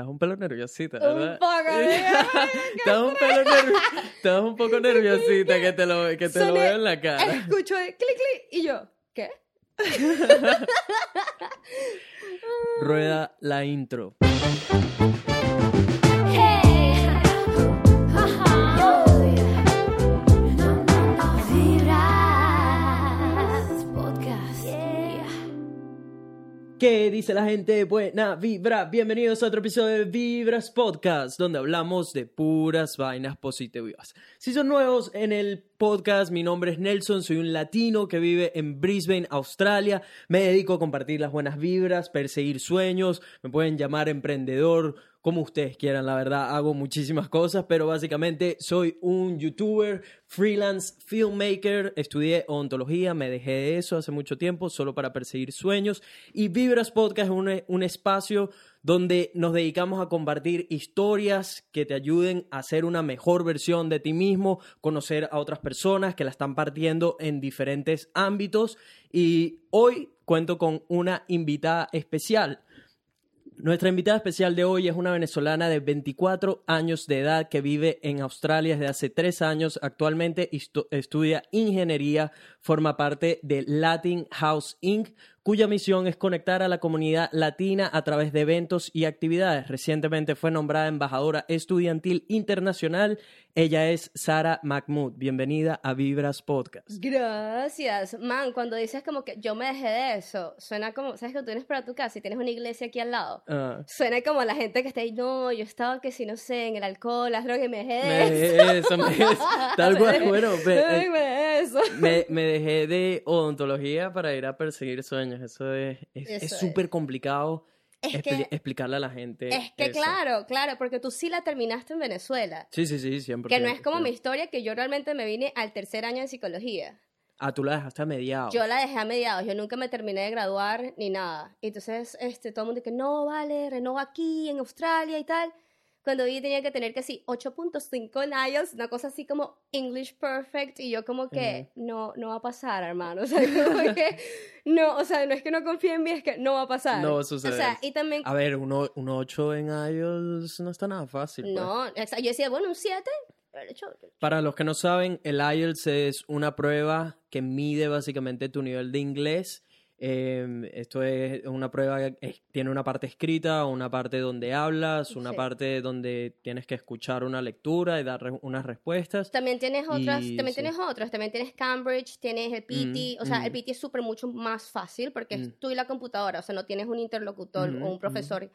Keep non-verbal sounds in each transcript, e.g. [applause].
Estás un pelo nerviosita, Un ¿verdad? poco, [laughs] ¿verdad? Estás un pelo. Estás un poco [laughs] nerviosita que te lo, que te lo veo en la cara. Escucho de clic, clic, y yo, ¿qué? [laughs] Rueda la intro. ¿Qué dice la gente? Buena vibra. Bienvenidos a otro episodio de Vibras Podcast, donde hablamos de puras vainas positivas. Si son nuevos en el podcast, mi nombre es Nelson, soy un latino que vive en Brisbane, Australia. Me dedico a compartir las buenas vibras, perseguir sueños, me pueden llamar emprendedor, como ustedes quieran, la verdad, hago muchísimas cosas, pero básicamente soy un youtuber, freelance, filmmaker, estudié odontología, me dejé de eso hace mucho tiempo solo para perseguir sueños y Vibras Podcast es un, un espacio donde nos dedicamos a compartir historias que te ayuden a ser una mejor versión de ti mismo, conocer a otras personas que la están partiendo en diferentes ámbitos y hoy cuento con una invitada especial. Nuestra invitada especial de hoy es una venezolana de 24 años de edad que vive en Australia desde hace tres años. Actualmente estu- estudia ingeniería, forma parte de Latin House Inc., cuya misión es conectar a la comunidad latina a través de eventos y actividades. Recientemente fue nombrada embajadora estudiantil internacional. Ella es Sara Mahmoud. Bienvenida a Vibras Podcast. Gracias. Man, cuando dices como que yo me dejé de eso, suena como, ¿sabes que tú vienes para tu casa y tienes una iglesia aquí al lado? Ah, Suena como la gente que está ahí, no, yo estaba que si no sé, en el alcohol, las drogas y me dejé de me eso. me dejé eso. [laughs] Tal cual, bueno, [laughs] eh, me eso. me, me dejé de odontología para ir a perseguir sueños. Eso es Eso es es. súper complicado Es expli- que- explicarle a la gente. Es que eso. claro, claro, porque tú sí la terminaste en Venezuela. Sí, sí, sí, siempre. Que no es como mi historia, que yo realmente me vine al tercer año de psicología. Ah, tú la dejaste a mediados. Yo la dejé a mediados, yo nunca me terminé de graduar ni nada. Y Entonces, este, todo el mundo dice, no, vale, renova aquí, en Australia y tal. Cuando vi tenía que tener que sí, 8.5 en IELTS, una cosa así como English Perfect, y yo como que, no, no va a pasar, hermano. [laughs] O sea, como que, no, o sea, no es que no confíe en mí, es que no va a pasar. No va a suceder. O sea, y también, A ver, uno, un 8 en IELTS no está nada fácil. pues. no, yo decía, bueno, un 7, pero hecho, Para los que no saben, el IELTS es una prueba que mide básicamente tu nivel de inglés. Eh, esto es una prueba que tiene una parte escrita, una parte donde hablas, una Sí. parte donde tienes que escuchar una lectura y dar re- unas respuestas. También tienes otras, Y también sí. tienes otras, también tienes Cambridge, tienes el PT, Mm, o sea, mm. el PT es súper mucho más fácil porque Mm. es tú y la computadora, o sea, no tienes un interlocutor o un profesor,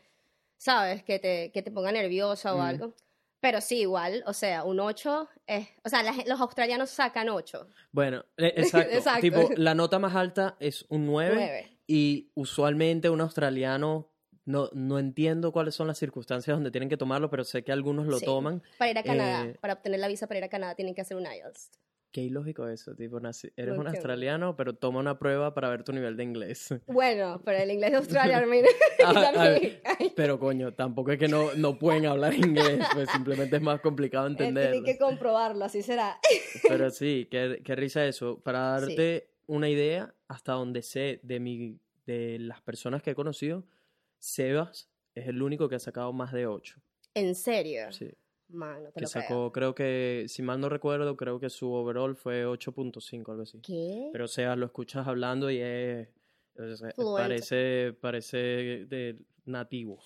¿sabes? Que te, que te ponga nerviosa o Mm. algo. Pero sí, igual, o sea, un 8 es, o sea, la los australianos sacan 8. Bueno, [laughs] eh, exacto. Exacto. Tipo, la nota más alta es un 9, 9. y usualmente un australiano, no, no entiendo cuáles son las circunstancias donde tienen que tomarlo, pero sé que algunos lo Sí. toman. Para ir a Canadá, Eh, para obtener la visa para ir a Canadá tienen que hacer un IELTS. Qué ilógico eso, tipo, eres un australiano, pero toma una prueba para ver tu nivel de inglés. [laughs] Bueno, pero el inglés de Australia, [laughs] [laughs] Ah. Ay, Pero coño, tampoco es que no, no pueden hablar inglés, pues simplemente es más complicado eh, entenderlo. Tienen que comprobarlo, así será. Pero sí, qué, qué risa eso. Para Sí. darte una idea, hasta donde sé de, mi, de las personas que he conocido, Sebas es el único que ha sacado más de 8. ¿En serio? Sí. Man, no te Que lo sacó, creo. creo que, si mal no recuerdo, creo que su overall fue 8.5, algo así. ¿Qué? Pero Sebas lo escuchas hablando y es... o sea, Fluent. parece, parece de nativo.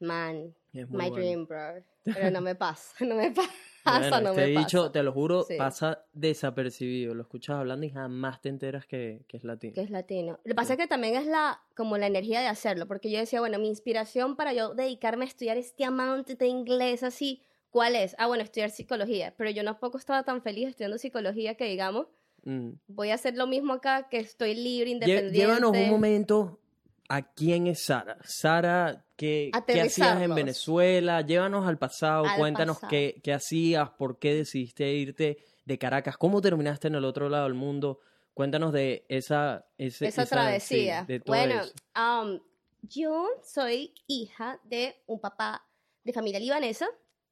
Man, Es my bueno. dream, bro. Pero no me pasa, no me [laughs] pasa, Bueno, no este me dicho, pasa. te lo juro, Sí. pasa desapercibido. Lo escuchas hablando y jamás te enteras que, que es latino. Que es latino. Lo que pasa es que también es la, como la energía de hacerlo, porque yo decía, bueno, mi inspiración para yo dedicarme a estudiar este amount de inglés así, ¿cuál es? Ah, bueno, estudiar psicología, pero yo tampoco estaba tan feliz estudiando psicología que digamos, Mm. voy a hacer lo mismo acá, que estoy libre, independiente. Llévanos un momento a quién es Sara. Sara, ¿qué, qué hacías en. Venezuela? Llévanos al pasado, Al cuéntanos pasado. Qué, qué hacías, por qué decidiste irte de Caracas, cómo terminaste en el otro lado del mundo. Cuéntanos de esa, ese- esa sí, travesía. de todo bueno, um, yo soy hija de un papá de familia libanesa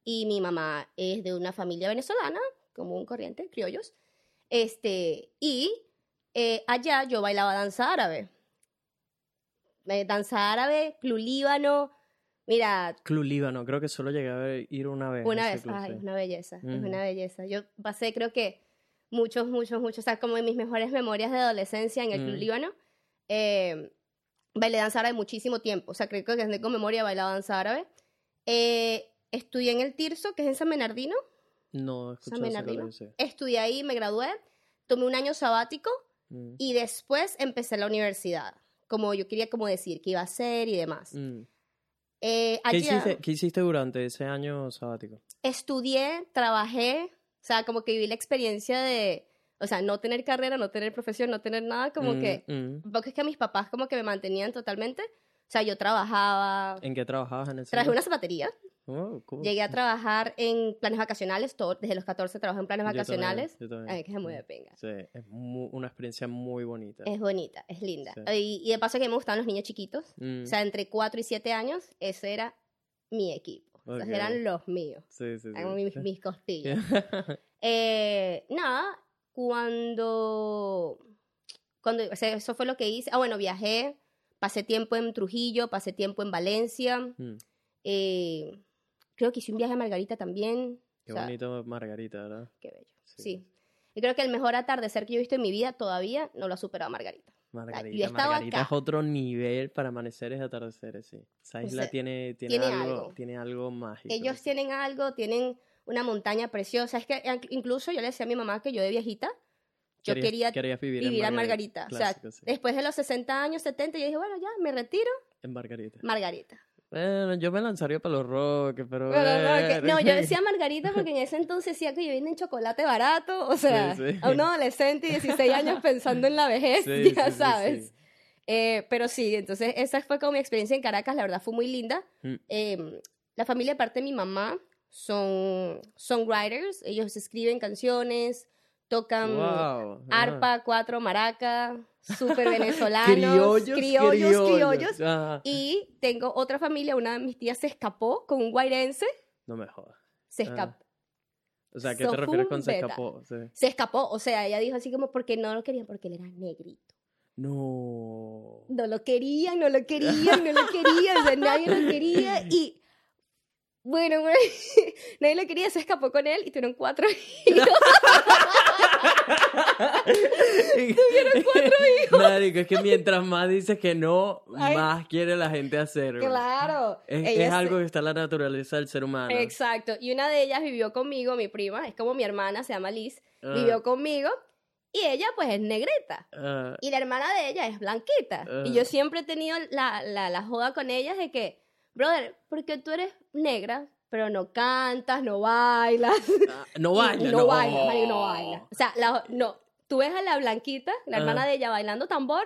y mi mamá es de una familia venezolana, común corriente, criollos. Este, y eh, allá yo bailaba danza árabe. Eh, danza árabe, club líbano, Mira, Club Líbano, creo que solo llegué a ir una vez. a una vez, club, ay, es una belleza, es Ujú. una belleza. Yo pasé, creo que muchos, muchos, muchos, o sea, como en mis mejores memorias de adolescencia en el Club Mm. Líbano, eh, bailé danza árabe muchísimo tiempo, o sea, creo que desde con memoria he bailado danza árabe. Eh, estudié en el Tirso, que es en San Bernardino, No, San escuché ese Bernardino. Estudié ahí, me gradué, tomé un año sabático Mm. y después empecé la universidad, como yo quería como decir qué iba a hacer y demás. Mm. Eh, ¿Qué, hiciste, qué hiciste durante ese año sabático? estudié, trabajé, o sea, como que viví la experiencia de, o sea, no tener carrera, no tener profesión, no tener nada, como Mm, que, mm. porque es que mis papás como que me mantenían totalmente, o sea, yo trabajaba, ¿En qué trabajabas en ese trabajé en año? una zapatería, Oh, cool. llegué a trabajar en planes vacacionales, todo, desde los 14 trabajé en planes Yo también, vacacionales, yo también. ay, que es muy de Mm. pinga. Sí, es una experiencia muy bonita. Es bonita, es linda. Sí. Y, y de paso que me gustaban los niños chiquitos, Mm, o sea, entre 4 y 7 años, ese era mi equipo, esos Ok. eran los míos, sí, sí, sí. mis, mis costillas. [laughs] Eh, nada, cuando, cuando, o sea, eso fue lo que hice. Ah, bueno, viajé, pasé tiempo en Trujillo, pasé tiempo en Valencia. Mm, eh, creo que hice un viaje a Margarita también. Qué o sea, bonito Margarita, ¿verdad? qué bello. Sí. Sí. Y creo que el mejor atardecer que yo he visto en mi vida todavía no lo ha superado Margarita. Margarita, yo he estado Margarita acá. es otro nivel para amaneceres y atardeceres, sí. Esa O isla sea, tiene, tiene, tiene algo, algo. tiene algo mágico. Ellos sí. tienen algo, tienen una montaña preciosa. Es que incluso yo le decía a mi mamá que yo de viejita, yo quería querías vivir, en vivir a Margarita. Clásico, o sí. sea, después de los 60 años, 70, yo dije, bueno, ya, me retiro, En Margarita. Margarita. Bueno, yo me lanzaría para los roques, pero... Pero no, yo decía [laughs] Margarita porque en ese entonces decía que yo venden chocolate barato, o sea, Sí, sí. a un adolescente de 16 años pensando en la vejez, Sí, [laughs] ya sabes. Eh, pero sí, entonces esa fue como mi experiencia en Caracas, la verdad fue muy linda. Mm. Eh, la familia, aparte de mi mamá, son songwriters, ellos escriben canciones, tocan Wow, arpa, cuatro, maraca, súper venezolanos, Criollos, criollos, criollos. Ah, Y tengo otra familia, una de mis tías se escapó con un guairense, No me jodas. se Ah. escapó. O sea, ¿qué te refieres con se escapó? Sí. Se escapó, o sea, ella dijo así como porque no lo querían, porque él era negrito. No. No lo querían, no lo querían, no lo querían, o sea, nadie lo quería y bueno, [laughs] nadie lo quería, se escapó con él y tuvieron cuatro [laughs] hijos. Tuvieron cuatro hijos. Marico, es que mientras más dices que no, Ay. más quiere la gente hacerlo. Claro. Es, algo que está en la naturaleza del ser humano. Exacto. Y una de ellas vivió conmigo, mi prima, es como mi hermana, se llama Liz, Ah. vivió conmigo y ella pues es negrita. Ah, Y la hermana de ella es blanquita. Y Ah. yo siempre he tenido la, la, la joda con ellas de que, brother, porque tú eres negra, pero no cantas, no bailas. ah, no [laughs] Y baila, no, no. baila, marico, no baila. O sea, la- no, tú ves a la blanquita, la hermana de ella bailando tambor,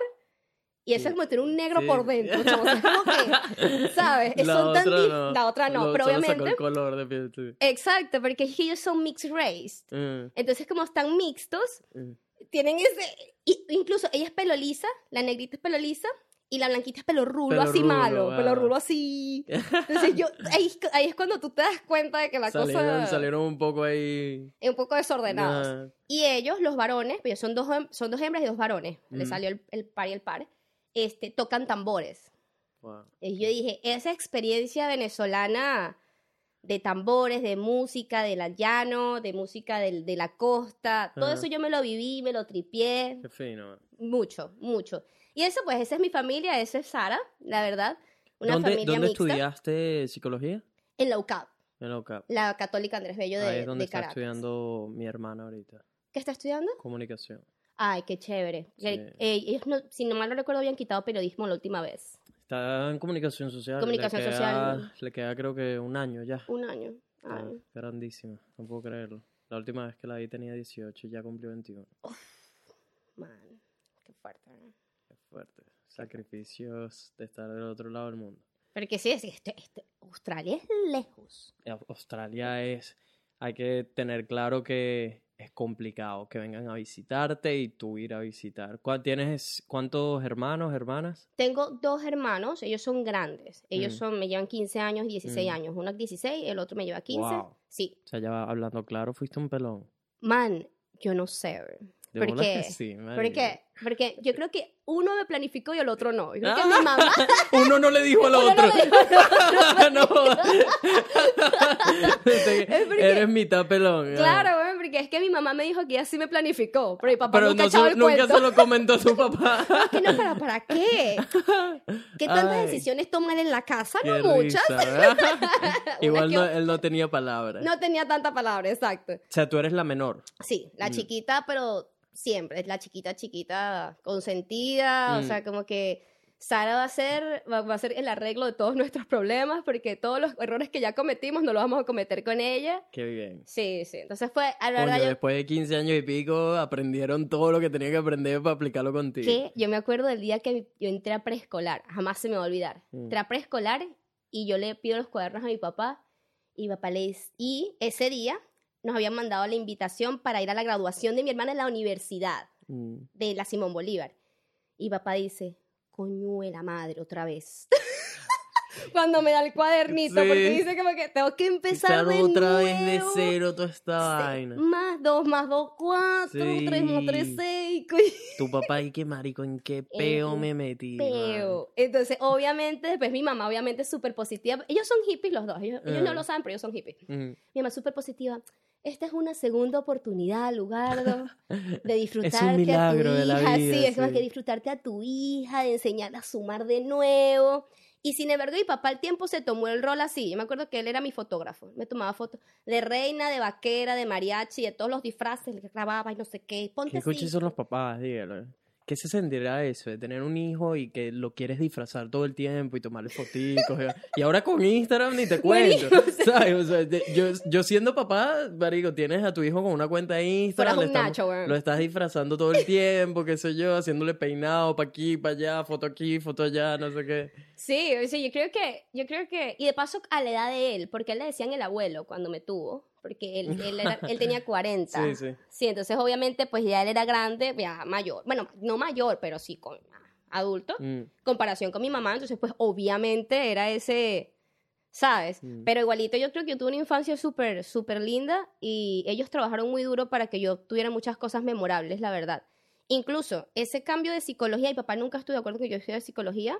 y eso Sí. es como tener un negro Sí. por dentro, chamo. O sea, es como que, [laughs] ¿sabes? La Son tan otra dif- no. La otra no, pero sacó obviamente... el color de piel, sí. Exacto, porque ellos son mixed race. Mm, Entonces, como están mixtos, mm. tienen ese... incluso ella es pelo lisa, la negrita es pelo lisa, y la blanquita es pelo rulo, Pelo así rulo, malo, ah. pelo rulo así. Entonces, yo... [laughs] Ahí, ahí es cuando tú te das cuenta de que la salieron, cosa salieron un poco ahí. un poco desordenados. Ah, Y ellos, los varones, pues son dos, son dos hembras y dos varones, le Mm. salió el, el par y el par, este, tocan tambores. wow. Y yo dije, esa experiencia venezolana de tambores, de música del llano, de música del- de la costa, todo eso yo me lo viví, me lo tripié, Qué fino. mucho, mucho. Y eso, pues, esa es mi familia, esa es Sara, la verdad, una ¿Dónde, familia ¿dónde mixta estudiaste psicología? en la UCAP, En la UCAP. la Católica Andrés Bello de, Ahí es donde de está Caracas. estudiando mi hermana ahorita. ¿Qué está estudiando? Comunicación. Ay, qué chévere. Sí. Eh, ellos, no- si no mal no recuerdo, habían quitado periodismo la última vez. Está en comunicación social. Comunicación le queda, social. Le queda creo que un año ya. Un año. Ay. grandísima. No puedo creerlo. La última vez que la vi tenía 18 y ya cumplió 21. Man, qué fuerte. ¿no? Fuerte. Sacrificios de estar del otro lado del mundo. Porque sí, es, este, este- Australia es lejos. Australia es. Hay que tener claro que es complicado que vengan a visitarte y tú ir a visitar. ¿Cuál- ¿Tienes cuántos hermanos, hermanas? Tengo dos hermanos, ellos son grandes. Ellos Mm. son, me llevan 15 años y 16 Mm. años. Uno es 16, el otro me lleva 15. Wow. Sí. O sea, ya hablando claro, fuiste un pelón. Man, yo no sé. De ¿Por bolas qué? que [laughs] sí, ¿Por marico. qué? Porque yo creo que uno me planificó y el otro no. Yo creo que Ah. mi mamá... [laughs] Uno no le dijo al otro. no. [laughs] Es porque- Eres mitad pelón. Claro, güey, porque es que mi mamá me dijo que ella sí me planificó, pero mi papá Pero nunca no echaba el nunca cuento. se lo comentó su papá. Es que no, ¿para, ¿para qué? ¿Qué tantas Ay. decisiones toman en la casa? No muchas. Igual que no, él no tenía palabras. No tenía tanta palabra, exacto. O sea, tú eres la menor. Sí, la Mm. chiquita, pero siempre, es la chiquita chiquita, consentida, o Mm. sea, como que Sara va a ser, va, va a ser el arreglo de todos [laughs] nuestros problemas, porque todos los errores que ya cometimos no los vamos a cometer con ella. Qué bien. Sí, sí, entonces fue, a la Coño, verdad, yo, después de 15 años y pico, aprendieron todo lo que tenían que aprender para aplicarlo contigo. que yo me acuerdo del día que yo entré a preescolar, jamás se me va a olvidar. Mm. Entré a preescolar y yo le pido los cuadernos a mi papá y mi papá le dice- y ese día nos habían mandado la invitación para ir a la graduación de mi hermana en la universidad Mm. de la Simón Bolívar. Y papá dice, coñuela madre, otra vez. [laughs] Cuando me da el cuadernito, porque Sí. dice como que tengo que empezar de otra vez de nuevo. cero toda esta Sí, vaina. Más dos, más dos, cuatro, Sí. tres más tres, seis. [laughs] Tu papá y qué marico, en qué peo un me metí. man? Peo. Entonces, obviamente, después mi mamá, obviamente, súper positiva. Ellos son hippies los dos. Ellos, ellos no Ah. lo saben, pero ellos son hippies. Mm. Mi mamá súper positiva. Esta es una segunda oportunidad, Lugardo, [laughs] de disfrutarte milagro a tu de la hija. vida, sí, es sí. que disfrutarte a tu hija, de enseñarla a sumar de nuevo. Y sin embargo, mi papá al tiempo se tomó el rol así. Yo me acuerdo que él era mi fotógrafo. Me tomaba fotos de reina, de vaquera, de mariachi, de todos los disfraces, le grababa y no sé qué. Ponte ¿Qué así. son los papás? Dígalo. ¿Qué se sentirá eso de tener un hijo y que lo quieres disfrazar todo el tiempo y tomarle fotitos? y- y ahora con Instagram ni te [laughs] cuento. ¿Sabes? O sea, de- yo, yo siendo papá, marico, tienes a tu hijo con una cuenta de Instagram. Le estamos- Nacho. Lo estás disfrazando todo el tiempo, qué sé yo, haciéndole peinado para aquí, para allá, foto aquí, foto allá, no sé qué. Sí, sí, yo creo que, yo creo que, y de paso a la edad de él, porque él le decían el abuelo cuando me tuvo, porque él, él, era- él [laughs] tenía 40. Sí, sí. Sí, entonces obviamente pues ya él era grande, ya mayor, bueno, no mayor, pero sí con adulto, Mm. comparación con mi mamá, entonces pues obviamente era ese, ¿sabes? Mm. Pero igualito yo creo que yo tuve una infancia súper, súper linda y ellos trabajaron muy duro para que yo tuviera muchas cosas memorables, la verdad. Incluso ese cambio de psicología, mi papá nunca estuvo de acuerdo que yo estudiara psicología,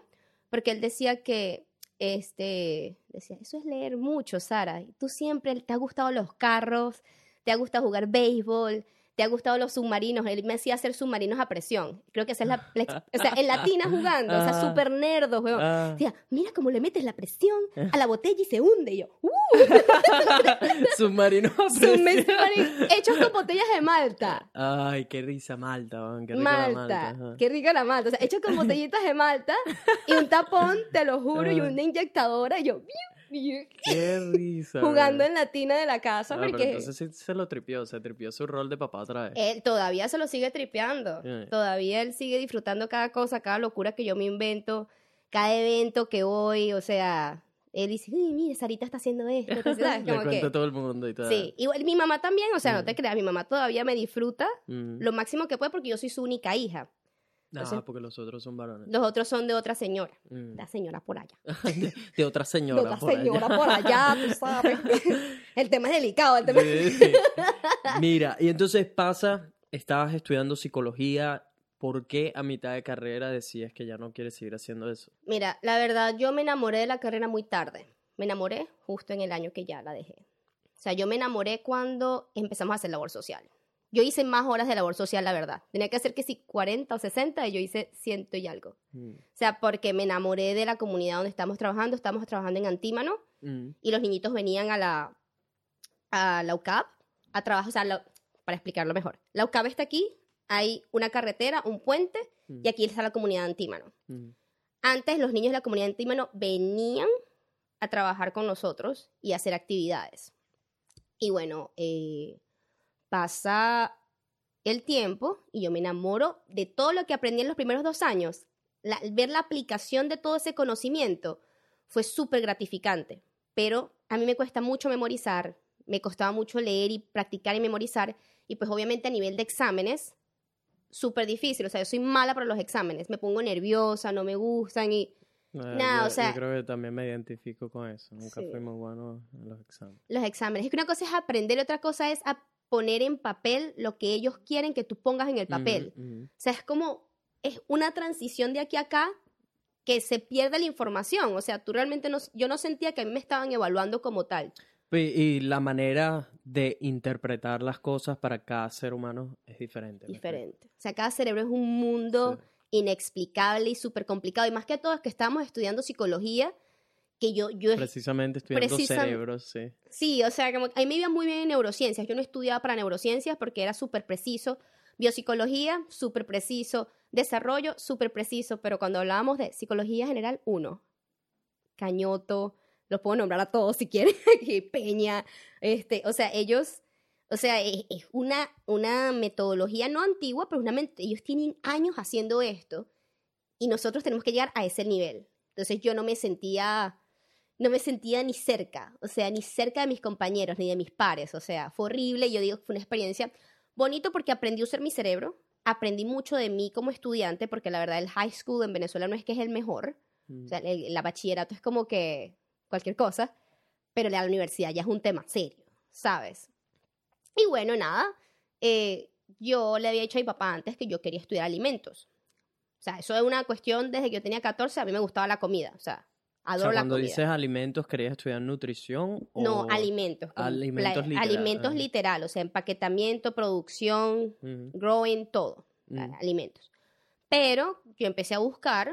porque él decía que, este, decía, eso es leer mucho, Sara. Tú siempre te ha gustado los carros, te ha gustado jugar béisbol, te ha gustado los submarinos. Él me hacía hacer submarinos a presión. Creo que esa es la, la o sea, [laughs] en latina jugando, o sea, Ah. súper nerdos, weón. Ah. Decía, mira cómo le metes la presión a la botella y se hunde. Y yo, ¡uh! [laughs] Submarino a presión. hechos con botellas de Malta. Ay, qué risa, Malta, man, qué rica la Malta. Malta. ajá. Qué rica la Malta. O sea, hechos con botellitas de Malta y un tapón, te lo juro, y Ah. una inyectadora. Y yo, biu, Qué risa. [laughs] jugando en la tina de la casa. Pero porque entonces sí se lo tripió, se tripió su rol de papá otra vez. él todavía se lo sigue tripeando. Yeah. Todavía él sigue disfrutando cada cosa, cada locura que yo me invento, cada evento que voy. O sea, él dice, uy, mire, Sarita está haciendo esto. [laughs] ¿sabes? Le Como cuenta que- todo el mundo y todo. Sí, igual mi mamá también, o sea, no Mm. te creas, mi mamá todavía me disfruta Mm. lo máximo que puede porque yo soy su única hija. Ah, entonces- porque los otros son varones. Los otros son de otra señora, Mm. la señora por allá. [laughs] de, de otra señora. de otra por allá. señora por allá, tú sabes. [laughs] el tema es delicado, el tema Sí, sí. Mira, y entonces pasa, estabas estudiando psicología, ¿por qué a mitad de carrera decías que ya no quieres seguir haciendo eso? Mira, la verdad, yo me enamoré de la carrera muy tarde. Me enamoré justo en el año que ya la dejé. O sea, yo me enamoré cuando empezamos a hacer labor social. Yo hice más horas de labor social, la verdad. Tenía que hacer que si 40 o 60 y yo hice ciento y algo. Mm. O sea, porque me enamoré de la comunidad donde estamos trabajando. Estamos trabajando en Antímano Mm. y los niñitos venían a la, a la UCAP a trabajar. O sea, la- para explicarlo mejor. La UCAP está aquí, hay una carretera, un puente Mm. y aquí está la comunidad de Antímano. Mm. Antes los niños de la comunidad de Antímano venían a trabajar con nosotros y a hacer actividades. Y bueno, eh, pasa el tiempo y yo me enamoro de todo lo que aprendí en los primeros dos años. La- ver la aplicación de todo ese conocimiento fue súper gratificante, pero a mí me cuesta mucho memorizar, me costaba mucho leer y practicar y memorizar, y pues obviamente a nivel de exámenes, súper difícil, o sea, yo soy mala para los exámenes, me pongo nerviosa, no me gustan y Ah, No, yo, o sea- yo creo que también me identifico con eso. Nunca Sí. fui muy bueno en los exámenes. los exámenes. Es que una cosa es aprender otra cosa es ap- poner en papel lo que ellos quieren que tú pongas en el papel. Ujú, ujú. O sea, es como, es una transición de aquí a acá que se pierde la información. O sea, tú realmente no, yo no sentía que a mí me estaban evaluando como tal. Y, y la manera de interpretar las cosas para cada ser humano es diferente. ¿me Diferente. O sea, cada cerebro es un mundo Sí. inexplicable y súper complicado. Y más que todo es que estábamos estudiando psicología, que yo, yo Precisamente estudiando cerebros, sí. Sí, o sea, como, a mí me iba muy bien en neurociencias. Yo no estudiaba para neurociencias porque era súper preciso. Biopsicología, súper preciso. Desarrollo, súper preciso. Pero cuando hablábamos de psicología general, uno. Cañoto, los puedo nombrar a todos si quieren. [laughs] Peña, este, o sea, ellos, o sea, es, es una, una metodología no antigua, pero una, ellos tienen años haciendo esto y nosotros tenemos que llegar a ese nivel. Entonces yo no me sentía, no me sentía ni cerca, o sea, ni cerca de mis compañeros, ni de mis pares, o sea, fue horrible, yo digo que fue una experiencia bonito porque aprendí a usar mi cerebro, aprendí mucho de mí como estudiante, porque la verdad el high school en Venezuela no es que es el mejor, Mm. o sea, el, la bachillerato es como que cualquier cosa, pero la universidad ya es un tema serio, ¿sabes? Y bueno, nada, eh, yo le había dicho a mi papá antes que yo quería estudiar alimentos. O sea, eso es una cuestión desde que yo tenía 14, a mí me gustaba la comida, o sea, O adoro sea, la cuando comida. dices alimentos, ¿querías estudiar nutrición? No, o- alimentos. alimentos literal, Alimentos literal, o sea, empaquetamiento, producción, growing, todo, alimentos. Pero yo empecé a buscar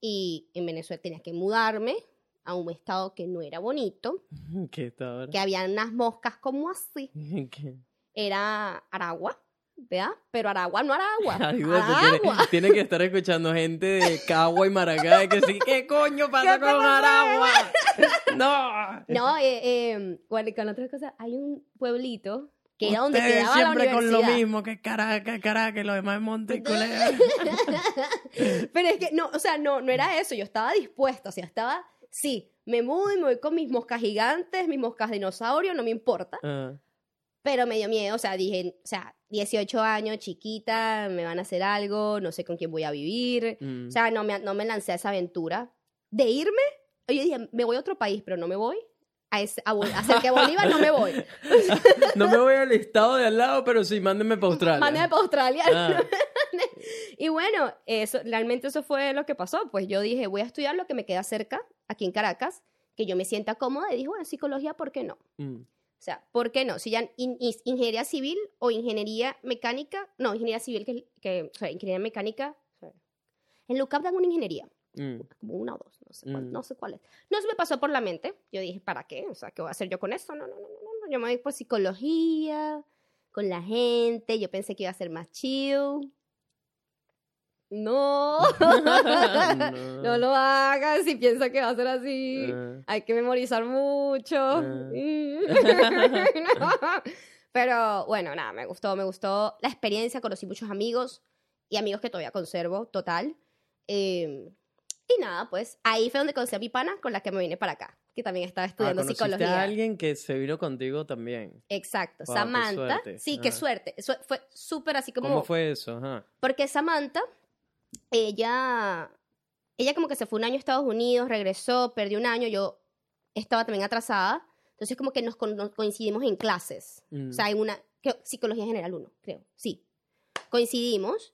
y en Venezuela tenía que mudarme a un estado que no era bonito, [laughs] ¿Qué que había unas moscas como así. [laughs] ¿Qué? Era Aragua, ¿verdad? Pero Aragua no [laughs] Aragua. Aragua. [laughs] Tiene que estar escuchando gente de Cagua y Maracay que sí, ¿qué coño [laughs] pasa ¿Qué con? Aragua? No. No, eh, eh, bueno, y con otras cosas, hay un pueblito que era donde quedaba la siempre con universidad. lo mismo, que Caracas, Caracas, lo demás es Monte y. Pero es que, no, o sea, no, no era eso, yo estaba dispuesta, o sea, estaba, sí, me mudo y me voy con mis moscas gigantes, mis moscas dinosaurio, no me importa, Ah, pero me dio miedo, o sea, dije, o sea, 18 años, chiquita, me van a hacer algo, no sé con quién voy a vivir, mm. o sea, no me, no me lancé a esa aventura. De irme, yo dije, me voy a otro país, pero no me voy. A, ese, a, a hacer que Bolívar no me voy. [laughs] No me voy al estado de al lado, pero sí, mándenme para Australia. Mándeme para Australia. Ah, [laughs] Y bueno, eso, realmente eso fue lo que pasó. Pues yo dije, voy a estudiar lo que me queda cerca, aquí en Caracas, que yo me sienta cómoda. Y dije, bueno, psicología, ¿por qué no? mm. O sea, ¿por qué no? Si ya in- in- ingeniería civil o ingeniería mecánica, no, ingeniería civil, que, que o sea, ingeniería mecánica, o sea, en LUCAP dan una ingeniería, Mm. como una o dos, no sé, cuál, Mm. no sé cuál es. No se me pasó por la mente, yo dije, ¿para qué? O sea, ¿qué voy a hacer yo con esto? No, no, no, no, no, yo me voy por psicología, con la gente, yo pensé que iba a ser más chill. No, [laughs] No. no lo hagas si piensa que va a ser así. Ah. Hay que memorizar mucho. Ah. [laughs] No. Pero bueno, nada, me gustó, me gustó la experiencia, conocí muchos amigos y amigos que todavía conservo, total. Eh, y nada, pues ahí fue donde conocí a mi pana con la que me vine para acá, que también estaba Ah, estudiando conociste psicología. a alguien que se vino contigo también. Exacto, Wow, Samantha. Sí, qué Ajá. suerte. Eso fue súper así como... ¿Cómo fue eso? Ajá. Porque Samantha, ella, ella como que se fue un año a Estados Unidos, regresó, perdió un año, yo estaba también atrasada, entonces como que nos, coincidimos en clases, Mm. o sea, en una, creo, Psicología General 1, creo, sí. Coincidimos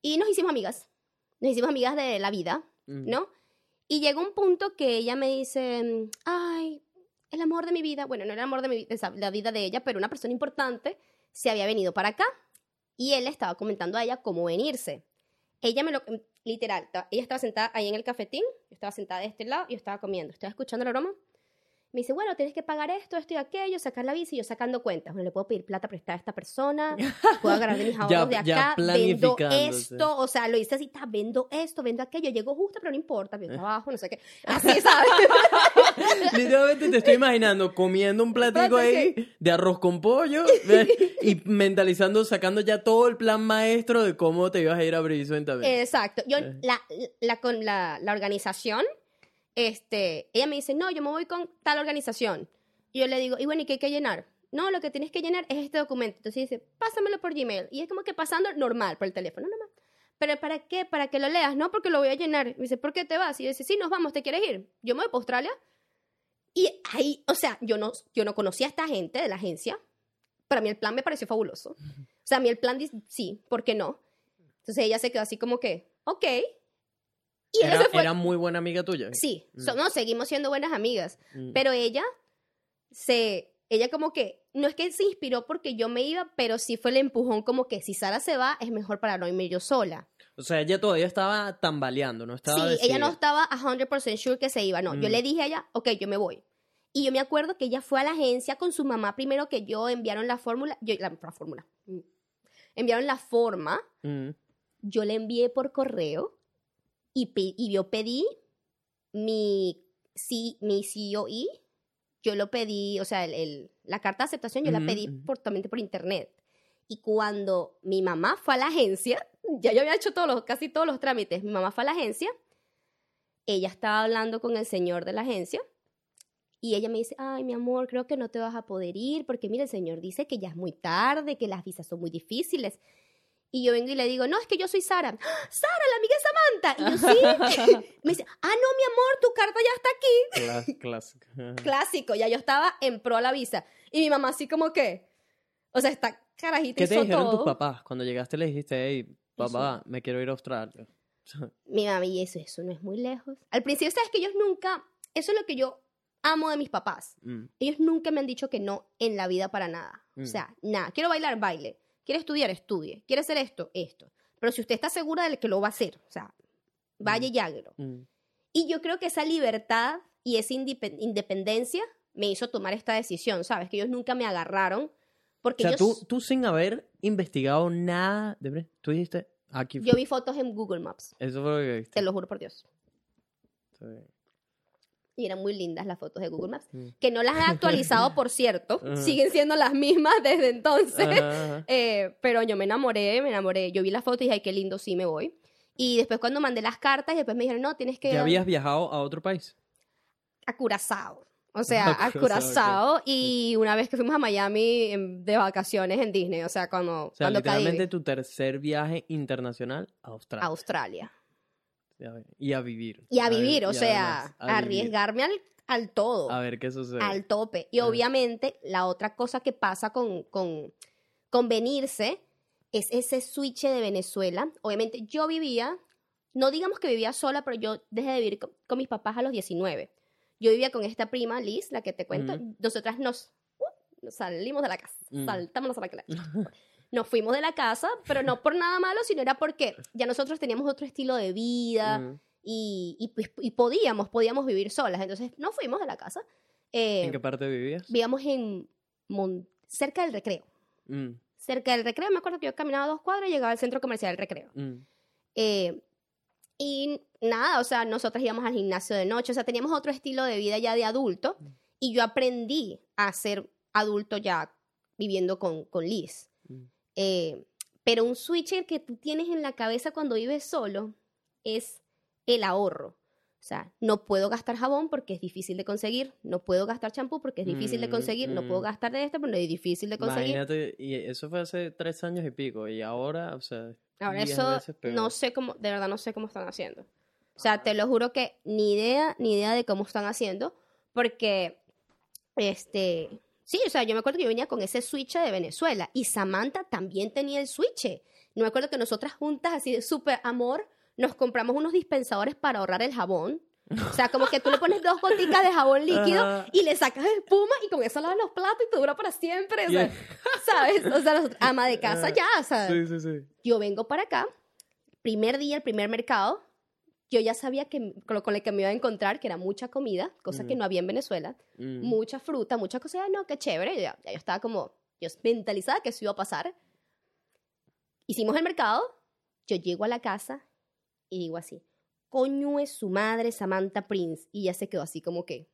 y nos hicimos amigas, nos hicimos amigas de la vida, Mm. ¿no? Y llegó un punto que ella me dice, ay, el amor de mi vida, bueno, no era el amor de, mi, de la vida de ella, pero una persona importante se había venido para acá y él le estaba comentando a ella cómo venirse. Ella me lo, literal, ta- ella estaba sentada ahí en el cafetín, yo estaba sentada de este lado y yo estaba comiendo, estaba escuchando la broma. Me dice, bueno, tienes que pagar esto, esto y aquello, sacar la bici, y yo sacando cuentas. Bueno, le puedo pedir plata prestada a esta persona, [laughs] puedo agarrar de mis ahorros de acá, vendo esto, o sea, lo hice así, ta, vendo esto, vendo aquello, llego justo, pero no importa, mi trabajo, no sé qué. [laughs] Así, ¿sabes? [laughs] Literalmente te estoy imaginando comiendo un platico ahí de arroz con pollo y mentalizando, sacando ya todo el plan maestro de cómo te ibas a ir a Brisbane también. Exacto. Yo, Eh. la, la, con la, la organización, este, ella me dice, no, yo me voy con tal organización. Y yo le digo, y bueno, ¿y qué hay que llenar? No, lo que tienes que llenar es este documento. Entonces dice, pásamelo por Gmail. Y es como que pasando normal por el teléfono, normal. ¿Pero para qué? ¿Para que lo leas? No, porque lo voy a llenar. Me dice, ¿por qué te vas? Y yo dice, sí, nos vamos, ¿te quieres ir? Yo me voy para Australia. Y ahí, o sea, yo no, yo no conocía a esta gente de la agencia, para mí el plan me pareció fabuloso. O sea, a mí el plan, sí, ¿por qué no? Entonces ella se quedó así como que, ok. Y Era, fue... era muy buena amiga tuya. Sí, Mm. so- no, seguimos siendo buenas amigas. Mm. Pero ella se, ella como que, no es que se inspiró porque yo me iba, pero sí fue el empujón como que si Sara se va, es mejor para no irme yo sola. O sea, ella todavía estaba tambaleando, no estaba Sí, ella decidida. no estaba a 100% sure que se iba, no. Yo Mm. le dije a ella, ok, yo me voy. Y yo me acuerdo que ella fue a la agencia con su mamá primero que yo, enviaron la fórmula, yo, la, la fórmula, mm. enviaron la forma, Mm. yo le envié por correo y, y yo pedí mi, sí, mi COE, yo lo pedí, o sea, el, el- la carta de aceptación yo la pedí por, también por internet. Y cuando mi mamá fue a la agencia, [laughs] ya yo había hecho todos los, casi todos los trámites, mi mamá fue a la agencia, ella estaba hablando con el señor de la agencia y ella me dice, ay, mi amor, creo que no te vas a poder ir porque mira, el señor dice que ya es muy tarde, que las visas son muy difíciles. Y yo vengo y le digo, no, es que yo soy Sara. ¡Ah, Sara, la amiga de Samantha. Y yo, sí. [laughs] me dice, ah, no, mi amor, tu carta ya está aquí. [laughs] Clásico. Clásico, ya yo estaba en pro a la visa. Y mi mamá así como que, o sea, esta carajita ¿Qué te hizo dijeron todo. tus papás? Cuando llegaste le dijiste, hey, papá, me quiero ir a Australia. [laughs] Mi mamá, y eso, eso no es muy lejos. Al principio, sabes que ellos nunca, eso es lo que yo amo de mis papás. Mm. Ellos nunca me han dicho que no en la vida para nada. Mm. O sea, nada. Quiero bailar, baile. Quiere estudiar, estudie. Quiere hacer esto, esto. Pero si usted está segura de que lo va a hacer, o sea, vaya y hágalo. Mm. Y yo creo que esa libertad y esa independ- independencia me hizo tomar esta decisión, ¿sabes? Que ellos nunca me agarraron. O Porque sea, yo, tú, tú sin haber investigado nada, de tú dijiste, aquí fue. yo vi fotos en Google Maps, Eso fue lo que viste. te lo juro por Dios. Bien. Y eran muy lindas las fotos de Google Maps. Mm. Que no las he actualizado, [laughs] por cierto. Siguen siendo las mismas desde entonces. Eh, pero yo me enamoré, me enamoré. Yo vi las fotos y dije, ay, qué lindo, sí, me voy. Y después cuando mandé las cartas, y después me dijeron, no, tienes que... ¿Ya habías viajado a otro país? a Curazao. O [laughs] sea, A Curazao, Curazao. Y una vez que fuimos a Miami em, de vacaciones en Disney, o sea, cuando, O sea, cuando literalmente tu tercer viaje internacional a a Australia. Y a vivir. Y a vivir, o sea, además, a vivir. arriesgarme al, al todo. A ver qué sucede. al tope. Y obviamente la otra cosa que pasa con, con, con venirse es ese switch de Venezuela. Obviamente yo vivía, no digamos que vivía sola, pero yo dejé de vivir con, con mis papás a los 19. Yo vivía con esta prima, Liz, la que te cuento. Nosotras nos, uh, nos salimos de la casa, Mm. saltamos a la clase. [laughs] Nos fuimos de la casa, pero no por nada malo, sino era porque ya nosotros teníamos otro estilo de vida Mm. y, y, pues, y podíamos, podíamos vivir solas. Entonces nos fuimos de la casa. Eh, ¿En qué parte vivías? vivíamos en Mon- cerca del recreo. Mm, Cerca del recreo, me acuerdo que yo caminaba dos cuadras y llegaba al centro comercial del recreo. mm. Eh, y nada, o sea, nosotras íbamos al gimnasio de noche, o sea, teníamos otro estilo de vida ya de adulto y yo aprendí a ser adulto ya viviendo con, con Liz. Mm. Eh, pero un switcher que tú tienes en la cabeza cuando vives solo es el ahorro. O sea, no puedo gastar jabón porque es difícil de conseguir, no puedo gastar champú porque es difícil de Mm, conseguir, no puedo mm. gastar de esto porque es difícil de conseguir. Imagínate, y eso fue hace tres años y pico, y ahora, o sea, Ahora eso veces peor. no sé cómo, de verdad no sé cómo están haciendo. O sea, te lo juro que ni idea, ni idea de cómo están haciendo, porque, este, sí, o sea, yo me acuerdo que yo venía con ese switch de Venezuela y Samantha también tenía el switch. No me acuerdo que nosotras juntas, así de súper amor, nos compramos unos dispensadores para ahorrar el jabón. O sea, como que tú le pones dos goticas de jabón [laughs] líquido Ajá. y le sacas espuma y con eso lavas los platos y te dura para siempre. O sea, Yeah. [laughs] ¿sabes? O sea, nosotros- ama de casa Ah, ya, o sea, Sí, sí, sí. yo vengo para acá, primer día, el primer mercado, yo ya sabía que con lo, que me iba a encontrar, que era mucha comida, cosa que Ujú. no había en Venezuela, Mm. mucha fruta, muchas cosas, no, qué chévere, ya, ya yo estaba como, yo mentalizada que eso iba a pasar. Hicimos el mercado, yo llego a la casa y digo así, coño es su madre Samantha Prince, y ya se quedó así como que,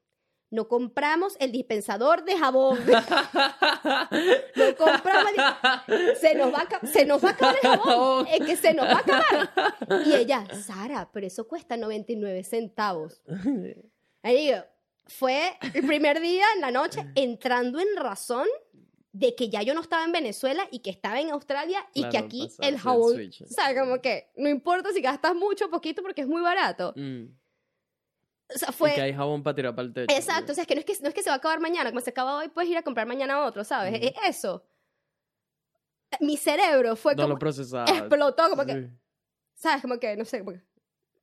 no compramos el dispensador de jabón. [laughs] No compramos el- se nos va a, se nos va a acabar el jabón. Es que se nos va a acabar. Y ella, Sara, pero eso cuesta 99 centavos. Ahí digo, fue el primer día en la noche entrando en razón de que ya yo no estaba en Venezuela y que estaba en Australia y que aquí el jabón, o sea, como que no importa si gastas mucho o poquito porque es muy barato. Mm. O sea, Y fue... que hay jabón para tirar para el techo. Exacto, o sea, es que no es que, no es que se va a acabar mañana, como se acaba hoy, puedes ir a comprar mañana otro, ¿sabes? Es eso. mi cerebro fue No como lo procesaba. explotó, como que, Sí. ¿sabes? Como que, no sé, como que...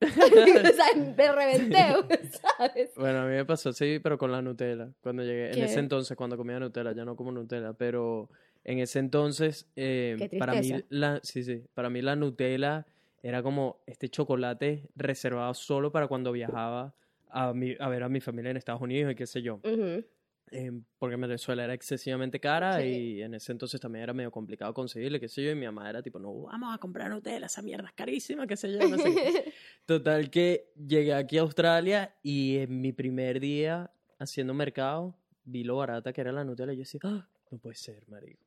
[laughs] [laughs] sea, me reventé, ¿sabes? Bueno, a mí me pasó así, pero con la Nutella. Cuando llegué, en ¿Qué? ese entonces, cuando comía Nutella, ya no como Nutella, pero en ese entonces, eh, para mí, la, sí, sí, para mí la Nutella era como este chocolate reservado solo para cuando viajaba a, mi, a ver a mi familia en Estados Unidos y qué sé yo. Ujú. Eh, porque en Venezuela era excesivamente cara Sí. y en ese entonces también era medio complicado conseguirle, qué sé yo, y mi mamá era tipo, no, vamos a comprar Nutella, esa mierda es carísima, qué sé yo, no sé qué. [laughs] Total que llegué aquí a Australia y en mi primer día haciendo mercado vi lo barata que era la Nutella y yo decía, "Ah, no puede ser, marico.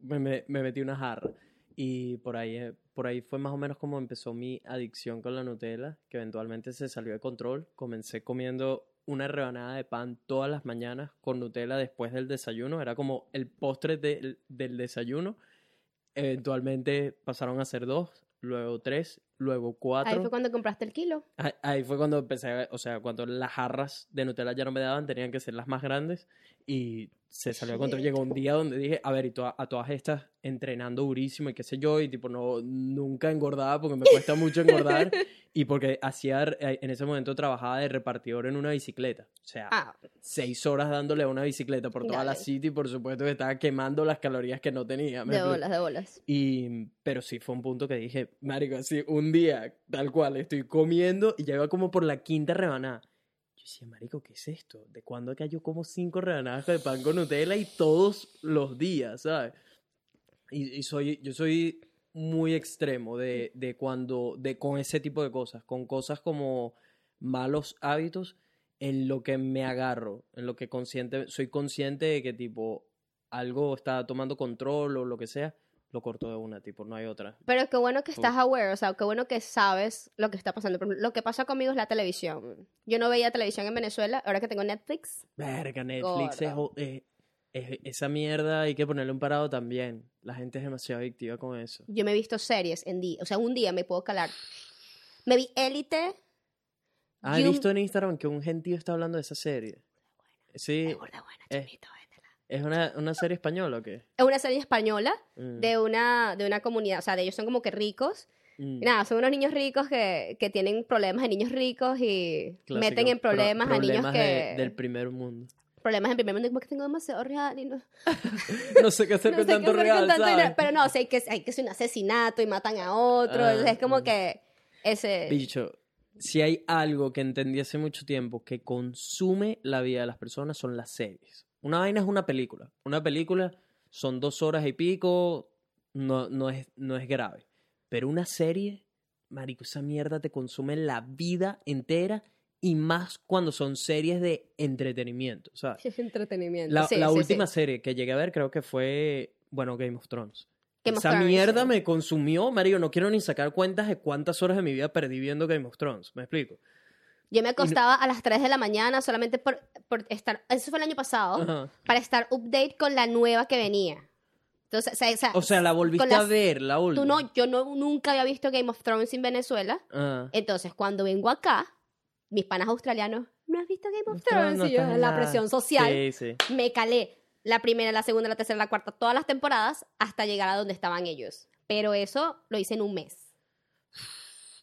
Me, me- me metí una jarra. Y por ahí, eh, por ahí fue más o menos como empezó mi adicción con la Nutella, que eventualmente se salió de control. Comencé comiendo una rebanada de pan todas las mañanas con Nutella después del desayuno. Era como el postre del, del desayuno. Eventualmente pasaron a ser dos, luego tres, luego cuatro. Ahí fue cuando compraste el kilo. Ahí, ahí fue cuando empecé, o sea, cuando las jarras de Nutella ya no me daban, tenían que ser las más grandes y se salió a control. Llegó un día donde dije, a ver, y to- a todas estas entrenando durísimo y qué sé yo, y tipo, no, nunca engordaba porque me cuesta mucho engordar [laughs] y porque hacía, eh, en ese momento trabajaba de repartidor en una bicicleta. O sea, Ah, seis horas dándole a una bicicleta por toda la Dale. city y por supuesto que estaba quemando las calorías que no tenía. ¿me de bolas, de bolas. Y, pero sí fue un punto que dije, marico, así, un día, tal cual, estoy comiendo y ya iba como por la quinta rebanada. Yo decía, marico, ¿qué es esto? ¿De cuándo acá yo como cinco rebanadas de pan con Nutella y todos los días, ¿sabes? Y, y soy, yo soy muy extremo de, de cuando, de con ese tipo de cosas, con cosas como malos hábitos, en lo que me agarro, en lo que consciente, soy consciente de que tipo algo está tomando control o lo que sea, lo corto de una, tipo, no hay otra. Pero qué bueno que Uf. estás aware, o sea, qué bueno que sabes lo que está pasando. Por ejemplo, Lo que pasa conmigo es la televisión. Yo no veía televisión en Venezuela, ahora que tengo Netflix. Verga, Netflix es, eh, es- esa mierda hay que ponerle un parado también. La gente es demasiado adictiva con eso. Yo me he visto series en día, o sea, un día me puedo calar. Me vi Élite. Ah, he visto en Instagram que un gentío está hablando de esa serie. Sí, Es burda buena, eh. chimito, vétela. ¿Es una, una serie española o qué? Es una serie española Mm, de una, de una comunidad, o sea, de ellos son como que ricos. mm. Nada, son unos niños ricos que, que tienen problemas de niños ricos y Clásico, meten en pro- problemas, a niños problemas que... de- del primer mundo. Problemas en primer mundo, como que tengo demasiado real y no, [laughs] No sé qué hacer [laughs] no con tanto hacer real, con tanto ¿sabes? Pero no, o sea, hay que, hay que hacer un asesinato y matan a otro. Ah, es como mm. que ese... Bicho, si hay algo que entendí hace mucho tiempo que consume la vida de las personas son las series. Una vaina es una película. Una película son dos horas y pico, no, no, es, no es grave. Pero una serie, marico, esa mierda te consume la vida entera y más cuando son series de entretenimiento. O sea, Es [laughs] entretenimiento. la, Sí, la sí, sí. última serie que llegué a ver creo que fue, bueno, Game of Thrones. Game of Esa Thrones, mierda me consumió, Mario. No quiero ni sacar cuentas de cuántas horas de mi vida perdí viendo Game of Thrones. ¿Me explico? Yo me acostaba a las 3 de la mañana solamente por, por estar... Eso fue el año pasado. Ajá. Para estar update con la nueva que venía. Entonces, o sea, o sea, O sea, la volviste las- a ver, la última. tú no, yo no, nunca había visto Game of Thrones en Venezuela. Ah. Entonces, cuando vengo acá, mis panas australianos, ¿no has visto Game of No, Thrones? no y yo, estás en la nada. presión social. Sí, sí. Me calé la primera, la segunda, la tercera, la cuarta, todas las temporadas hasta llegar a donde estaban ellos. Pero eso lo hice en un mes.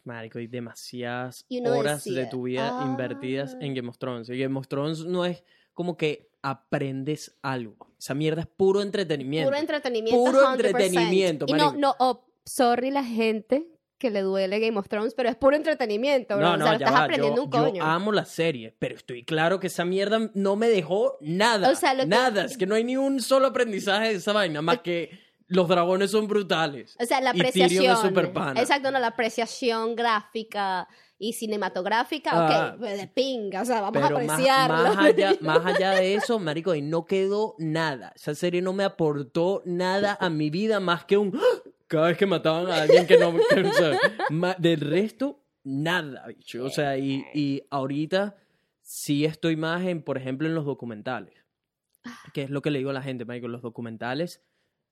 Marico, hay demasiadas Y horas de tu vida "Ah". invertidas en Game of Thrones. Y Game of Thrones no es como que aprendes algo. Esa mierda es puro entretenimiento. Puro entretenimiento. Puro 100%. entretenimiento, Y no, no, oh, sorry la gente que le duele Game of Thrones, pero es puro entretenimiento, bro. No, o no, sea, lo ya estás va. aprendiendo yo, un yo coño. amo la serie, pero estoy claro que esa mierda no me dejó nada. O sea, lo que- Nada. Es que no hay ni un solo aprendizaje de esa vaina, más que los dragones son brutales. O sea, la Y apreciación. es súper pana. Exacto, no, la apreciación gráfica y cinematográfica, Ah. ok, de pinga, o sea, vamos a Pero apreciarlo. más allá, [laughs] más allá de eso, marico, y no quedó nada. Esa serie no me aportó nada a mi vida más que un... ¡Ah! Cada vez que mataban a alguien que no... que, o sea, ma- del resto, nada, bicho. O sea, y, y ahorita sí estoy más en, por ejemplo, en los documentales. Que es lo que le digo a la gente, marico, los documentales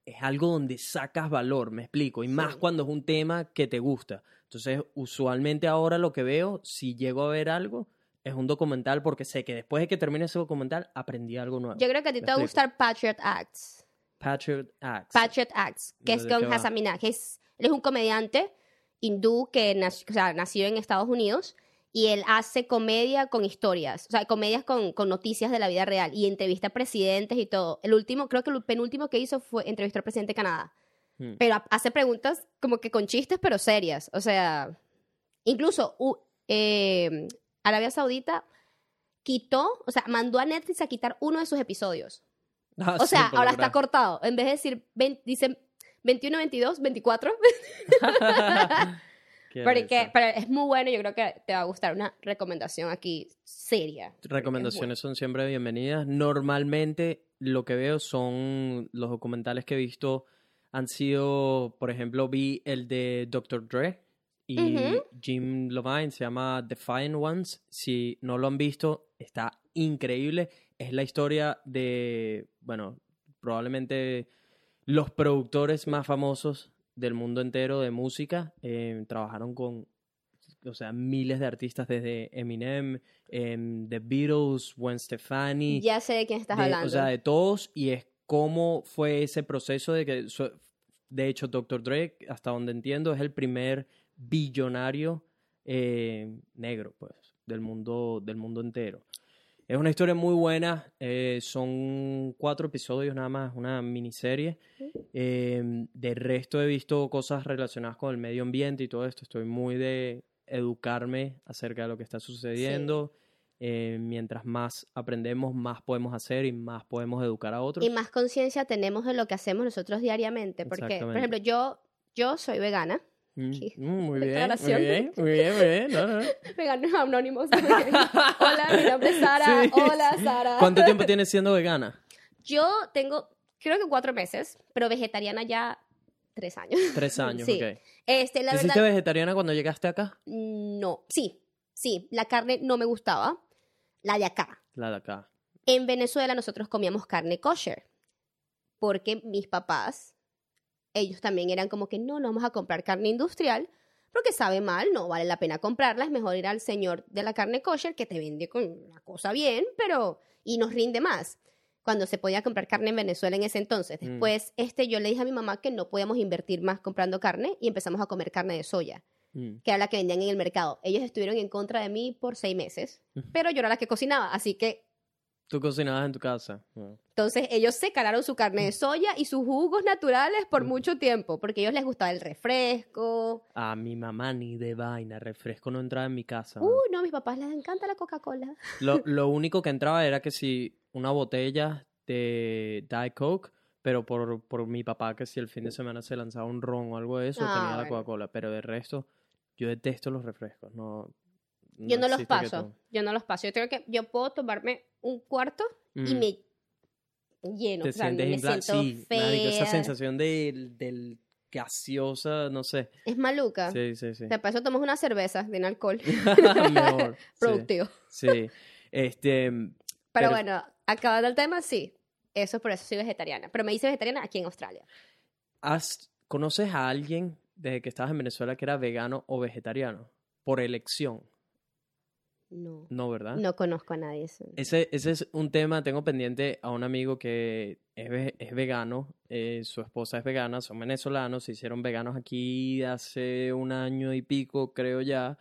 es algo donde sacas valor, me explico, y más Sí. cuando es un tema que te gusta. Entonces, usualmente ahora lo que veo, si llego a ver algo, es un documental porque sé que después de que termine ese documental aprendí algo nuevo. Yo creo que a ti te va a gustar Patriot Acts. Patriot Acts. Patriot Acts, que es ¿De qué con? Hassan Minhaj, que es, él es un comediante hindú que nac- o sea, nació en Estados Unidos y él hace comedia con historias, o sea, comedias con, con noticias de la vida real y entrevista a presidentes y todo. El último, creo que el penúltimo que hizo fue entrevistar al presidente de Canadá. Hmm. Pero ha- hace preguntas como que con chistes, pero serias. O sea, incluso u- eh, Arabia Saudita quitó, o sea, mandó a Netflix a quitar uno de sus episodios. Ah, O sea, ahora está cortado. En vez de decir, ven- dicen 21, 22, 24. Pero, es muy bueno. Yo creo que te va a gustar una recomendación aquí seria. Recomendaciones son siempre bienvenidas. Normalmente lo que veo son los documentales que he visto han sido, por ejemplo, vi el de Dr. Dre y. Jim Levine, se llama Defiant Ones. Si no lo han visto, está increíble. Es la historia de, bueno, probablemente los productores más famosos del mundo entero de música. Eh, trabajaron con o sea, miles de artistas desde Eminem, em, The Beatles, Gwen Stefani, Ya sé de quién estás de- hablando. o sea, de todos, y es cómo fue ese proceso de que, de hecho, Dr. Dre, hasta donde entiendo, es el primer billonario eh, negro, pues, del mundo, del mundo entero. Es una historia muy buena, eh, son cuatro episodios nada más, una miniserie. Eh, de resto he visto cosas relacionadas con el medio ambiente y todo esto. Estoy muy de educarme acerca de lo que está sucediendo. Eh, mientras más aprendemos, más podemos hacer y más podemos educar a otros. y más conciencia tenemos de lo que hacemos nosotros diariamente. Porque, por ejemplo, yo, yo soy vegana. Mm, Aquí. mm, muy bien, muy bien, muy bien, muy bien. no, no. Veganos anónimos. [laughs] Hola, mi nombre es Sara. Sí. Hola, Sara. ¿Cuánto tiempo tienes siendo vegana? Yo tengo, creo que cuatro meses, pero vegetariana ya tres años. Tres [laughs] años, Sí. ok. Este, la ¿Te hiciste verdad, vegetariana cuando llegaste acá? no. Sí, sí, la carne no me gustaba. La de acá. La de acá. En Venezuela nosotros comíamos carne kosher. Porque mis papás, ellos también eran como que no, no vamos a comprar carne industrial porque sabe mal, no vale la pena comprarla, es mejor ir al señor de la carne kosher que te vende con la cosa bien, pero y nos rinde más. Cuando se podía comprar carne en Venezuela en ese entonces. Mm. Después, este, yo le dije a mi mamá que no podíamos invertir más comprando carne y empezamos a comer carne de soya, Mm. que era la que vendían en el mercado. Ellos estuvieron en contra de mí por seis meses, pero yo era la que cocinaba, así que ¿Tú cocinabas en tu casa? Ah. entonces ellos se calaron su carne de soya y sus jugos naturales por Mm. mucho tiempo, porque a ellos les gustaba el refresco. A mi mamá ni de vaina, refresco no entraba en mi casa. Uy, no, a mis papás les encanta la Coca-Cola. Lo, [laughs] lo único que entraba era que si una botella de Diet Coke, pero por, por mi papá que si el fin de semana se lanzaba un ron o algo de eso, Ah, tenía la. Coca-Cola. Pero de resto, yo detesto los refrescos. No, Yo no los paso, yo no los paso. Yo creo que yo puedo tomarme un cuarto y Mm. me lleno, Te o sea, sientes me siento Sí, fea. marico, esa sensación del, del gaseosa, no sé. Es maluca. Sí, sí, sí. Te para eso tomas una cerveza de alcohol. [laughs] [laughs] Mejor. sí, Productivo. Sí. Este, Pero, Pero- bueno, acabando el tema, sí. Eso por eso soy vegetariana. Pero me hice vegetariana aquí en Australia. ¿has- ¿conoces a alguien desde que estabas en Venezuela que era vegano o vegetariano? Por elección. No. No, ¿verdad? No conozco a nadie. eso. Ese, ese es un tema, tengo pendiente a un amigo que es, ve- es vegano, eh, su esposa es vegana, son venezolanos, se hicieron veganos aquí hace un año y pico, creo ya.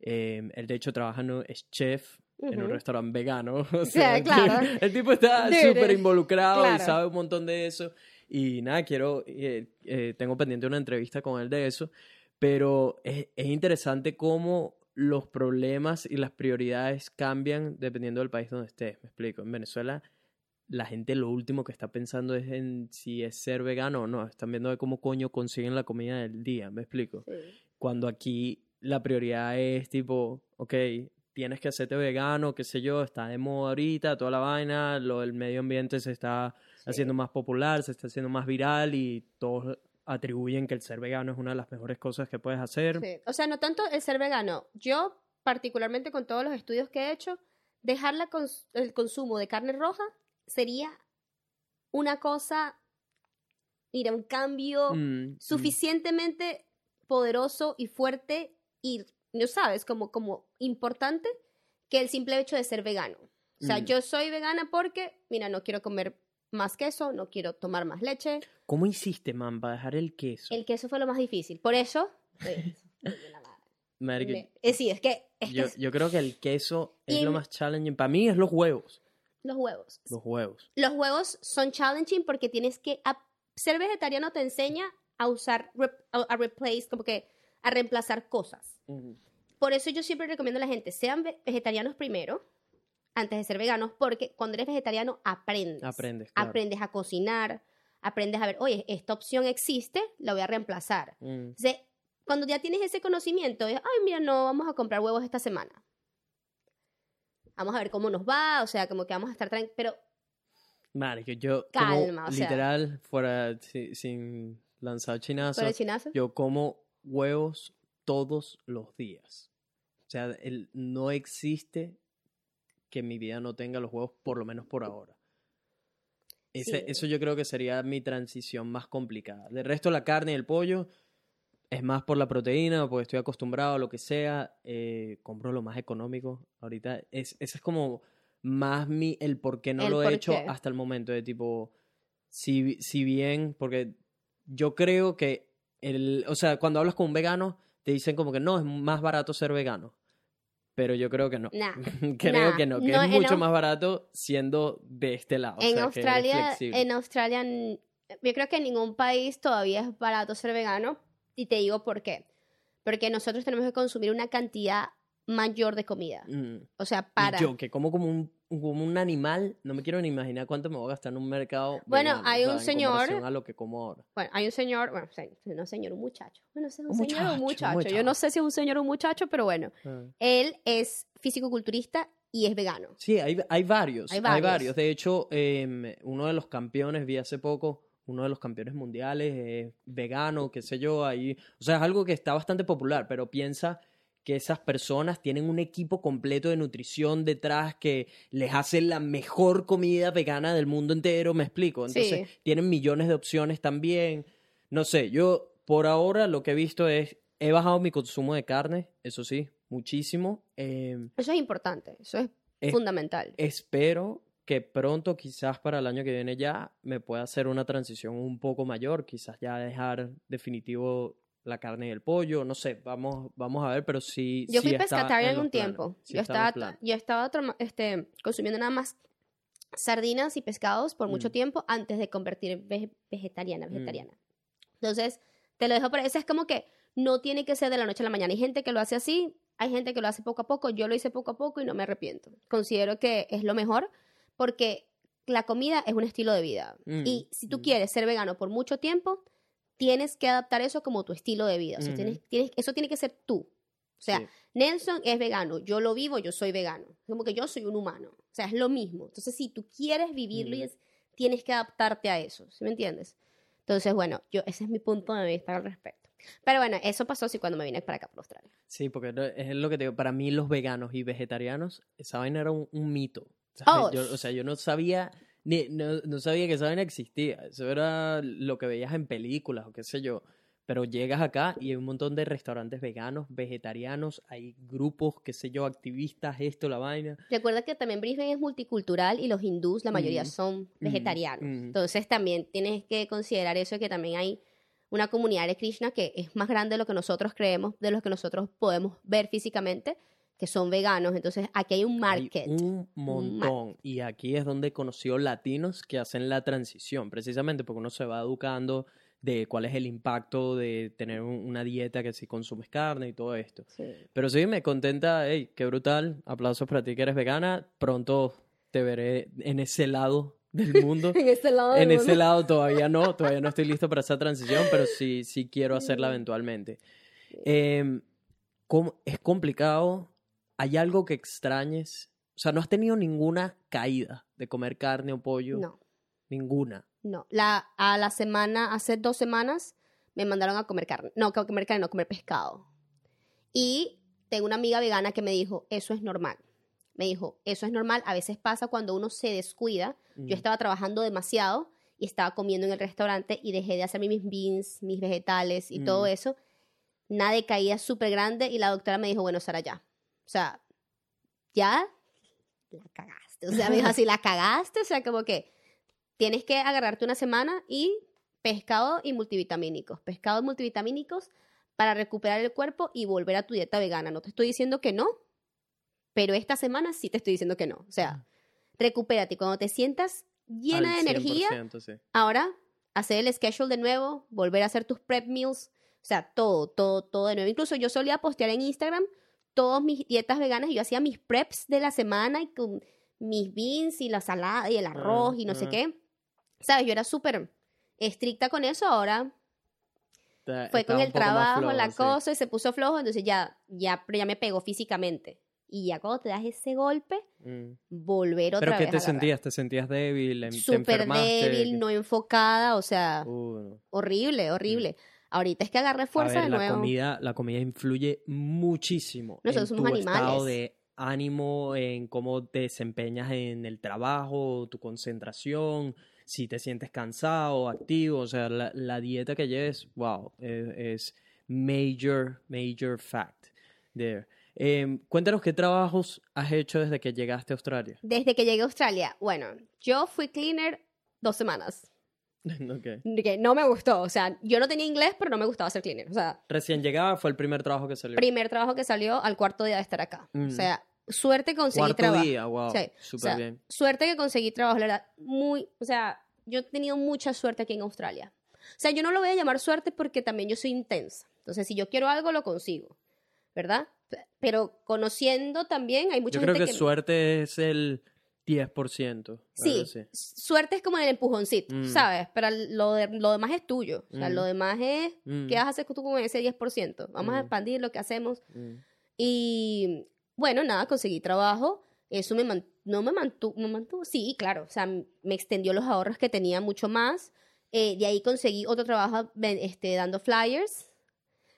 Eh, él de hecho trabaja, en- es chef en un restaurante vegano. [laughs] o Sí, [laughs] sea, el claro. tipo- [laughs] El tipo está súper involucrado y claro. sabe un montón de eso. Y nada, quiero, eh, eh, tengo pendiente una entrevista con él de eso. Pero es, es interesante cómo los problemas y las prioridades cambian dependiendo del país donde estés. Me explico. En Venezuela, la gente lo último que está pensando es en si es ser vegano o no. Están viendo de cómo coño consiguen la comida del día. Me explico. Sí. Cuando aquí la prioridad es tipo, ok, tienes que hacerte vegano, qué sé yo, está de moda ahorita, toda la vaina, lo del medio ambiente se está Sí. haciendo más popular, se está haciendo más viral y todos atribuyen que el ser vegano es una de las mejores cosas que puedes hacer. Sí. O sea, no tanto el ser vegano. Yo, particularmente con todos los estudios que he hecho, dejar la cons- el consumo de carne roja sería una cosa, mira, un cambio Mm, mm. suficientemente poderoso y fuerte y, no sabes, como, como importante que el simple hecho de ser vegano. O sea, Mm. yo soy vegana porque, mira, no quiero comer más queso, no quiero tomar más leche. ¿Cómo hiciste, man, para dejar el queso? El queso fue lo más difícil. Por eso... [laughs] eh, Marica, me- eh, sí, es que, es que yo, es- yo creo que el queso es Y- lo más challenging. Para mí es los huevos. los huevos. Los huevos. Los huevos son challenging porque tienes que... a- ser vegetariano te enseña a usar, rep- a, replace, como que a reemplazar cosas. Por eso yo siempre recomiendo a la gente, sean ve- vegetarianos primero, antes de ser veganos, porque cuando eres vegetariano aprendes. Aprendes, claro. Aprendes a cocinar, aprendes a ver, oye, esta opción existe, la voy a reemplazar. Mm. Entonces, cuando ya tienes ese conocimiento, es, ay, mira, no, vamos a comprar huevos esta semana. Vamos a ver cómo nos va, o sea, como que vamos a estar tranquilos, pero Marica, yo como Calma, o sea. literal, fuera, si- sin lanzar chinazos, yo como huevos todos los días. O sea, el, no existe que mi vida no tenga los huevos, por lo menos por ahora. Ese- Sí. Eso yo creo que sería mi transición más complicada. De resto, la carne y el pollo es más por la proteína, porque estoy acostumbrado a lo que sea. eh, compro lo más económico. Ahorita, es, ese es como más mi, el por qué no El lo he hecho qué. hasta el momento. De tipo, si, si bien, porque yo creo que, el, o sea, cuando hablas con un vegano, te dicen como que no, es más barato ser vegano. Pero yo creo que no. Nah, [laughs] creo nah. que no, que No, es mucho más barato siendo de este lado. o en sea, Australia, en Australia, yo creo que en ningún país todavía es barato ser vegano. Y te digo por qué. Porque nosotros tenemos que consumir una cantidad mayor de comida. Mm. O sea, Y para. yo, que como como un, como un animal, no me quiero ni imaginar cuánto me voy a gastar en un mercado. Bueno, vegano, hay o sea, un señor- a lo que como ahora. Bueno, hay un señor, bueno, no señor, un muchacho. Bueno, es un, Un señor o un muchacho, muchacho. Yo no muchacho. sé si es un señor o un muchacho, pero bueno. Ah. Él es físico-culturista y es vegano. Sí, hay, hay varios. Hay Hay varios. varios. De hecho, em, uno de los campeones, vi hace poco, uno de los campeones mundiales, es vegano, qué sé yo, ahí. O sea, es algo que está bastante popular, pero piensa que esas personas tienen un equipo completo de nutrición detrás que les hace la mejor comida vegana del mundo entero, me explico. Entonces, Sí. tienen millones de opciones también. No sé, yo por ahora lo que he visto es, he bajado mi consumo de carne, eso sí, muchísimo. Em, Eso es importante, eso es Es- fundamental. espero que pronto, quizás para el año que viene ya, me pueda hacer una transición un poco mayor, quizás ya dejar definitivo la carne y el pollo, no sé, vamos, vamos a ver, pero sí. Yo sí fui pescataria planes, tiempo. sí yo, estaba, yo estaba este, consumiendo nada más sardinas y pescados por mucho Mm. tiempo antes de convertir ve- vegetariana, Mm. vegetariana. Entonces, te lo dejo por eso. Es como que no tiene que ser de la noche a la mañana. Hay gente que lo hace así, hay gente que lo hace poco a poco. Yo lo hice poco a poco y no me arrepiento. Considero que es lo mejor porque la comida es un estilo de vida. Mm, Y si tú mm. quieres ser vegano por mucho tiempo, tienes que adaptar eso como tu estilo de vida. O sea, Ujú. tienes, tienes, eso tiene que ser tú. O sea, Sí. Nelson es vegano, yo lo vivo, yo soy vegano. Como que yo soy un humano. O sea, es lo mismo. Entonces, si tú quieres vivirlo, es- tienes que adaptarte a eso. ¿Sí me entiendes? Entonces, bueno, yo ese es mi punto de vista al respecto. Pero bueno, eso pasó sí cuando me vine para acá, para Australia. Sí, porque es lo que te digo, para mí los veganos y vegetarianos, esa vaina era un, un mito. Oh. ¿sabes? Yo- o sea, yo no sabía, ni, no, no sabía que esa vaina existía. Eso era lo que veías en películas o qué sé yo. Pero llegas acá y hay un montón de restaurantes veganos, vegetarianos, hay grupos, qué sé yo, activistas, esto, la vaina. Recuerda que también Brisbane es multicultural y los hindús, la mayoría Mm. son vegetarianos. mm. Entonces también tienes que considerar eso, que también hay una comunidad de Krishna que es más grande de lo que nosotros creemos, de lo que nosotros podemos ver físicamente, que son veganos. Entonces aquí hay un market. Hay un montón. Y aquí es donde conoció latinos que hacen la transición, precisamente porque uno se va educando de cuál es el impacto de tener un- una dieta que si consumes carne y todo esto. Sí. Pero sí, me contenta, hey, qué brutal. Aplausos para ti que eres vegana. Pronto te veré en ese lado del [laughs] mundo. En ese lado. en ese mundo. lado todavía no, todavía no estoy listo para esa transición, pero sí, sí quiero hacerla eventualmente. Em, ¿cómo- es complicado. ¿Hay algo que extrañes? O sea, ¿no has tenido ninguna caída de comer carne o pollo? No, Ninguna. no. La, a la semana, hace dos semanas, me mandaron a comer carne. No, a comer carne, no, a comer pescado. Y tengo una amiga vegana que me dijo, eso es normal. Me dijo, eso es normal, a veces pasa cuando uno se descuida. Yo Mm. estaba trabajando demasiado y estaba comiendo en el restaurante y dejé de hacerme mis beans, mis vegetales y todo Mm. eso. Nada de caída súper grande y la doctora me dijo, bueno, Sara, ya. O sea, ya la cagaste. O sea, me dijo así, la cagaste. O sea, como que tienes que agarrarte una semana y pescado y multivitamínicos. Pescado y multivitamínicos para recuperar el cuerpo y volver a tu dieta vegana. No te estoy diciendo que no, pero esta semana sí te estoy diciendo que no. O sea, recupérate. Cuando te sientas llena Al de energía, 100%, sí. ahora hacer el schedule de nuevo, volver a hacer tus prep meals, o sea, todo, todo, todo de nuevo. Incluso yo solía postear en Instagram todas mis dietas veganas y yo hacía mis preps de la semana y con mis beans y la salada y el arroz y no sé ah. qué. ¿Sabes? Yo era súper estricta con eso, ahora Está- fue con el trabajo, flojo, la sí. cosa y se puso flojo, entonces ya, ya, pero ya me pegó físicamente. Y ya cuando te das ese golpe, Mm. volver otra ¿Pero qué vez te a agarrar. sentías? ¿Te sentías débil? ¿Te Súper débil, no enfocada, o sea, Uh, no. horrible, horrible. Ahorita es que agarré A fuerza ver, de la nuevo. comida, la comida influye muchísimo Nosotros en somos tu estado animales. de ánimo, en cómo te desempeñas en el trabajo, tu concentración, si te sientes cansado, activo, o sea, la, la dieta que lleves, wow, es, es major, major fact there. Em, cuéntanos qué trabajos has hecho desde que llegaste a Australia. Desde que llegué a Australia, bueno, yo fui cleaner dos semanas. [laughs] Ok. Que no me gustó, o sea, yo no tenía inglés, pero no me gustaba ser cleaner. O sea, Recién llegada fue el primer trabajo que salió. primer trabajo que salió al cuarto día de estar acá. Mm. O sea, suerte conseguí Cuarto trabajo. día, wow, Sí, o súper sea, bien. Suerte que conseguí trabajo, la verdad, muy, o sea, yo he tenido mucha suerte aquí en Australia. O sea, yo no lo voy a llamar suerte porque también yo soy intensa. Entonces, si yo quiero algo, lo consigo, ¿verdad? Pero conociendo también, hay mucha Yo creo gente que, que... suerte es el 10%. algo Sí, así. suerte es como el empujoncito, Mm. ¿sabes? Pero lo, de- lo demás es tuyo. O sea, Mm. lo demás es, Mm, ¿qué vas a hacer tú con ese 10%? Vamos a expandir lo que hacemos. Y bueno, nada, conseguí trabajo. Eso me man- no me mantuvo, me mantuvo, sí, claro, o sea, me extendió los ahorros que tenía mucho más. Eh, de ahí conseguí otro trabajo este, dando flyers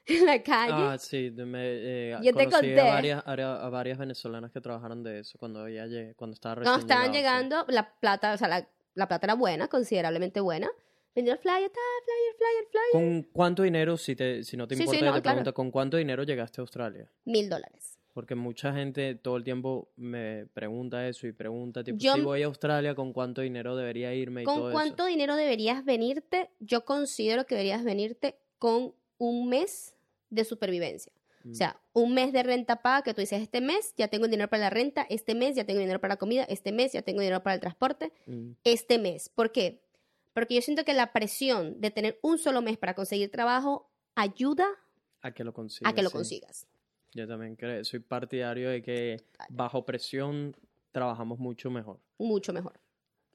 [laughs] en la calle. Ah, sí, me, eh, Yo te conté. A varias, a, a varias venezolanas que trabajaron de eso cuando, había lle- cuando estaba recién Cuando estaban llegado, sí. llegando, la plata, o sea, la, la plata era buena, considerablemente buena. Vendía flyer, ta, flyer, flyer, flyer. ¿Con cuánto dinero, si, te, si no te Sí, sí, importa, no, te claro. pregunto, ¿con cuánto dinero llegaste a Australia? Mil dólares. Porque mucha gente todo el tiempo me pregunta eso y pregunta, tipo, Yo- si voy a Australia, ¿con cuánto dinero debería irme y ¿Con todo cuánto dinero deberías venirte? Yo considero que deberías venirte con un mes de supervivencia. O sea, un mes de renta paga que tú dices, este mes ya tengo dinero para la renta, este mes ya tengo dinero para la comida, este mes ya tengo dinero para el transporte, Mm, mm. este mes. ¿Por qué? Porque yo siento que la presión de tener un solo mes para conseguir trabajo ayuda A que lo consigas. a que lo sí. consigas. Yo también creo, soy partidario de que bajo presión trabajamos mucho mejor. Mucho mejor.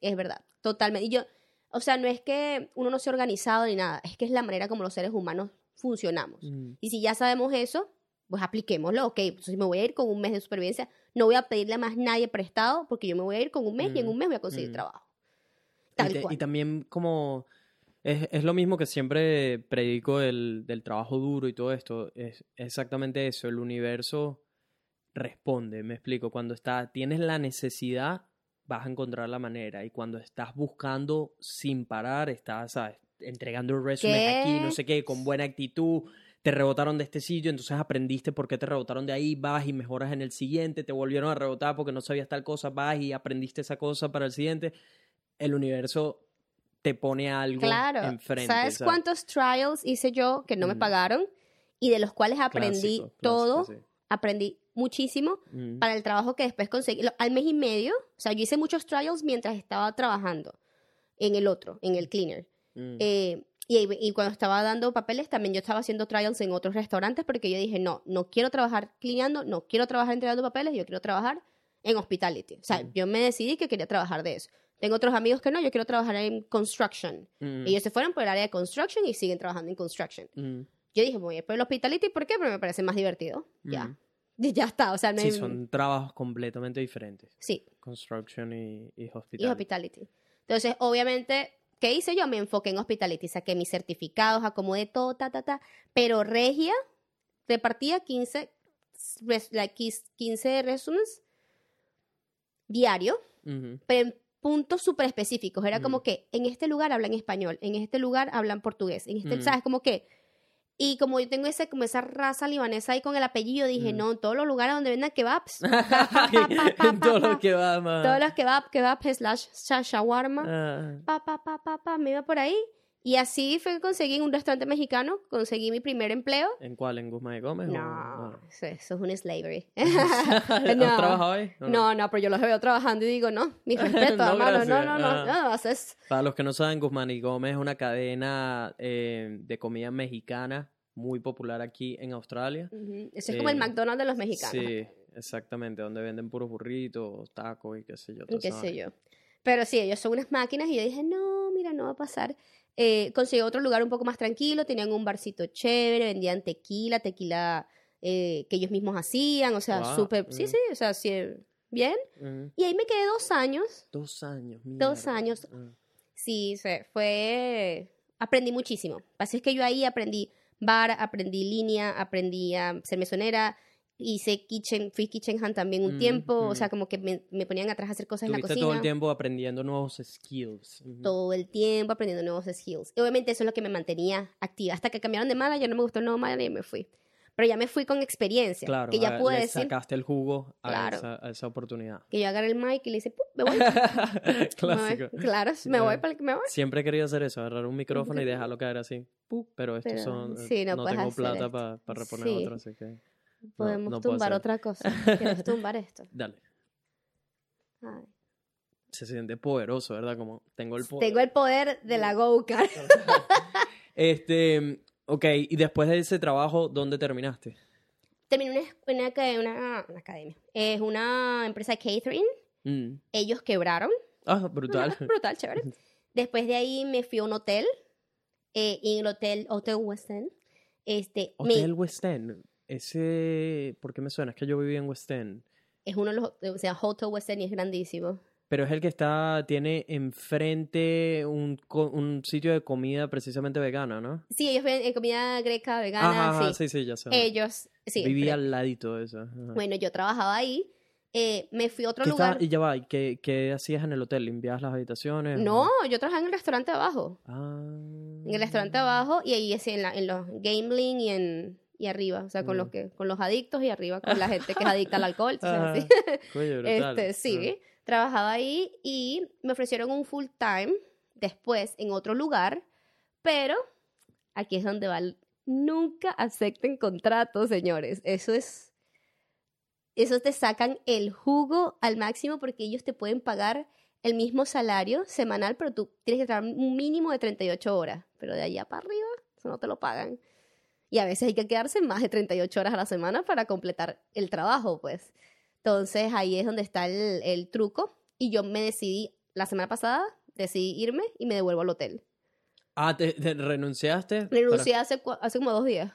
Es verdad. Totalmente. Y yo, o sea, no es que uno no sea organizado ni nada, es que es la manera como los seres humanos funcionamos. Mm. Y si ya sabemos eso, pues apliquémoslo. Ok, entonces me voy a ir con un mes de supervivencia. No voy a pedirle a más nadie prestado porque yo me voy a ir con un mes y en Mm, un mes voy a conseguir mm. trabajo. Y, Tal te- y cual. también como es, es lo mismo que siempre predico del, del trabajo duro y todo esto, es exactamente eso, el universo responde, me explico, cuando está, tienes la necesidad, vas a encontrar la manera, y cuando estás buscando sin parar, estás, ¿sabes? Entregando el resumen ¿Qué? aquí, no sé qué, con buena actitud, te rebotaron de este sitio, entonces aprendiste por qué te rebotaron de ahí, vas y mejoras en el siguiente, te volvieron a rebotar porque no sabías tal cosa, vas y aprendiste esa cosa para el siguiente. El universo te pone algo Claro. enfrente. ¿Sabes ¿sabes? cuántos trials hice yo que no me pagaron? Y de los cuales aprendí Clásico, todo, clásico, aprendí muchísimo. Mm. para el trabajo que después conseguí. Al mes y medio, o sea, yo hice muchos trials mientras estaba trabajando en el otro, en el cleaner. Mm. Eh, y, y cuando estaba dando papeles, también yo estaba haciendo trials en otros restaurantes porque yo dije, no, no quiero trabajar cleanando, no quiero trabajar entregando papeles, yo quiero trabajar en hospitality. O sea, Mm. yo me decidí que quería trabajar de eso. Tengo otros amigos que no, yo quiero trabajar en construction. Mm. Ellos se fueron por el área de construction y siguen trabajando en construction. Mm. Yo dije, voy a ir por el hospitality, ¿por qué? Porque me parece más divertido. Ya. Mm. Y [laughs] ya está, o sea, no Sí, hay- son trabajos completamente diferentes. Sí, Construction y, y y hospital. hospitality. Entonces, obviamente, ¿qué hice yo? Me enfoqué en hospitality, saqué mis certificados, acomodé todo, ta, ta, ta. Pero Regia repartía 15, res- like, 15 resúmenes diario, pero en puntos súper específicos. Era como Ujú. que en este lugar hablan español, en este lugar hablan portugués, en este, Ujú. ¿sabes? Como que Y como yo tengo ese, como esa raza libanesa ahí con el apellido, dije, Mm. no, en todos los lugares donde vendan kebabs. pa, pa, pa, pa, pa, en todo pa, lo que va más. Todos los kebab, kebab slash sha- shawarma. Ah, Pa, pa, pa, pa, pa, me iba por ahí. Y así fue que conseguí en un restaurante mexicano, conseguí mi primer empleo. ¿En cuál? ¿En Guzmán y Gómez? No, eso, eso es un slavery. [laughs] ¿Has [laughs] No. trabajado ahí? ¿O No, no, pero yo los veo trabajando y digo, no, mi [laughs] respeto, No, hermano, no, no, no, Ah. no, haces... Para los que no saben, Guzmán y Gómez es una cadena eh, de comida mexicana muy popular aquí en Australia. Ujú, Eso es como el Eh, McDonald's de los mexicanos. Sí, exactamente, donde venden puros burritos, tacos y qué sé yo. y qué sé yo. Pero sí, ellos son unas máquinas y yo dije, no, mira, no va a pasar. Eh, conseguí otro lugar un poco más tranquilo, tenían un barcito chévere, vendían tequila, tequila eh, que ellos mismos hacían, o sea, Guau, súper, sí, mm. sí, o sea, sí, bien. Ujú. Y ahí me quedé dos años, Dos años. Dos mierda. años. Ah. sí, se- fue, aprendí muchísimo. Así es que yo ahí aprendí bar, aprendí línea, aprendí a ser mesonera, hice kitchen, fui kitchen hand también un Mm, tiempo, o mm. sea, como que me, me ponían atrás a hacer cosas en la cocina. todo el tiempo aprendiendo nuevos skills. Ujú. todo el tiempo aprendiendo nuevos skills. Y obviamente eso es lo que me mantenía activa. Hasta que cambiaron de manager, no me gustó el nuevo manager y me fui. Pero ya me fui con experiencia. Claro, que ya a- pude le decir sacaste el jugo a, Claro. esa, a esa oportunidad. que yo agarré el mic y le hice, ¡pum! me voy. [laughs] Clásico. Me voy. Claro, me voy para el que me voy. Siempre he querido hacer eso, agarrar un micrófono y dejarlo caer así. ¡Pup! Pero estos Pero, son. sí, no no tengo plata esto. para reponer Sí. otro, así que. Podemos no tumbar otra cosa. ¿Quieres tumbar esto? [laughs] Dale. Ay. Se siente poderoso, ¿verdad? Como tengo el poder. Tengo el poder de la go-kart. [laughs] Este. Ok, y después de ese trabajo, ¿dónde terminaste? Terminé una, una, una- una academia. Es una empresa de catering. Mm. Ellos quebraron. Ah, brutal. Brutal, chévere. [laughs] Después de ahí me fui a un hotel. eh, en el hotel, Hotel West End. Este, me- Hotel West End. Ese. ¿Por qué me suena? Es que yo vivía en West End. es uno de los, o sea, Hotel West End y es grandísimo. Pero es el que está. Tiene enfrente un, un sitio de comida precisamente vegana, ¿no? Sí, ellos ven eh, comida greca, vegana, Ajá, ajá, sí. sí, sí, ya sé. Ellos, sí. Vivía pero- al ladito de eso. ajá. Bueno, yo trabajaba ahí. eh, me fui a otro ¿Qué lugar. estaba- y ya va, ¿y qué, qué hacías en el hotel? ¿Limpiabas las habitaciones? No, o- yo trabajaba en el restaurante abajo. Ah. En el restaurante abajo y ahí en, la, en los gambling y en y arriba, o sea, con los Mm. que con los adictos y arriba con la gente que es adicta al alcohol, entonces, Ajá. así. [laughs] Coño, brutal. Este, sí, trabajaba ahí y me ofrecieron un full time después en otro lugar, pero aquí es donde va el- nunca acepten contratos, señores. Eso es eso te sacan el jugo al máximo porque ellos te pueden pagar el mismo salario semanal, pero tú tienes que trabajar un mínimo de 38 horas, pero de allá para arriba eso no te lo pagan. Y a veces hay que quedarse más de 38 horas a la semana para completar el trabajo, pues. Entonces ahí es donde está el, el truco. Y yo me decidí, la semana pasada, decidí irme y me devuelvo al hotel. Ah, ¿te, te renunciaste? Renuncié hace, hace como dos días.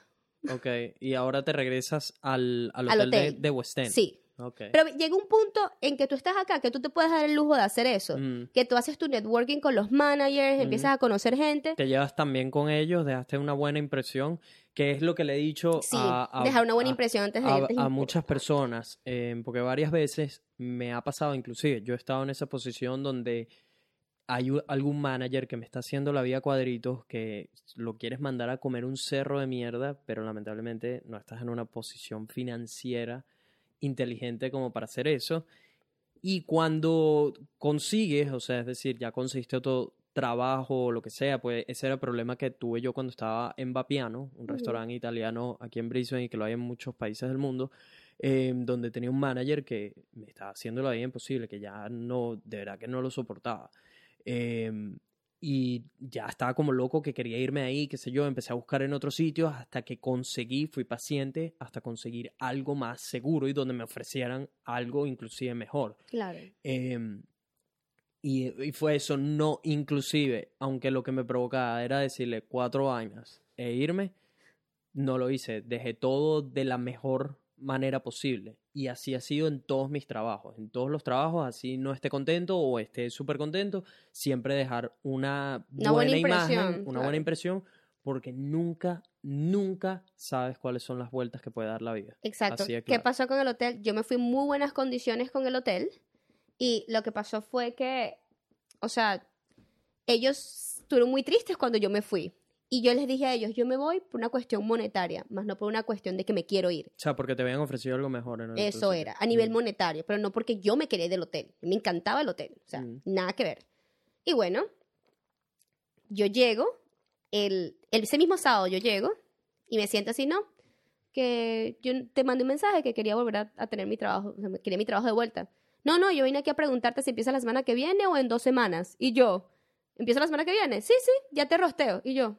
Ok, y ahora te regresas al, al Al hotel, de-. De, West End. Sí. Ok. Pero llega un punto en que tú estás acá, que tú te puedes dar el lujo de hacer eso. Mm. Que tú haces tu networking con los managers, empiezas a conocer gente. Te llevas también con ellos, dejaste una buena impresión, que es lo que le he dicho Sí, a, a- dejar una buena a- impresión antes de irte. a muchas personas, eh, porque varias veces me ha pasado, inclusive yo he estado en esa posición donde hay algún manager que me está haciendo la vida cuadritos, que lo quieres mandar a comer un cerro de mierda, pero lamentablemente no estás en una posición financiera inteligente como para hacer eso. Y cuando consigues, o sea, es decir, ya conseguiste otro trabajo o lo que sea, pues ese era el problema que tuve yo cuando estaba en Vapiano, un restaurante italiano aquí en Brisbane y que lo hay en muchos países del mundo, eh, donde tenía un manager que me estaba haciendo la vida imposible, que ya no, de verdad que no lo soportaba. Em, y ya estaba como loco que quería irme ahí, qué sé yo, empecé a buscar en otros sitios hasta que conseguí, fui paciente hasta conseguir algo más seguro y donde me ofrecieran algo inclusive mejor. Claro. Em, y, y fue eso, no inclusive, aunque lo que me provocaba era decirle cuatro vainas e irme, no lo hice, dejé todo de la mejor manera posible. Y así ha sido en todos mis trabajos. En todos los trabajos, así no esté contento o esté súper contento, siempre dejar una, Una buena imagen, una claro. buena impresión, porque nunca, nunca sabes cuáles son las vueltas que puede dar la vida. Exacto. De ¿Qué claro. pasó con el hotel? Yo me fui en muy buenas condiciones con el hotel y lo que pasó fue que, o sea, ellos estuvieron muy tristes cuando yo me fui Y yo les dije a ellos, yo me voy por una cuestión monetaria, más no por una cuestión de que me quiero ir. O sea, porque te habían ofrecido algo mejor. En el Eso otro era, a nivel Mm. monetario, pero no porque yo me quería ir del hotel. Me encantaba el hotel, o sea, Mm. nada que ver. Y bueno, yo llego, el, el- ese mismo sábado yo llego y me siento así, ¿no? Que yo te mandé un mensaje que quería volver a, a tener mi trabajo, o sea, quería mi trabajo de vuelta. No, no, yo vine aquí a preguntarte si empieza la semana que viene o en dos semanas. Y yo, ¿empieza la semana que viene? Sí, sí, ya te rosteo. Y yo,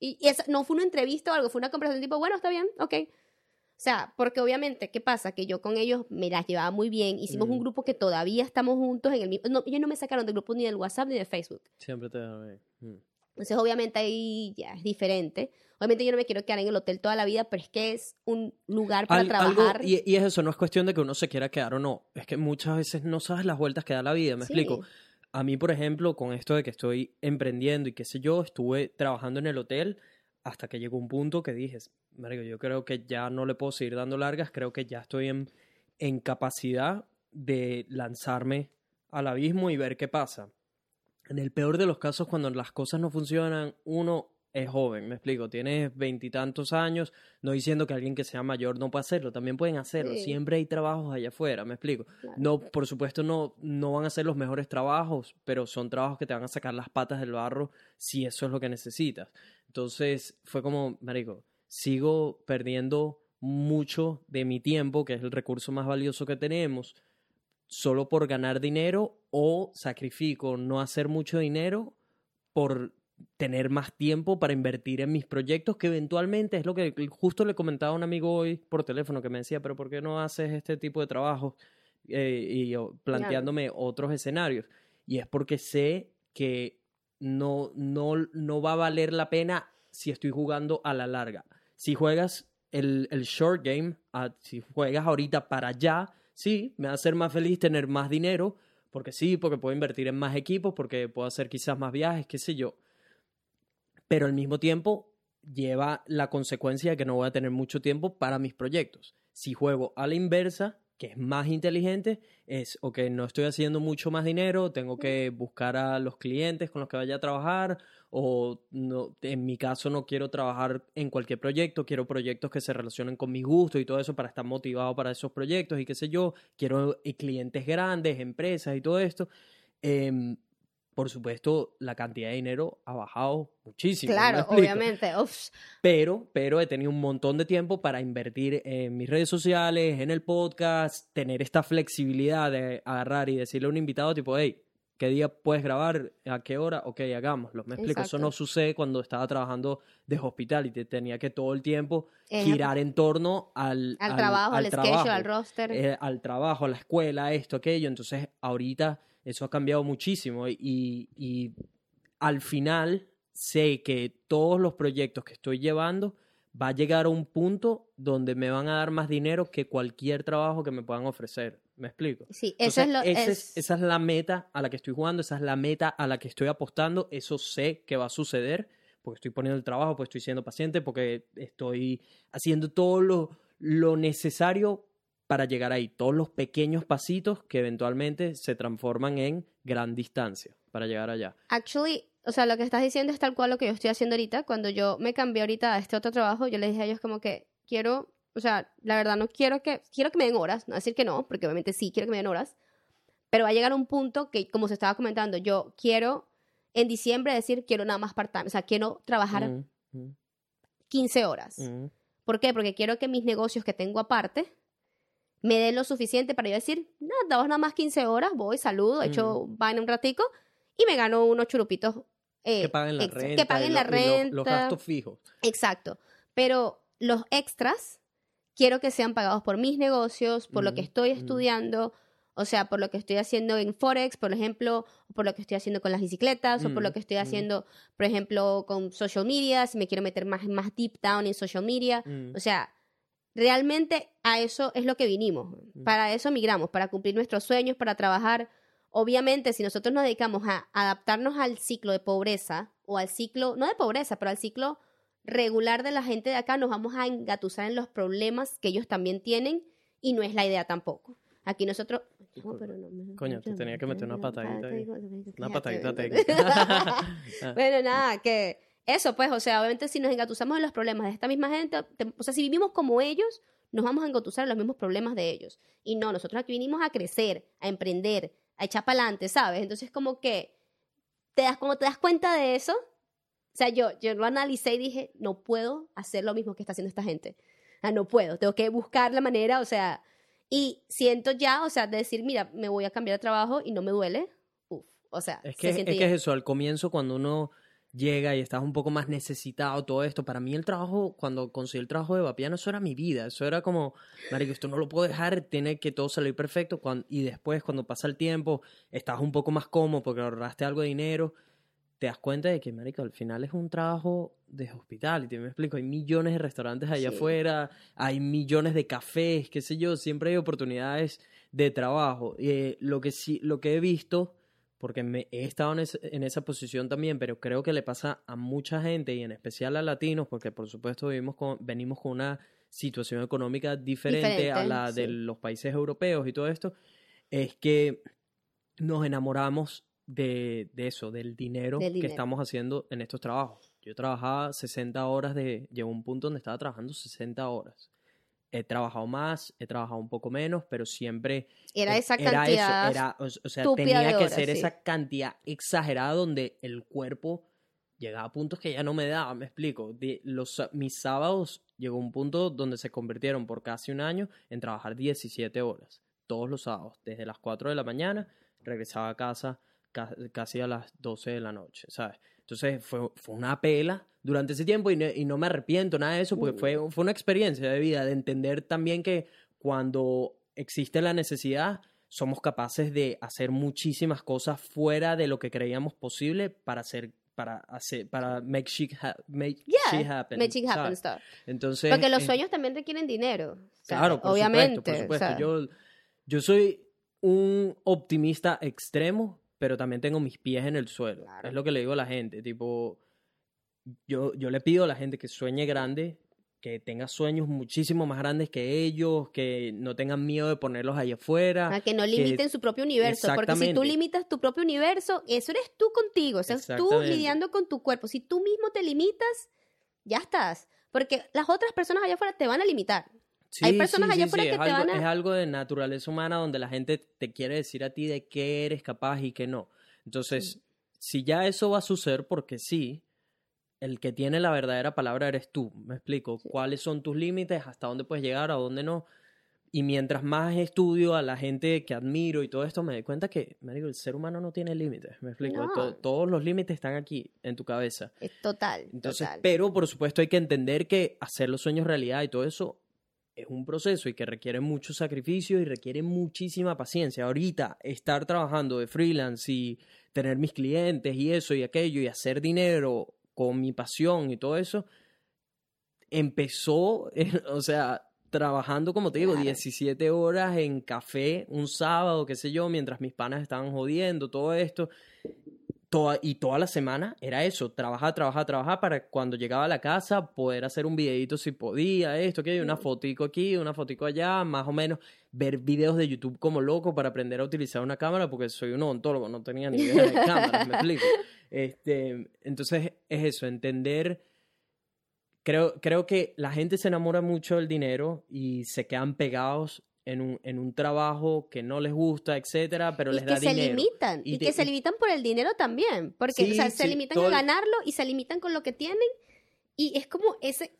y, y esa no fue una entrevista o algo, fue una conversación tipo, bueno, está bien, ok. O sea, porque obviamente, ¿qué pasa? Que yo con ellos me las llevaba muy bien. Hicimos Mm. un grupo que todavía estamos juntos en el mismo... No, ellos no me sacaron del grupo ni del WhatsApp ni de Facebook. Siempre te ahí. Mm. Entonces, obviamente, ahí ya es diferente. Obviamente, yo no me quiero quedar en el hotel toda la vida, pero es que es un lugar para Al- algo- trabajar. y, y es eso, no es cuestión de que uno se quiera quedar o no. Es que muchas veces no sabes las vueltas que da la vida, ¿me Sí. explico? A mí, por ejemplo, con esto de que estoy emprendiendo y qué sé yo, estuve trabajando en el hotel hasta que llegó un punto que dije, marico, yo creo que ya no le puedo seguir dando largas, creo que ya estoy en, en capacidad de lanzarme al abismo y ver qué pasa. En el peor de los casos, cuando las cosas no funcionan, uno es joven, me explico, tienes veintitantos años, no diciendo que alguien que sea mayor no puede hacerlo, también pueden hacerlo, Sí. siempre hay trabajos allá afuera, me explico. Claro. No, por supuesto, no, no van a ser los mejores trabajos, pero son trabajos que te van a sacar las patas del barro si eso es lo que necesitas. Entonces, fue como, marico, sigo perdiendo mucho de mi tiempo, que es el recurso más valioso que tenemos, solo por ganar dinero o sacrifico no hacer mucho dinero por tener más tiempo para invertir en mis proyectos, que eventualmente es lo que justo le comentaba a un amigo hoy por teléfono que me decía, pero ¿por qué no haces este tipo de trabajo? Eh, y yo planteándome otros escenarios. Y es porque sé que no, no, no va a valer la pena si estoy jugando a la larga. Si juegas el, el short game, ah, si juegas ahorita para allá, sí, me va a hacer más feliz tener más dinero, porque sí, porque puedo invertir en más equipos, porque puedo hacer quizás más viajes, qué sé yo. Pero al mismo tiempo lleva la consecuencia de que no voy a tener mucho tiempo para mis proyectos. Si juego a la inversa, que es más inteligente, es, ok, no estoy haciendo mucho más dinero, tengo que buscar a los clientes con los que vaya a trabajar, o en mi caso no quiero trabajar en cualquier proyecto, quiero proyectos que se relacionen con mis gustos y todo eso para estar motivado para esos proyectos y qué sé yo, quiero eh, clientes grandes, empresas y todo esto. Em, por supuesto, la cantidad de dinero ha bajado muchísimo. ¿me claro, obviamente. Uf, Pero, pero he tenido un montón de tiempo para invertir en mis redes sociales, en el podcast, tener esta flexibilidad de agarrar y decirle a un invitado tipo, hey, ¿qué día puedes grabar? ¿A qué hora? Ok, hagámoslo. Me explico, eso no sucede cuando estaba trabajando de hospitality. Tenía que todo el tiempo girar en torno al, al, trabajo, al, schedule, trabajo, al roster. eh, al trabajo, a la escuela, esto, aquello. Entonces, ahorita eso ha cambiado muchísimo y, y al final sé que todos los proyectos que estoy llevando va a llegar a un punto donde me van a dar más dinero que cualquier trabajo que me puedan ofrecer. ¿Me explico? sí, eso es lo... Entonces, ese es- es- esa es la meta a la que estoy jugando, esa es la meta a la que estoy apostando, eso sé que va a suceder, porque estoy poniendo el trabajo, porque estoy siendo paciente, porque estoy haciendo todo lo, lo necesario para llegar ahí, todos los pequeños pasitos que eventualmente se transforman en gran distancia para llegar allá. Actually, o sea, lo que estás diciendo es tal cual lo que yo estoy haciendo ahorita. Cuando yo me cambié ahorita a este otro trabajo, yo les dije a ellos como que quiero, o sea, la verdad no quiero que, quiero que me den horas, no decir que no, porque obviamente sí quiero que me den horas, pero va a llegar un punto que, como se estaba comentando, yo quiero en diciembre decir quiero nada más part-time, o sea, quiero trabajar Mm, mm, 15 horas. mm. ¿Por qué? Porque quiero que mis negocios que tengo aparte me den lo suficiente para yo decir, nada, damos nada más 15 horas, voy, saludo, echo vaina un ratico y me gano unos churupitos. eh, que paguen la renta. Que paguen la lo- y lo- renta. los gastos fijos. Exacto. Pero los extras quiero que sean pagados por mis negocios, por lo que estoy estudiando, o sea, por lo que estoy haciendo en Forex, por ejemplo, o por lo que estoy haciendo con las bicicletas, o por lo que estoy haciendo, por ejemplo, con social media, si me quiero meter más, más deep down en social media. Mm. O sea, realmente a eso es lo que vinimos. Para eso migramos, para cumplir nuestros sueños, para trabajar. Obviamente, si nosotros nos dedicamos a adaptarnos al ciclo de pobreza o al ciclo, no de pobreza, pero al ciclo regular de la gente de acá, nos vamos a engatusar en los problemas que ellos también tienen y no es la idea tampoco. Aquí nosotros... No, Disculpa. pero no me- Coño, te tenía que meter una patadita ahí. Una patadita técnica. [laughs] [laughs] Ah. Bueno, nada, que eso, pues, o sea, obviamente si nos engatusamos en los problemas de esta misma gente, te- o sea, si vivimos como ellos, nos vamos a engatusar en los mismos problemas de ellos. Y no, nosotros aquí vinimos a crecer, a emprender, a echar para adelante, ¿sabes? Entonces, como que, te das, cuando te das cuenta de eso, o sea, yo, yo lo analicé y dije, no puedo hacer lo mismo que está haciendo esta gente. O sea, no puedo, tengo que buscar la manera, o sea, y siento ya, o sea, de decir, mira, me voy a cambiar de trabajo y no me duele, uf, o sea, Es se que, es siente que es eso, al comienzo cuando uno llega y estás un poco más necesitado, todo esto, para mí el trabajo, cuando conseguí el trabajo de Vapiano, eso era mi vida, eso era como, marico, esto no lo puedo dejar, tiene que todo salir perfecto, y después cuando pasa el tiempo, estás un poco más cómodo porque ahorraste algo de dinero, te das cuenta de que, marico, al final es un trabajo de hospitality, me explico, hay millones de restaurantes allá Sí. afuera, hay millones de cafés, qué sé yo, siempre hay oportunidades de trabajo. Eh, lo que sí, lo que he visto, porque me, he estado en, esa posición también, pero creo que le pasa a mucha gente y en especial a latinos, porque por supuesto vivimos con, venimos con una situación económica diferente, a la de los países europeos y todo esto, es que nos enamoramos de, de eso, del dinero, Del que dinero. estamos haciendo en estos trabajos. Yo trabajaba 60 horas de, llegó un punto donde estaba trabajando 60 horas. He trabajado más, he trabajado un poco menos, pero siempre Era esa era cantidad. eso, era, o, o sea, tenía que horas, ser sí. esa cantidad exagerada donde el cuerpo llegaba a puntos que ya no me daba, me explico. Los, mis sábados llegó un punto donde se convirtieron por casi un año en trabajar 17 horas, todos los sábados, desde las 4 de la mañana, regresaba a casa ca- casi a las 12 de la noche, ¿sabes? Entonces fue, fue una pela durante ese tiempo y no, y no me arrepiento nada de eso porque fue, fue una experiencia de vida, de entender también que cuando existe la necesidad somos capaces de hacer muchísimas cosas fuera de lo que creíamos posible para hacer para hacer para make shit, ha- make Yeah, shit happen, make it happen stuff. Entonces, Porque los eh, sueños también requieren dinero. Claro, por obviamente. supuesto, por supuesto. Yo, yo soy un optimista extremo, pero también tengo mis pies en el suelo. Claro. Es lo que le digo a la gente. Tipo, yo, yo le pido a la gente que sueñe grande, que tenga sueños muchísimo más grandes que ellos, que no tengan miedo de ponerlos allá afuera. a que no limiten su propio universo. Porque si tú limitas tu propio universo, eso eres tú contigo. O sea, tú lidiando con tu cuerpo. Si tú mismo te limitas, ya estás. Porque las otras personas allá afuera te van a limitar. hay personas allá afuera que te algo, van a- Es algo de naturaleza humana donde la gente te quiere decir a ti de qué eres capaz y qué no. Entonces, si ya eso va a suceder, porque sí, el que tiene la verdadera palabra eres tú. Me explico. ¿Cuáles son tus límites? ¿Hasta dónde puedes llegar? ¿A dónde no? Y mientras más estudio a la gente que admiro y todo esto, me doy cuenta que, marico, el ser humano no tiene límites. Me explico. No. To- todos los límites están aquí, en tu cabeza. Es total. Entonces, total. pero por supuesto hay que entender que hacer los sueños realidad y todo eso es un proceso y que requiere mucho sacrificio y requiere muchísima paciencia. Ahorita estar trabajando de freelance y tener mis clientes y eso y aquello y hacer dinero con mi pasión y todo eso empezó, [laughs] o sea, trabajando como te digo, Claro. 17 horas en café un sábado, qué sé yo, mientras mis panas estaban jodiendo, todo esto. Toda, y toda la semana era eso, trabajar, trabajar, trabajar para cuando llegaba a la casa poder hacer un videito si podía, esto, que una fotico aquí, una fotico allá, más o menos ver videos de YouTube como loco para aprender a utilizar una cámara porque soy un odontólogo, no tenía ni idea de [laughs] cámaras, me explico. Este, entonces es eso, entender creo, creo que la gente se enamora mucho del dinero y se quedan pegados en un, en un trabajo que no les gusta, etcétera, pero y les que da se dinero. limitan. Y Y, te- que se y- limitan por el dinero también. Porque Sí, o sea, se sí, limitan todo a ganarlo y se limitan con lo que tienen. Y es como ese.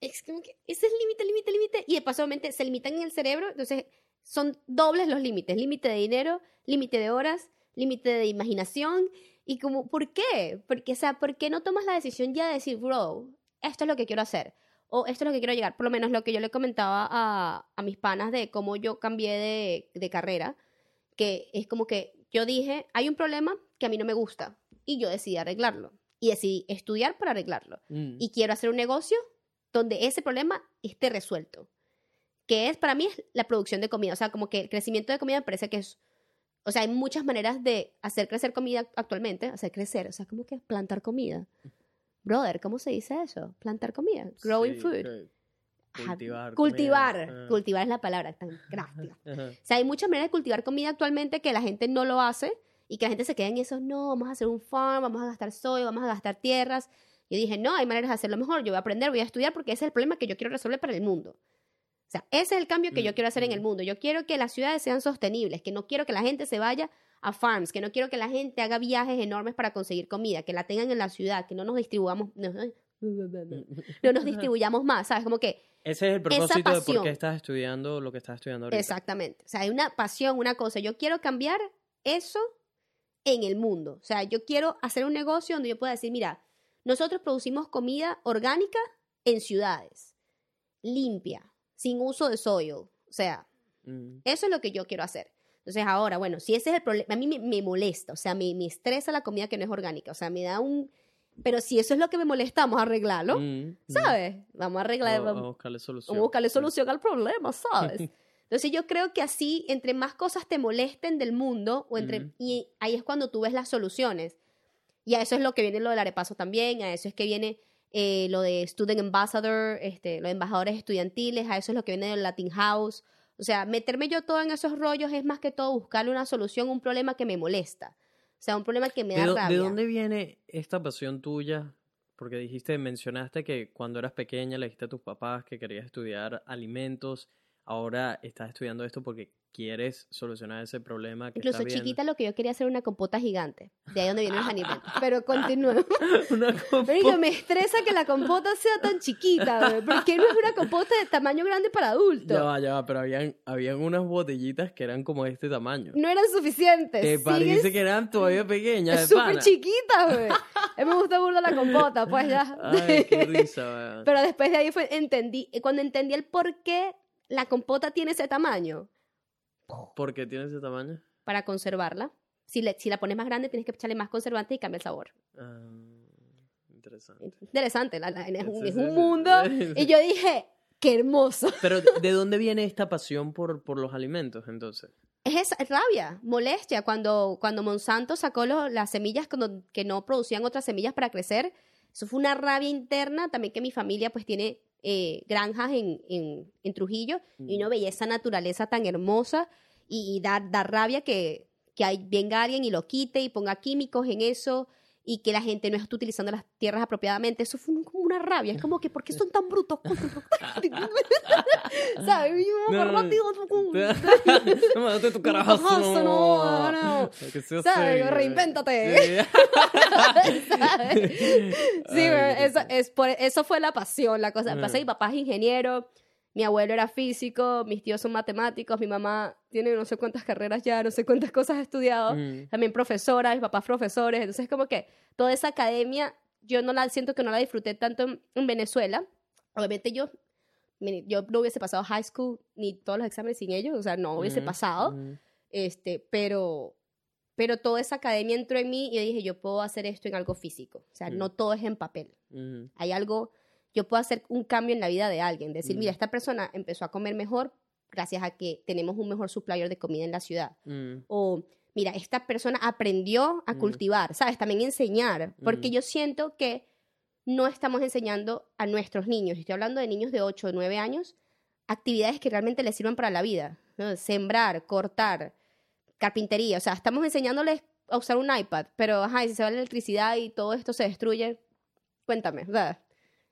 Es como que ese es límite, límite, límite. Y de paso, obviamente, se limitan en el cerebro. Entonces, son dobles los límites: límite de dinero, límite de horas, límite de imaginación. Y como, ¿por qué? Porque, o sea, ¿por qué no tomas la decisión ya de decir, bro, esto es lo que quiero hacer? O esto es lo que quiero llegar. Por lo menos lo que yo le comentaba a, a mis panas de cómo yo cambié de, de carrera, que es como que yo dije, hay un problema que a mí no me gusta y yo decidí arreglarlo. Y decidí estudiar para arreglarlo. Mm. Y quiero hacer un negocio donde ese problema esté resuelto. Que es, para mí, es la producción de comida. O sea, como que el crecimiento de comida me parece que es... O sea, hay muchas maneras de hacer crecer comida actualmente. Hacer crecer, o sea, como que plantar comida. Brother, ¿cómo se dice eso? Plantar comida. Growing Sí, food. Cultivar. Cultivar. Ah. Cultivar es la palabra tan gráfica. [laughs] Ajá. O sea, hay muchas maneras de cultivar comida actualmente que la gente no lo hace y que la gente se queda en eso, no, vamos a hacer un farm, vamos a gastar soya, vamos a gastar tierras. Yo dije, no, hay maneras de hacerlo mejor, yo voy a aprender, voy a estudiar porque ese es el problema que yo quiero resolver para el mundo. O sea, ese es el cambio que yo Mm, quiero hacer en el mm. mundo. Yo quiero que las ciudades sean sostenibles, que no quiero que la gente se vaya a farms, que no quiero que la gente haga viajes enormes para conseguir comida, que la tengan en la ciudad, que no nos distribuyamos, no, [laughs] no nos distribuyamos más, ¿sabes? Como que Ese es el propósito de por qué estás estudiando lo que estás estudiando ahorita. Exactamente. O sea, hay una pasión, una cosa. Yo quiero cambiar eso en el mundo. O sea, yo quiero hacer un negocio donde yo pueda decir, mira, nosotros producimos comida orgánica en ciudades, limpia, sin uso de soil. O sea, Mm. eso es lo que yo quiero hacer. Entonces, ahora, bueno, si ese es el problema, a mí me, me molesta, o sea, me, me estresa la comida que no es orgánica, o sea, me da un... Pero si eso es lo que me molesta, vamos a arreglarlo, Mm, mm. ¿sabes? Vamos a arreglar, Vamos a buscarle solución. Vamos a buscarle Sí. solución al problema, ¿sabes? [laughs] Entonces yo creo que así, entre más cosas te molesten del mundo, o entre, Ujú. y ahí es cuando tú ves las soluciones. Y a eso es lo que viene lo del arepaso también, a eso es que viene eh, lo de Student Ambassador, este, los embajadores estudiantiles, a eso es lo que viene del Latin House. O sea, meterme yo todo en esos rollos es más que todo buscarle una solución a un problema que me molesta. O sea, un problema que me ¿De, da rabia. de dónde viene esta pasión tuya? Porque dijiste, mencionaste que cuando eras pequeña le dijiste a tus papás que querías estudiar alimentos. Ahora estás estudiando esto porque quieres solucionar ese problema que Incluso chiquita lo que yo quería hacer una compota gigante. De ahí donde vienen los alimentos. [laughs] Pero [laughs] Marico, compota. me estresa que la compota sea tan chiquita, [laughs] güey. ¿Por qué no es una compota de tamaño grande para adultos? Ya va, ya va, pero habían, habían unas botellitas que eran como este tamaño. No eran suficientes. Que parece que eran todavía pequeñas. De súper pana. chiquita, güey. A mí me gusta burda la compota, pues ya. Ay, qué risa, weón. Pero después de ahí fue, entendí, cuando entendí el por qué la compota tiene ese tamaño, ¿Por qué tiene ese tamaño? para conservarla. Si, le, si la pones más grande, tienes que echarle más conservante y cambia el sabor. Ah, interesante. Interesante, la- la- es un, Sí, es sí, un sí. mundo. Y yo dije, qué hermoso. Pero, ¿de dónde viene esta pasión por, por los alimentos, entonces? Es esa es rabia, molestia. Cuando, cuando Monsanto sacó lo- las semillas cuando- que no producían otras semillas para crecer, eso fue una rabia interna. También que mi familia pues tiene eh, granjas en, en, en Trujillo y Mm. uno veía esa naturaleza tan hermosa y, y da, da rabia que, que hay, venga alguien y lo quite y ponga químicos en eso y que la gente no esté utilizando las tierras apropiadamente. Eso fue como una rabia. Es como que, ¿por qué son tan brutos? [laughs] ¿Sabes? Yo, No, no, no. rápido, [laughs] No, [laughs] tu carajazo. No, no. Sea ¿Sabes? Reinvéntate. Sí. eso, es por, eso fue la pasión, la cosa. Pasa, mi papá es ingeniero, mi abuelo era físico, mis tíos son matemáticos, mi mamá tiene no sé cuántas carreras ya, no sé cuántas cosas ha estudiado, Mm. también profesora, mis papás profesores, entonces como que toda esa academia, yo no la siento que no la disfruté tanto en, en Venezuela. Obviamente yo, yo no hubiese pasado high school ni todos los exámenes sin ellos, o sea, no hubiese Mm, pasado mm. este, pero, pero toda esa academia entró en mí y yo dije, yo puedo hacer esto en algo físico. O sea, Mm. no todo es en papel. Hay algo, yo puedo hacer un cambio en la vida de alguien. Decir, Mm. mira, esta persona empezó a comer mejor gracias a que tenemos un mejor supplier de comida en la ciudad. Mm. O, mira, esta persona aprendió a Mm. cultivar, ¿sabes? También enseñar. Porque Mm. yo siento que no estamos enseñando a nuestros niños, estoy hablando de niños de 8 o 9 años, actividades que realmente les sirvan para la vida. ¿no? Sembrar, cortar, carpintería. O sea, estamos enseñándoles a usar un iPad, pero ajá, y si se va la electricidad y todo esto se destruye, cuéntame, ¿verdad?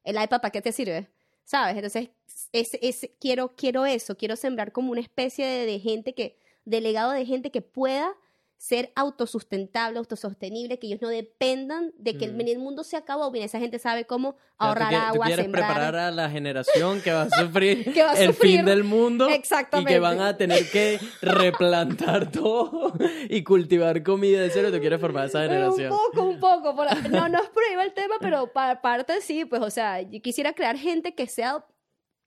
¿El iPad para qué te sirve? ¿Sabes? Entonces, es, es- quiero, quiero eso, quiero sembrar como una especie de, de gente que, delegado de gente que pueda ser autosustentable, autosostenible, que ellos no dependan de que el- Mm. el, mundo se acabó. Mira, esa gente sabe cómo tú ahorrar quieres- tú agua, quieres sembrar. preparar a la generación que va a [laughs] sufrir Que va a el sufrir. fin del mundo Exactamente. y que van a tener que replantar [laughs] todo y cultivar comida de cero. Tú quieres formar esa generación. Un poco, un poco. por. No, no es por ahí va el tema, pero para parte sí, pues, o sea, yo quisiera crear gente que sea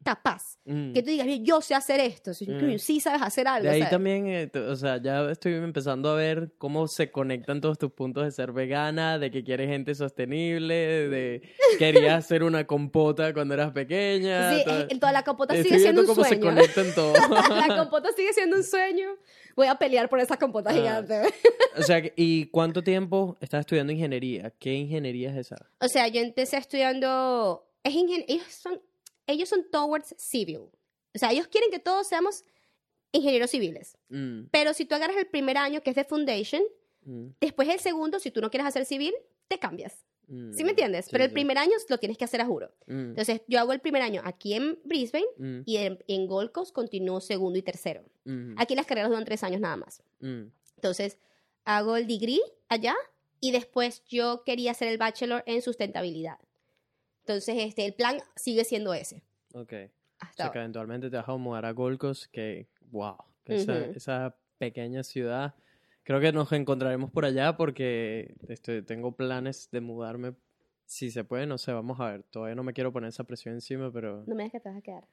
capaz. Mm. Que tú digas, "Mira, yo sé hacer esto. Sí, Mm. sí sabes hacer algo. De ahí ¿sabes? también, eh, o sea, ya estoy empezando a ver cómo se conectan todos tus puntos de ser vegana, de que quieres gente sostenible, de [laughs] querías hacer una compota cuando eras pequeña. Sí, eh, toda la compota sigue siendo un cómo se sueño. conectan [laughs] todos. la compota sigue siendo un sueño. Voy a pelear por esa compota Ah. gigante. o sea, ¿y cuánto tiempo estás estudiando ingeniería? ¿Qué ingeniería es esa? O sea, yo empecé estudiando. Es ellos, son, ellos son towards civil. O sea, ellos quieren que todos seamos ingenieros civiles. Mm, Pero si tú agarras el primer año, que es de foundation, mm, después el segundo, si tú no quieres hacer civil, te cambias. Mm, ¿Sí me entiendes? sí, Pero el sí. primer año lo tienes que hacer a juro. Mm, Entonces, yo hago el primer año aquí en Brisbane y en, en Gold Coast continúo segundo y tercero. Aquí las carreras duran tres años nada más. Entonces, hago el degree allá y después yo quería hacer el bachelor en sustentabilidad. Entonces, este, el plan sigue siendo ese. Ok. O Hasta sea, que eventualmente te vas a mudar a Gold Coast, que, wow, que esa, Ujú. esa pequeña ciudad. Creo que nos encontraremos por allá porque este, tengo planes de mudarme. Si se puede, no sé, vamos a ver. Todavía no me quiero poner esa presión encima, pero... No me digas que te vas a quedar.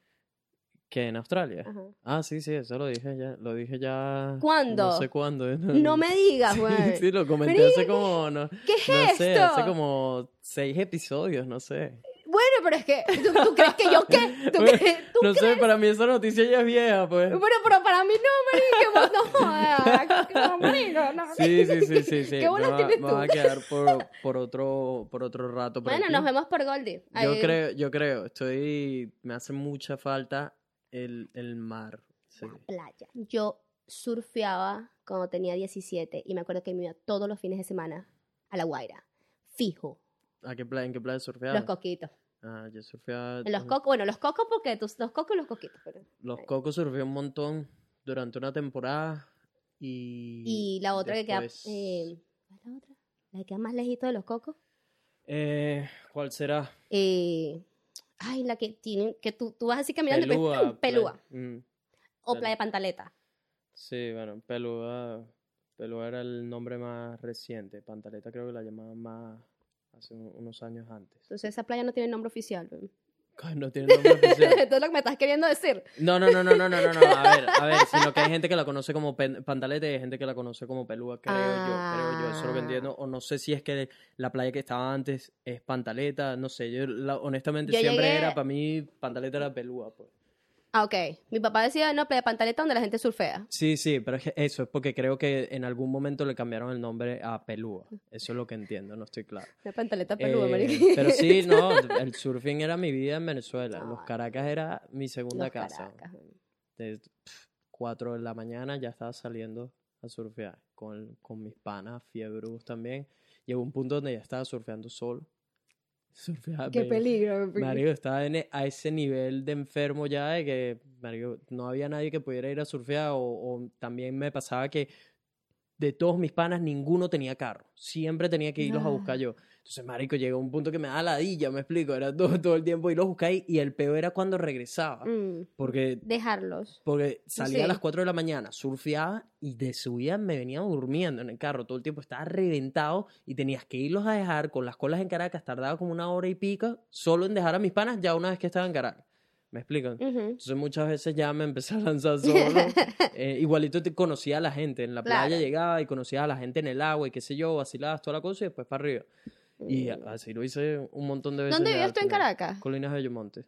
¿Que en Australia? Ajá. Ah, sí, sí, eso lo dije ya. Lo dije ya... ¿Cuándo? No sé cuándo. [laughs] No me digas, güey. Sí, lo comenté Pero hace como... No, ¿Qué es no esto? sé, hace como seis episodios, no sé. Bueno, pero es que, ¿tú, tú crees que yo qué? [laughs] ¿Tú Bueno, crees? ¿Tú No sé, para mí esa noticia ya es vieja, pues. Bueno, pero para mí no, marico, no jodas. No, marico, no. Sí, sí, sí, sí, sí. [laughs] ¿Qué bolas tienes me va a tú? quedar por, por otro, por otro rato. por Bueno, aquí. nos vemos por Goldie. Yo creo, yo creo, estoy, me hace mucha falta el, el mar. Sí. playa. Yo surfeaba cuando tenía 17 y me acuerdo que me iba todos los fines de semana a La Guaira. Fijo. ¿A qué playa, en qué playa surfeabas? Los coquitos. Ah, yo surfeaba. En los cocos, bueno, los cocos porque tus, los cocos y los coquitos. pero- Los cocos surfeé un montón durante una temporada y. Y la otra que queda. eh, ¿Cuál es la otra? La que queda más lejito de los cocos. Eh, ¿Cuál será? Eh, ay, la que tiene. Que tú, tú vas así caminando y ves, Pelúa. Pelúa. playa- mm, O Pelúa. Playa Pantaleta. Sí, bueno, Pelúa, Pelúa era el nombre más reciente. Pantaleta creo que la llamaban más hace un- unos años antes. Entonces esa playa no tiene nombre oficial. No tiene nombre oficial. [laughs] Esto es lo que me estás queriendo decir. No, no, no, no, no, no, no, no, a ver, a ver, sino que hay gente que la conoce como pantaleta y hay gente que la conoce como pelúa, creo yo, creo yo, eso es lo que Ah. entiendo, o no sé si es que la playa que estaba antes es pantaleta, no sé, yo la- honestamente Yo siempre llegué- era, para mí, pantaleta era pelúa, pues. Ah, ok. Mi papá decía, no, Playa Pantaleta donde la gente surfea. Sí, sí, pero es que eso es porque creo que en algún momento le cambiaron el nombre a pelúa, eso es lo que entiendo, no estoy claro. La Pantaleta pelúa, Eh, pero sí, [laughs] no, el surfing era mi vida en Venezuela, los Ah. Caracas era mi segunda Los casa. Caracas. de 4 de la mañana ya estaba saliendo a surfear con, con mis panas, fiebrus también. Llegó un punto donde ya estaba surfeando solo. [laughs] Surfeaba, Qué peligro. Marico, estaba en e- a ese nivel de enfermo ya de que, marico, no había nadie que pudiera ir a surfear o, o también me pasaba que de todos mis panas ninguno tenía carro. Siempre tenía que irlos a buscar yo. Entonces, marico, llegó un punto que me da ladilla, me explico. Era todo, todo el tiempo irlos a buscar y, y el peor era cuando regresaba. Mm, Porque Dejarlos. porque salía a las 4 de la mañana, surfeaba y de subida me venía durmiendo en el carro. Todo el tiempo estaba reventado y tenías que irlos a dejar con las colas en Caracas. Tardaba como una hora y pico solo en dejar a mis panas ya una vez que estaba en Caracas. ¿Me explican? Entonces muchas veces ya me empecé a lanzar [laughs] solo. Eh, igualito te conocía a la gente. En la playa llegaba y conocía a la gente en el agua y qué sé yo, vacilabas toda la cosa y después para arriba. Y a- así lo hice un montón de veces. Mm. ¿Dónde vivías tú en. Caracas? Colinas de Bellomonte.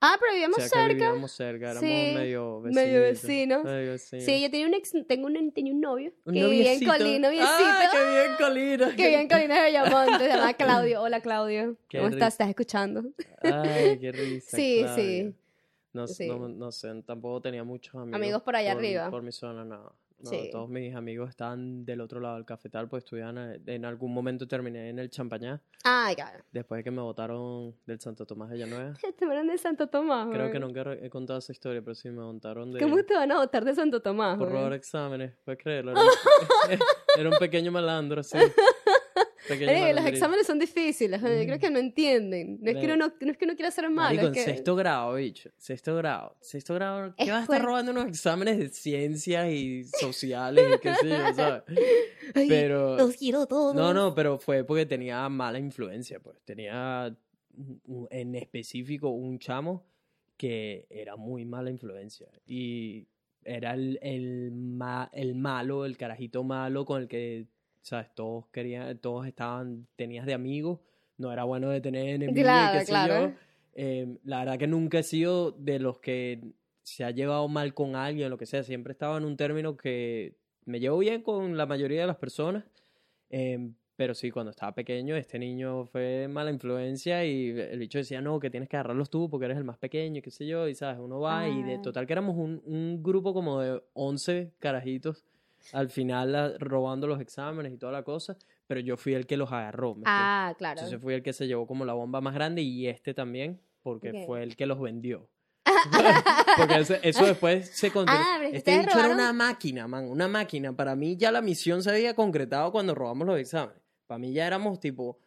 Ah, pero vivíamos o sea, cerca. vivíamos cerca, éramos Sí, medio vecinos. medio vecinos. Medio vecinos. Sí, yo tenía un ex, tengo un, tenía un novio Un que vivía en. Colina, noviecito, ¡Ah, qué bien, Colina! que vivía en Colina de Bellamonte, se llama [laughs] Claudio. Hola, Claudio. Qué ¿Cómo estás? ¿Estás escuchando? Ay, qué risa. Sí, Claudia. sí. No, Sí. no, no sé, tampoco tenía muchos amigos. Amigos por allá arriba. Por mi zona, no. No, Sí. todos mis amigos estaban del otro lado del cafetal, pues estudiaban, eh, en algún momento terminé en el Champañá, Ay, claro. después de que me votaron del Santo Tomás de Llanueva. [laughs] Te van de Santo Tomás. Creo güey. que nunca he contado esa historia, pero sí me montaron de... ¿Cómo te van a votar de Santo Tomás? Por robar exámenes, puedes creerlo. Era un [laughs] pequeño malandro, sí. [laughs] Eh, los exámenes son difíciles, yo creo Mm. que no entienden. No es que no, no es que uno quiera ser malo, Marico, es que... en sexto grado, bicho. Sexto grado. Sexto grado. ¿Qué Es vas a estar robando unos exámenes de ciencias y sociales y qué sé yo, [laughs] ¿sabes? Ay, Pero. los quiero todos. No, no, pero fue porque tenía mala influencia, pues. Tenía en específico un chamo que era muy mala influencia. Y era el, el, ma- el malo, el carajito malo con el que, ¿sabes? Todos querían, todos estaban, tenías de amigos. No era bueno de tener enemigos, Claro, qué sé claro. yo. Eh, la verdad que nunca he sido de los que se ha llevado mal con alguien, lo que sea. Siempre estaba en un término que me llevo bien con la mayoría de las personas. Em, pero sí, cuando estaba pequeño, este niño fue mala influencia y el bicho decía, no, que tienes que agarrarlos tú porque eres el más pequeño qué sé yo, y sabes, uno va y de Ah. total que éramos un, un grupo como de 11 carajitos al final a- robando los exámenes y toda la cosa, pero yo fui el que los agarró. ¿me Ah, claro. Entonces fui el que se llevó como la bomba más grande y este también, porque fue el que los vendió. [laughs] porque eso, eso después se convirtió. Ah, pero este bicho era una máquina, man, una máquina. Para mí ya la misión se había concretado cuando robamos los exámenes. Para mí ya éramos tipo,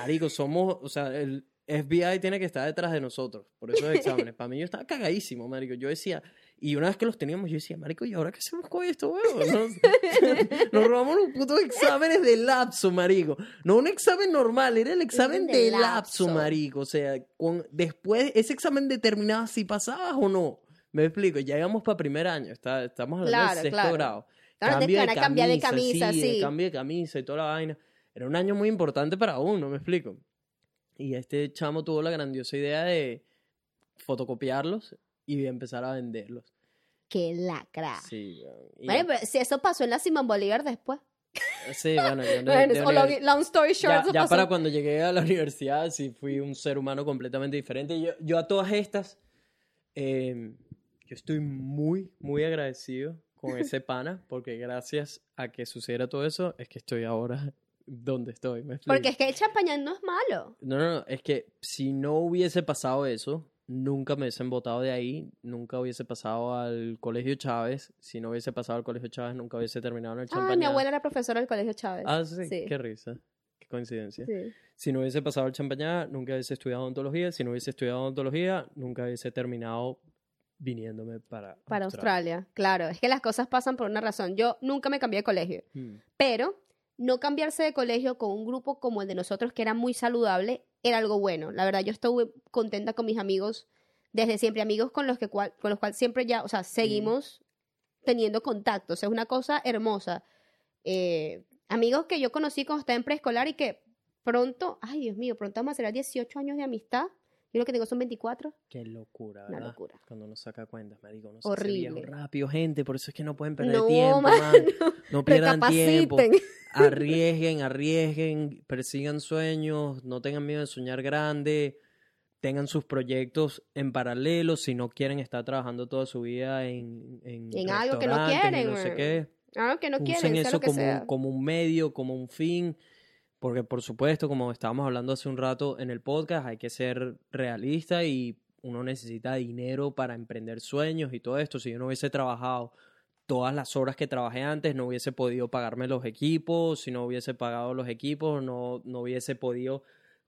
marico, somos, o sea, el FBI tiene que estar detrás de nosotros por esos [laughs] exámenes. Para mí yo estaba cagadísimo, marico. Yo decía, y una vez que los teníamos, yo decía, marico, ¿y ahora qué hacemos con esto, weón? [laughs] Nos, [laughs] nos robamos los putos exámenes de lapso, marico. No un examen normal, era el examen de de lapso, lapso. marico. O sea, con, después ese examen determinaba si pasabas o no. Me explico, ya íbamos para primer año, está, estamos hablando Claro, de sexto claro. grado. Claro, Cambio de cara, cambiar de camisa, sí, de sí. cambio de camisa y toda la vaina. Era un año muy importante para uno, me explico. Y este chamo tuvo la grandiosa idea de fotocopiarlos y empezar a venderlos. Qué lacra. Sí. Y- Bueno, pero si eso pasó en la Simón Bolívar después. sí, bueno, yo [laughs] de- Bueno, de o long, long story short, ya, ya para cuando llegué a la universidad, sí fui un ser humano completamente diferente. Yo, yo a todas estas, eh, yo estoy muy, muy agradecido con ese [laughs] pana, porque gracias a que sucediera todo eso, es que estoy ahora donde estoy. ¿me? Porque es que el champañán no es malo. No, no, no, es que si no hubiese pasado eso, nunca me hubiesen votado de ahí, nunca hubiese pasado al Colegio Chávez, si no hubiese pasado al Colegio Chávez, nunca hubiese terminado en el Ah, mi abuela era profesora del Colegio Chávez. Ah, sí, Sí. qué risa, qué coincidencia. Sí. Si no hubiese pasado el champañá, nunca hubiese estudiado odontología. Si no hubiese estudiado odontología, nunca hubiese terminado viniéndome para Para Australia. Claro, es que las cosas pasan por una razón. Yo nunca me cambié de colegio, Mm. pero no cambiarse de colegio con un grupo como el de nosotros, que era muy saludable, era algo bueno. La verdad, yo estuve contenta con mis amigos desde siempre, amigos con los que cual- con los cuales siempre ya, o sea, seguimos teniendo contacto. O sea, es una cosa hermosa. Eh, amigos que yo conocí cuando estaba en preescolar y que pronto, ay Dios mío, pronto vamos a hacer 18 años de amistad. Yo lo que tengo son 24. Qué locura, Una ¿verdad? locura. Cuando uno saca cuentas, se hace viejo Horrible. rápido, gente, por eso es que no pueden perder No, tiempo, man. [laughs] No pierdan tiempo. [laughs] Arriesguen, arriesguen, persigan sueños, no tengan miedo de soñar grande, tengan sus proyectos en paralelo si no quieren estar trabajando toda su vida en, en, En algo que no quieren, no sé qué. Claro que no usen quieren, sea eso lo que como, sea. Un, como un medio, como un fin, porque por supuesto, como estábamos hablando hace un rato en el podcast, hay que ser realista y uno necesita dinero para emprender sueños y todo esto. Si yo no hubiese trabajado todas las horas que trabajé antes, no hubiese podido pagarme los equipos, si no hubiese pagado los equipos, no, no hubiese podido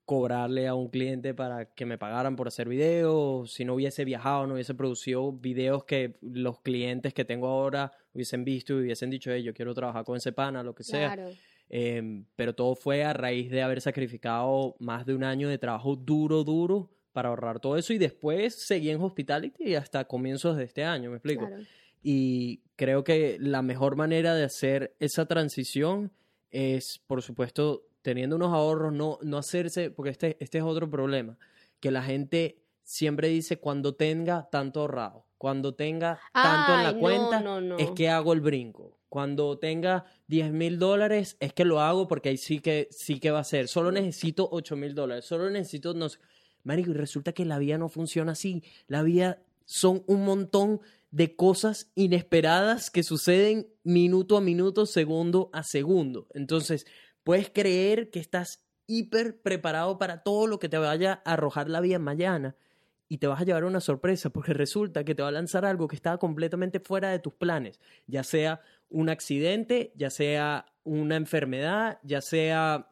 cobrarle a un cliente para que me pagaran por hacer videos, si no hubiese viajado, no hubiese producido videos que los clientes que tengo ahora hubiesen visto y hubiesen dicho, hey, yo quiero trabajar con ese pana, lo que sea. Claro. Em, pero todo fue a raíz de haber sacrificado más de un año de trabajo duro, duro para ahorrar todo eso y después seguí en Hospitality hasta comienzos de este año, ¿me explico? Claro. Y creo que la mejor manera de hacer esa transición es, por supuesto, teniendo unos ahorros, no, no hacerse, porque este, este es otro problema, que la gente siempre dice cuando tenga tanto ahorrado, cuando tenga tanto en la no, cuenta, no, no. es que hago el brinco. Cuando tenga 10 mil dólares, es que lo hago porque ahí sí que, sí que va a ser. Solo necesito 8 mil dólares, solo necesito, no. Marico, y resulta que la vida no funciona así. La vida son un montón de cosas inesperadas que suceden minuto a minuto, segundo a segundo. Entonces, puedes creer que estás hiper preparado para todo lo que te vaya a arrojar la vida mañana y te vas a llevar una sorpresa porque resulta que te va a lanzar algo que estaba completamente fuera de tus planes, ya sea un accidente, ya sea una enfermedad, ya sea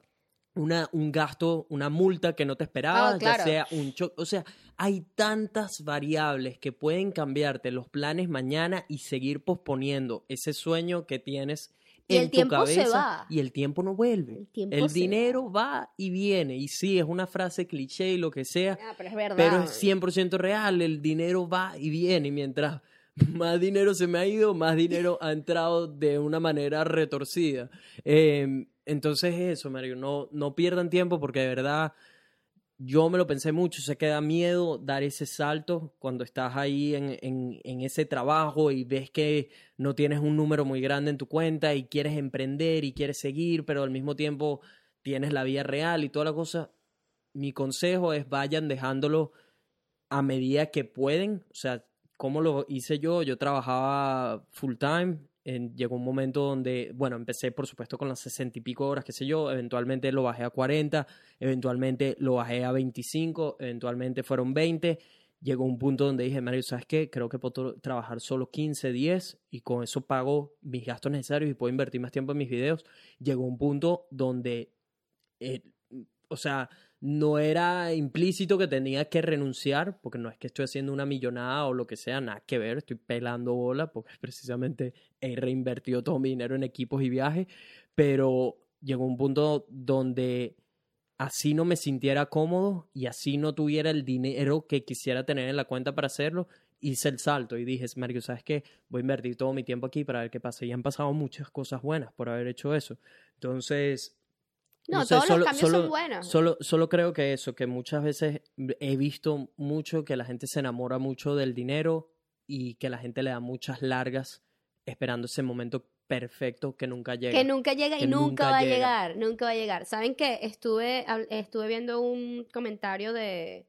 una, un gasto, una multa que no te esperabas, claro. ya sea un choque, o sea, hay tantas variables que pueden cambiarte los planes mañana y seguir posponiendo ese sueño que tienes Y en el tu se cabeza va. y el tiempo no vuelve. El tiempo El se dinero va y viene y sí, es una frase cliché y lo que sea, Ah, pero es verdad. pero es 100% real, el dinero va y viene, y mientras [laughs] más dinero se me ha ido, más dinero ha entrado de una manera retorcida. Eh, entonces eso, Mario, no, no pierdan tiempo porque de verdad yo me lo pensé mucho, sé que da miedo dar ese salto cuando estás ahí en, en, en ese trabajo y ves que no tienes un número muy grande en tu cuenta y quieres emprender y quieres seguir, pero al mismo tiempo tienes la vida real y toda la cosa. Mi consejo es vayan dejándolo a medida que pueden, o sea, como lo hice yo, yo trabajaba full time en- llegó un momento donde, bueno, empecé por supuesto con las sesenta y pico horas, qué sé yo, eventualmente lo bajé a 40, eventualmente lo bajé a 25, eventualmente fueron 20. Llegó un punto donde dije, Mario, ¿sabes qué? Creo que puedo trabajar solo 15, 10 y con eso pago mis gastos necesarios y puedo invertir más tiempo en mis videos. Llegó un punto donde, eh, o sea, no era implícito que tenía que renunciar, porque no es que estoy haciendo una millonada o lo que sea, nada que ver, estoy pelando bola, porque [laughs] precisamente he reinvertido todo mi dinero en equipos y viajes, pero llegó un punto donde así no me sintiera cómodo y así no tuviera el dinero que quisiera tener en la cuenta para hacerlo, hice el salto y dije, Mario, ¿sabes qué? Voy a invertir todo mi tiempo aquí para ver qué pasa. Y han pasado muchas cosas buenas por haber hecho eso. Entonces, No, sé, todos solo- los cambios solo- son buenos. Solo, solo creo que eso, que muchas veces he visto mucho que la gente se enamora mucho del dinero y que la gente le da muchas largas esperando ese momento perfecto que nunca llega. Que nunca llega y nunca, nunca va a llega. llegar, nunca va a llegar. ¿Saben qué? Estuve, estuve viendo un comentario de...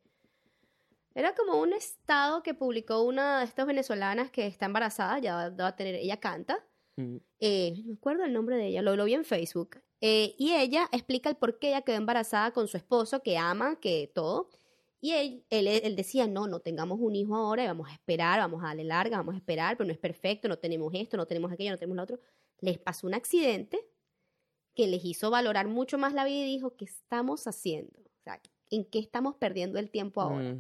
Era como un estado que publicó una de estas venezolanas que está embarazada, ya va- va a tener, ella canta, Mm, eh, no me acuerdo el nombre de ella, lo, lo vi en Facebook. Eh, y ella explica el por qué ella quedó embarazada con su esposo, que ama, que todo. Y él, él, decía, no, no tengamos un hijo ahora, vamos a esperar, vamos a darle larga, vamos a esperar, pero no es perfecto, no tenemos esto, no tenemos aquello, no tenemos lo otro. Les pasó un accidente que les hizo valorar mucho más la vida y dijo, ¿qué estamos haciendo? O sea, ¿en qué estamos perdiendo el tiempo ahora?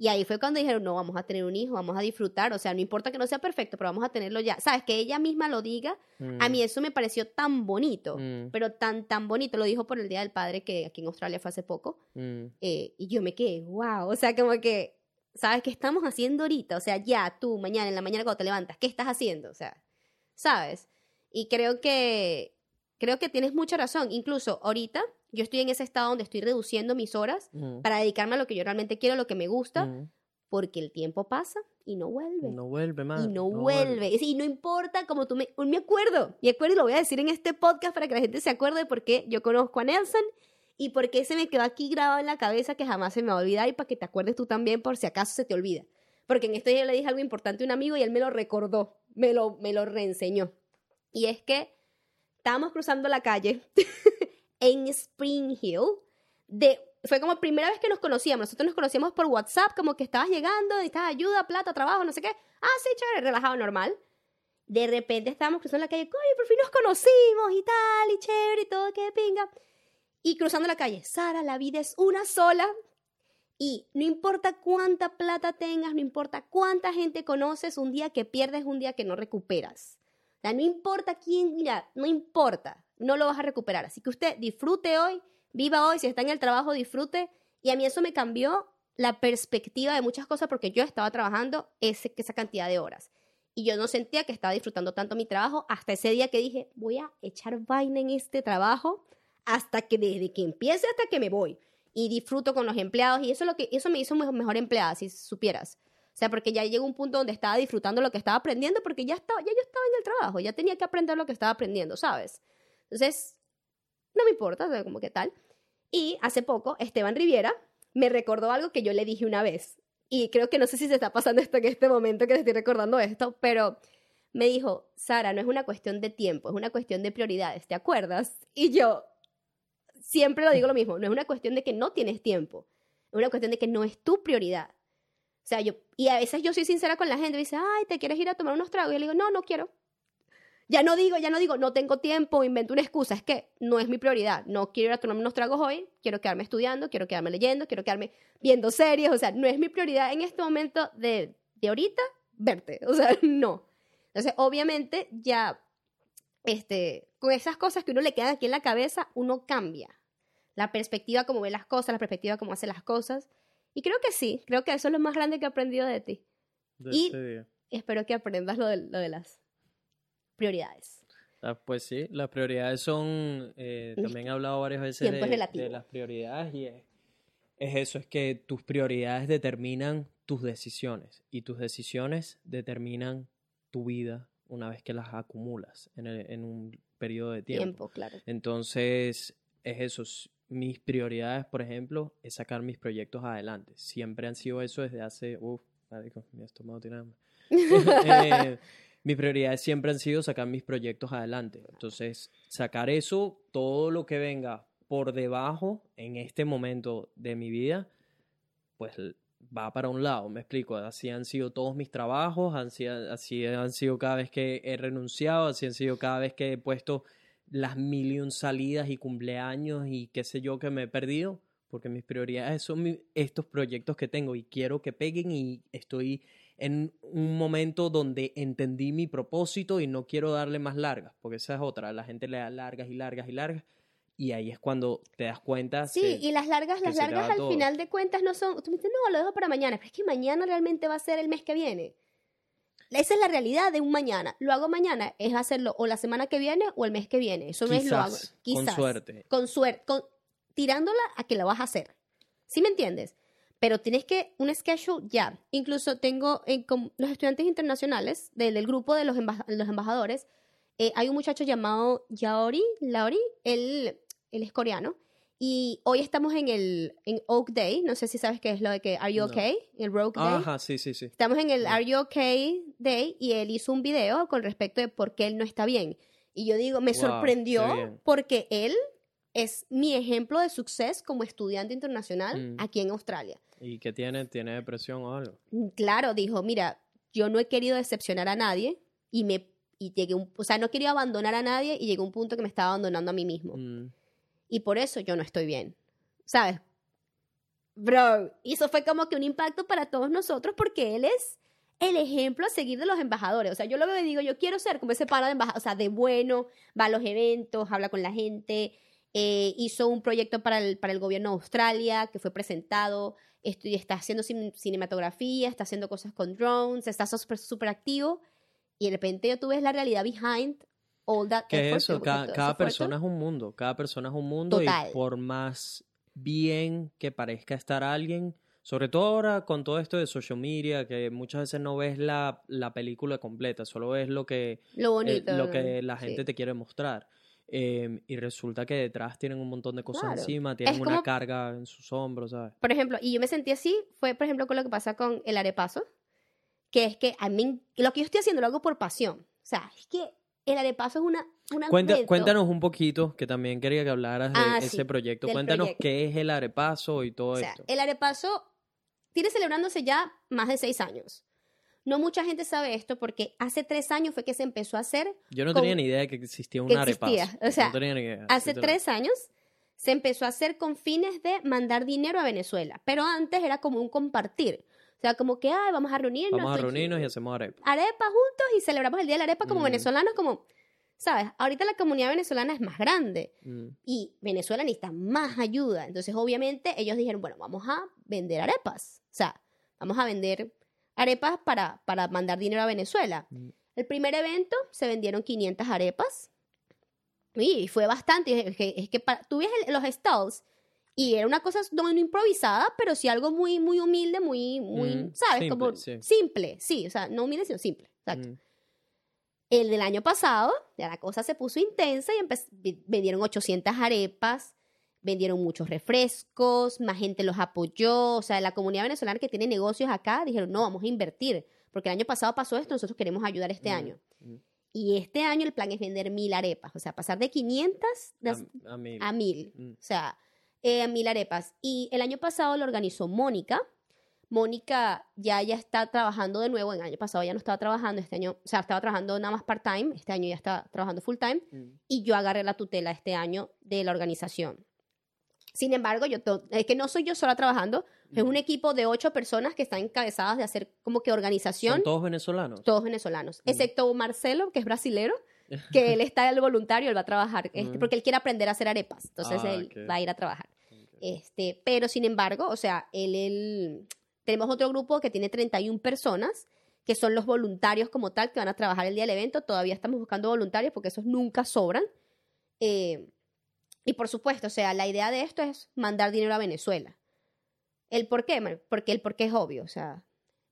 Y ahí fue cuando dijeron, no, vamos a tener un hijo, vamos a disfrutar, o sea, no importa que no sea perfecto, pero vamos a tenerlo ya. ¿Sabes? Que ella misma lo diga, a mm, mí eso me pareció tan bonito, mm, pero tan, tan bonito, lo dijo por el Día del Padre que aquí en Australia fue hace poco, mm, eh, y yo me quedé, wow, o sea, como que, ¿sabes qué estamos haciendo ahorita? O sea, ya, tú, mañana, en la mañana cuando te levantas, ¿qué estás haciendo? O sea, ¿sabes? Y creo que, creo que tienes mucha razón, incluso ahorita yo estoy en ese estado donde estoy reduciendo mis horas mm, para dedicarme a lo que yo realmente quiero, lo que me gusta, mm. porque el tiempo pasa y no vuelve. No vuelve más. y no, vuelve. Y no importa, como tú me... Me acuerdo, me acuerdo y lo voy a decir en este podcast para que la gente se acuerde por qué yo conozco a Nelson y por qué se me quedó aquí grabado en la cabeza que jamás se me va a olvidar y para que te acuerdes tú también por si acaso se te olvida. Porque en este día le dije algo importante a un amigo y él me lo recordó, me lo, me lo reenseñó. Y es que estábamos cruzando la calle [laughs] en Spring Hill. De, fue como primera vez que nos conocíamos. Nosotros nos conocíamos por WhatsApp, como que estabas llegando, necesitabas ayuda, plata, trabajo, no sé qué. Ah, sí, chévere, relajado, normal. De repente estábamos cruzando la calle, coño, por fin nos conocimos y tal, y chévere y todo, qué pinga. Y cruzando la calle, Sara, la vida es una sola. Y no importa cuánta plata tengas, no importa cuánta gente conoces, un día que pierdes, un día que no recuperas. O sea, no importa quién, mira, no importa, no lo vas a recuperar. Así que usted disfrute hoy, viva hoy, si está en el trabajo, disfrute. Y a mí eso me cambió la perspectiva de muchas cosas porque yo estaba trabajando ese, esa cantidad de horas. Y yo no sentía que estaba disfrutando tanto mi trabajo hasta ese día que dije, voy a echar vaina en este trabajo hasta que desde que empiece hasta que me voy. Y disfruto con los empleados y eso, es lo que, eso me hizo mejor, mejor empleada, si supieras. O sea, porque ya llegó un punto donde estaba disfrutando lo que estaba aprendiendo porque ya, estaba, ya yo estaba en el trabajo, ya tenía que aprender lo que estaba aprendiendo, ¿sabes? Entonces, no me importa, o sea, como que tal. Y hace poco, Esteban Riviera me recordó algo que yo le dije una vez. Y creo que no sé si se está pasando esto en este momento que te estoy recordando esto, pero me dijo, Sara, no es una cuestión de tiempo, es una cuestión de prioridades, ¿te acuerdas? Y yo siempre lo digo lo mismo, no es una cuestión de que no tienes tiempo, es una cuestión de que no es tu prioridad. O sea, yo, y a veces yo soy sincera con la gente, me dice, ay, ¿te quieres ir a tomar unos tragos? Y yo le digo, no, no quiero. Ya no digo, ya no digo, no tengo tiempo, invento una excusa, es que no es mi prioridad, no quiero ir a tomar unos tragos hoy, quiero quedarme estudiando, quiero quedarme leyendo, quiero quedarme viendo series, o sea, no es mi prioridad en este momento de, de ahorita verte, o sea, [laughs] no. Entonces, obviamente, ya, este, con esas cosas que uno le quedan aquí en la cabeza, uno cambia la perspectiva como ve las cosas, la perspectiva como hace las cosas, y creo que sí, creo que eso es lo más grande que he aprendido de ti. De Y- día. Espero que aprendas lo de, lo de las prioridades. Ah, pues sí, las prioridades son, eh, también he hablado varias veces de, de las prioridades y es, es eso, es que tus prioridades determinan tus decisiones y tus decisiones determinan tu vida una vez que las acumulas en, el- en un periodo de tiempo. Tiempo, claro. Entonces, es eso. Mis prioridades, por ejemplo, es sacar mis proyectos adelante. Siempre han sido eso desde hace, uff, mi estómago tiene hambre. [laughs] [laughs] Eh, mis prioridades siempre han sido sacar mis proyectos adelante. Entonces, sacar eso, todo lo que venga por debajo en este momento de mi vida, pues va para un lado, me explico. Así han sido todos mis trabajos, así, han sido cada vez que he renunciado, así han sido cada vez que he puesto las mil salidas y cumpleaños y qué sé yo que me he perdido, porque mis prioridades son estos proyectos que tengo y quiero que peguen y estoy en un momento donde entendí mi propósito y no quiero darle más largas, porque esa es otra, la gente le da largas y largas y largas y ahí es cuando te das cuenta. Sí, y las largas, las largas al final de cuentas no son, tú me dices, no, lo dejo para mañana, pero es que mañana realmente va a ser el mes que viene. Esa es la realidad de un mañana. Lo hago mañana, es hacerlo o la semana que viene o el mes que viene. Eso no es lo hago. Quizás. Con suerte. Con suerte. Con, tirándola a que lo vas a hacer. ¿Sí me entiendes? Pero tienes que un schedule ya. Incluso tengo en, los estudiantes internacionales del, grupo de los, los embajadores, eh, hay un muchacho llamado Yaori, Laori, él él es coreano. Y hoy estamos en el en Oak Day, no sé si sabes qué es lo de que Are You Okay, el Rogue Day. Ajá, sí, sí, sí. Estamos en el Are You Okay Day y él hizo un video con respecto de por qué él no está bien. Y yo digo, me sorprendió porque él es mi ejemplo de suceso como estudiante internacional mm. aquí en Australia. ¿Y qué tiene? ¿Tiene depresión o algo? Mm, claro, dijo, mira, yo no he querido decepcionar a nadie y me y llegué un, o sea, no quería abandonar a nadie y llegó un punto que me estaba abandonando a mí mismo. Mm y por eso yo no estoy bien. ¿Sabes? Bro, y eso fue como que un impacto para todos nosotros porque él es el ejemplo a seguir de los embajadores. O sea, yo lo veo y digo, yo quiero ser como ese pana de embajador, o sea, de bueno, va a los eventos, habla con la gente, eh, hizo un proyecto para el, para el gobierno de Australia que fue presentado, está haciendo cinematografía, está haciendo cosas con drones, está súper, activo. Y de repente tú ves la realidad behind que eso, cada, persona es un mundo, cada persona es un mundo y por más bien que parezca estar alguien, sobre todo ahora con todo esto de social media, que muchas veces no ves la, película completa, solo ves lo que, lo, eh, lo que la gente te quiere mostrar. Em, y resulta que detrás tienen un montón de cosas encima, tienen una carga en sus hombros, ¿sabes? Por ejemplo, y yo me sentí así, fue por ejemplo con lo que pasa con el arepaso, que es que a mí, lo que yo estoy haciendo lo hago por pasión. O sea, es que el arepaso es una... una cuéntanos un poquito, que también quería que hablaras de ah, ese proyecto. Cuéntanos qué es el arepaso y todo o sea, esto. El arepaso tiene celebrándose ya más de seis años. No mucha gente sabe esto porque hace tres años fue que se empezó a hacer. Yo no tenía ni idea de que existía un arepaso. O sea, no tenía ni idea. hace tres años se empezó a hacer con fines de mandar dinero a Venezuela, pero antes era como un compartir. O sea, como que, ay, vamos a reunirnos. Vamos a reunirnos y hacemos arepa. Arepa juntos y celebramos el Día de la Arepa como mm. venezolanos, como, ¿sabes? Ahorita la comunidad venezolana es más grande mm. y Venezuela necesita más ayuda. Entonces, obviamente, ellos dijeron, bueno, vamos a vender arepas. O sea, vamos a vender arepas para, para mandar dinero a Venezuela. Mm. El primer evento se vendieron 500 arepas. Y fue bastante. Es que, es que tú ves los stalls y era una cosa no, improvisada, pero sí algo muy, muy humilde, muy, muy, mm, ¿sabes? Simple, Como sí. simple, sí, o sea, no humilde, sino simple, exacto. Mm. El del año pasado, ya la cosa se puso intensa y vendieron 800 arepas, vendieron muchos refrescos, más gente los apoyó, o sea, la comunidad venezolana que tiene negocios acá dijeron, no, vamos a invertir, porque el año pasado pasó esto, nosotros queremos ayudar este mm, año. Y este año el plan es vender mil arepas, o sea, pasar de 500 a, a mil. O sea, eh, mil arepas. Y el año pasado lo organizó Mónica. Mónica ya, ya está trabajando de nuevo. El año pasado ya no estaba trabajando, este año, o sea, estaba trabajando nada más part-time, este año ya está trabajando full-time. Mm. Y yo agarré la tutela este año de la organización. Sin embargo, yo es que no soy yo sola trabajando, es un equipo de ocho personas que están encabezadas de hacer como que organización. ¿Son todos venezolanos? Todos venezolanos, mm. excepto Marcelo, que es brasilero, [laughs] que él está el voluntario, él va a trabajar, este, porque él quiere aprender a hacer arepas, entonces ah, él va a ir a trabajar. Este, pero sin embargo, o sea, él, tenemos otro grupo que tiene 31 personas, que son los voluntarios como tal, que van a trabajar el día del evento, todavía estamos buscando voluntarios porque esos nunca sobran. Eh, y por supuesto, o sea, la idea de esto es mandar dinero a Venezuela. ¿El por qué? Porque el por qué es obvio, o sea,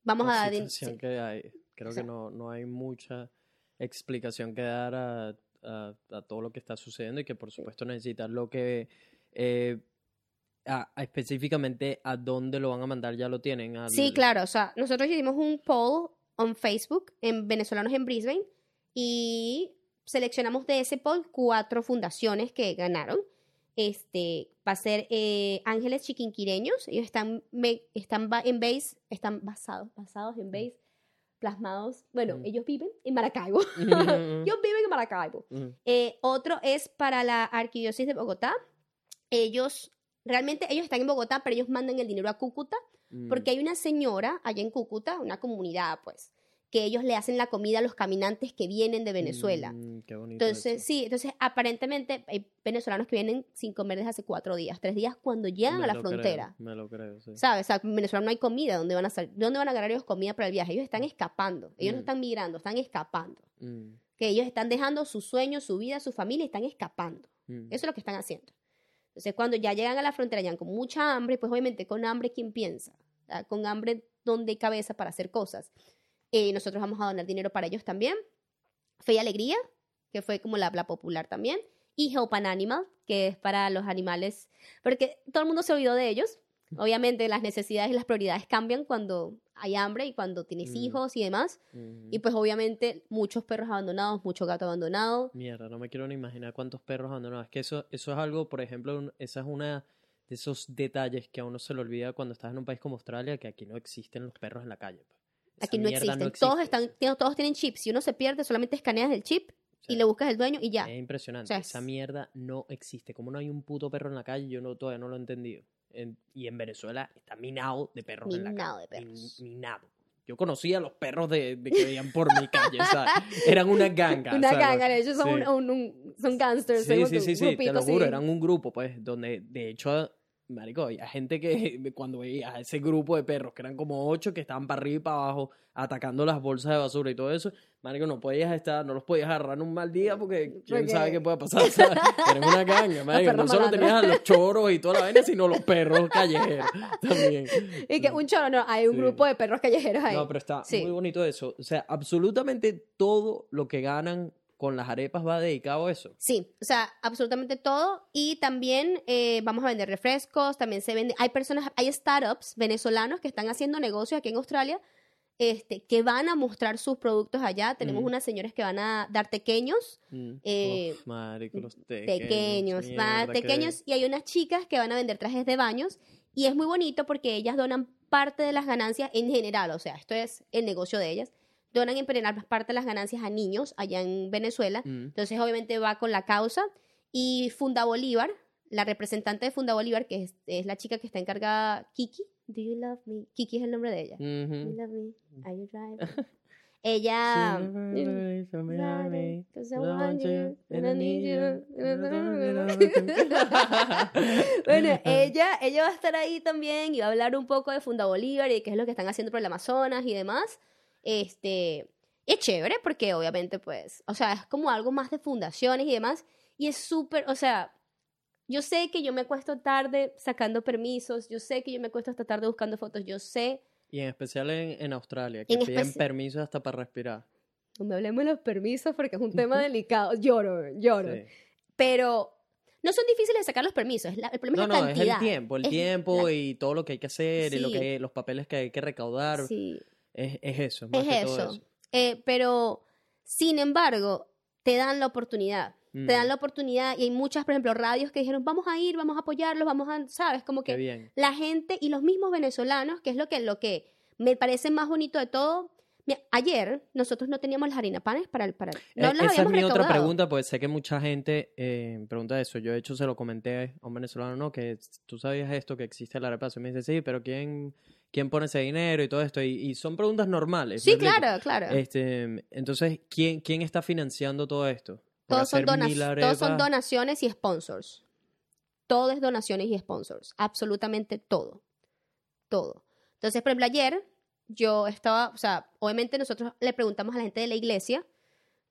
vamos a... Que hay. Creo que no, no hay mucha explicación que dar a, a, todo lo que está sucediendo y que por supuesto necesitan lo que... Eh, específicamente a dónde lo van a mandar ya lo tienen. Sí, claro, o sea, nosotros hicimos un poll en Facebook, en Venezolanos en Brisbane, y seleccionamos de ese poll cuatro fundaciones que ganaron. Este va a ser eh, Ángeles Chiquinquireños. Ellos están, me- están en base, están basados, basados en base, plasmados. Bueno, Mm. ellos viven en Maracaibo. Ujú, [laughs] ellos viven en Maracaibo. ujú. Eh, otro es para la Arquidiócesis de Bogotá. Ellos, realmente ellos están en Bogotá, pero ellos mandan el dinero a Cúcuta Mm. porque hay una señora allá en Cúcuta, una comunidad, pues, que ellos le hacen la comida a los caminantes que vienen de Venezuela. Mm, qué bonito Entonces, eso. sí, entonces aparentemente hay venezolanos que vienen sin comer desde hace cuatro días, tres días cuando llegan Me a la frontera. creo, me lo creo, sí. ¿Sabes? O sea, en Venezuela no hay comida, ¿dónde van a sal- ¿Dónde van a agarrar ellos comida para el viaje? Ellos están escapando, ellos no Mm. están migrando, están escapando. Mm, Que ellos están dejando sus sueños, su vida, su familia, están escapando. mm. Eso es lo que están haciendo. Entonces, cuando ya llegan a la frontera, llegan con mucha hambre, pues obviamente con hambre, ¿quién piensa? Sea, Con hambre, ¿dónde hay cabeza para hacer cosas? Eh, nosotros vamos a donar dinero para ellos también. Fe y Alegría, que fue como la, la popular también. Y Help an Animal, que es para los animales, porque todo el mundo se olvidó de ellos. Obviamente las necesidades y las prioridades cambian cuando hay hambre y cuando tienes Mm. hijos y demás. Mm. Y pues obviamente muchos perros abandonados, mucho gato abandonado. Mierda, no me quiero ni imaginar cuántos perros abandonados. Es que eso, eso es algo, por ejemplo, un- esa es una de esos detalles que a uno se le olvida cuando estás en un país como Australia, que aquí no existen los perros en la calle. Aquí no existen. Todos, existe. están, tienen- todos tienen chip. Si uno se pierde, solamente escaneas el chip O y le buscas el dueño y ya. Es impresionante. O sea, Esa es- mierda no existe. Como no hay un puto perro en la calle, yo no, todavía no lo he entendido. En- y en Venezuela está minado de perros en la Minado calle. de perros. Min- minado. Yo conocía a los perros de, de que veían por mi calle, ¿sabes? [laughs] Eran una ganga. Una ¿sabes? ganga, de hecho son, Sí. un, un- un- son gangsters. Sí, son sí, sí, sí, te lo juro, eran un grupo, pues, donde de hecho, marico, había gente que [laughs] cuando veía a ese grupo de perros, que eran como ocho, que estaban para arriba y para abajo, atacando las bolsas de basura y todo eso, marico, no podías estar, no los podías agarrar en un mal día porque quién sabe qué puede pasar, ¿sabes? [laughs] Eres una ganga, marico, no solo malandros. tenías a los choros y toda la vaina, sino los perros callejeros [laughs] también. Y que un choro, no, hay un Sí. grupo de perros callejeros ahí. No, pero está Sí. muy bonito eso. O sea, absolutamente todo lo que ganan con las arepas va dedicado a eso. Sí, o sea, absolutamente todo. Y también eh, vamos a vender refrescos, también se vende. Hay personas, hay startups venezolanos que están haciendo negocios aquí en Australia este, que van a mostrar sus productos allá. Tenemos Mm. unas señoras que van a dar pequeños, Mm. Eh, Uf, marico, los tequeños. mierda, qué- pequeños. Y hay unas chicas que van a vender trajes de baños. Y es muy bonito porque ellas donan parte de las ganancias en general. O sea, esto es el negocio de ellas. Donan en general parte de las ganancias a niños allá en Venezuela. Mm. Entonces, obviamente va con la causa. Y Funda Bolívar, la representante de Funda Bolívar, que es, es la chica que está encargada, Kiki, Do you love me? Kiki es el nombre de ella. Do you love me? Are you driving? [laughs] ella. You. [laughs] bueno, [laughs] ella, ella va a estar ahí también y va a hablar un poco de Funda Bolívar y qué es lo que están haciendo por el Amazonas y demás. Este, es chévere porque obviamente pues, o sea, es como algo más de fundaciones y demás y es súper, o sea, yo sé que yo me acuesto tarde sacando permisos, yo sé que yo me acuesto hasta tarde buscando fotos, yo sé, Y en especial en, en Australia, que En piden especi- permiso hasta para respirar. no me hablemos de los permisos porque es un [laughs] tema delicado, lloro, lloro, Sí. pero no son difíciles de sacar los permisos, es la- el problema No, es no, la es cantidad. el tiempo, el Es tiempo la- y todo lo que hay que hacer y lo Sí. que, los papeles que hay que recaudar. Sí. Es, es eso, más Es que todo eso. Eh, pero, sin embargo, te dan la oportunidad. Te dan Mm, la oportunidad y hay muchas, por ejemplo, radios que dijeron, vamos a ir, vamos a apoyarlos, vamos a, ¿sabes? Como que bien. la gente y los mismos venezolanos, que es lo que, lo que me parece más bonito de todo. Ayer nosotros no teníamos las harina panes para el... Para el- no Eh, las Esa es mi otra pregunta, pues sé que mucha gente eh, pregunta eso. Yo, de hecho, se lo comenté a un venezolano, ¿no? Que tú sabías esto, que existe la arepa. Y me dice, sí, pero ¿quién, quién pone ese dinero y todo esto? Y, y son preguntas normales. Sí, claro, claro. Este, entonces, ¿quién, ¿quién está financiando todo esto? Todos, son todos son donaciones y sponsors. Todo es donaciones y sponsors. Absolutamente todo. Todo. Entonces, por ejemplo, ayer yo estaba, o sea, obviamente nosotros le preguntamos a la gente de la iglesia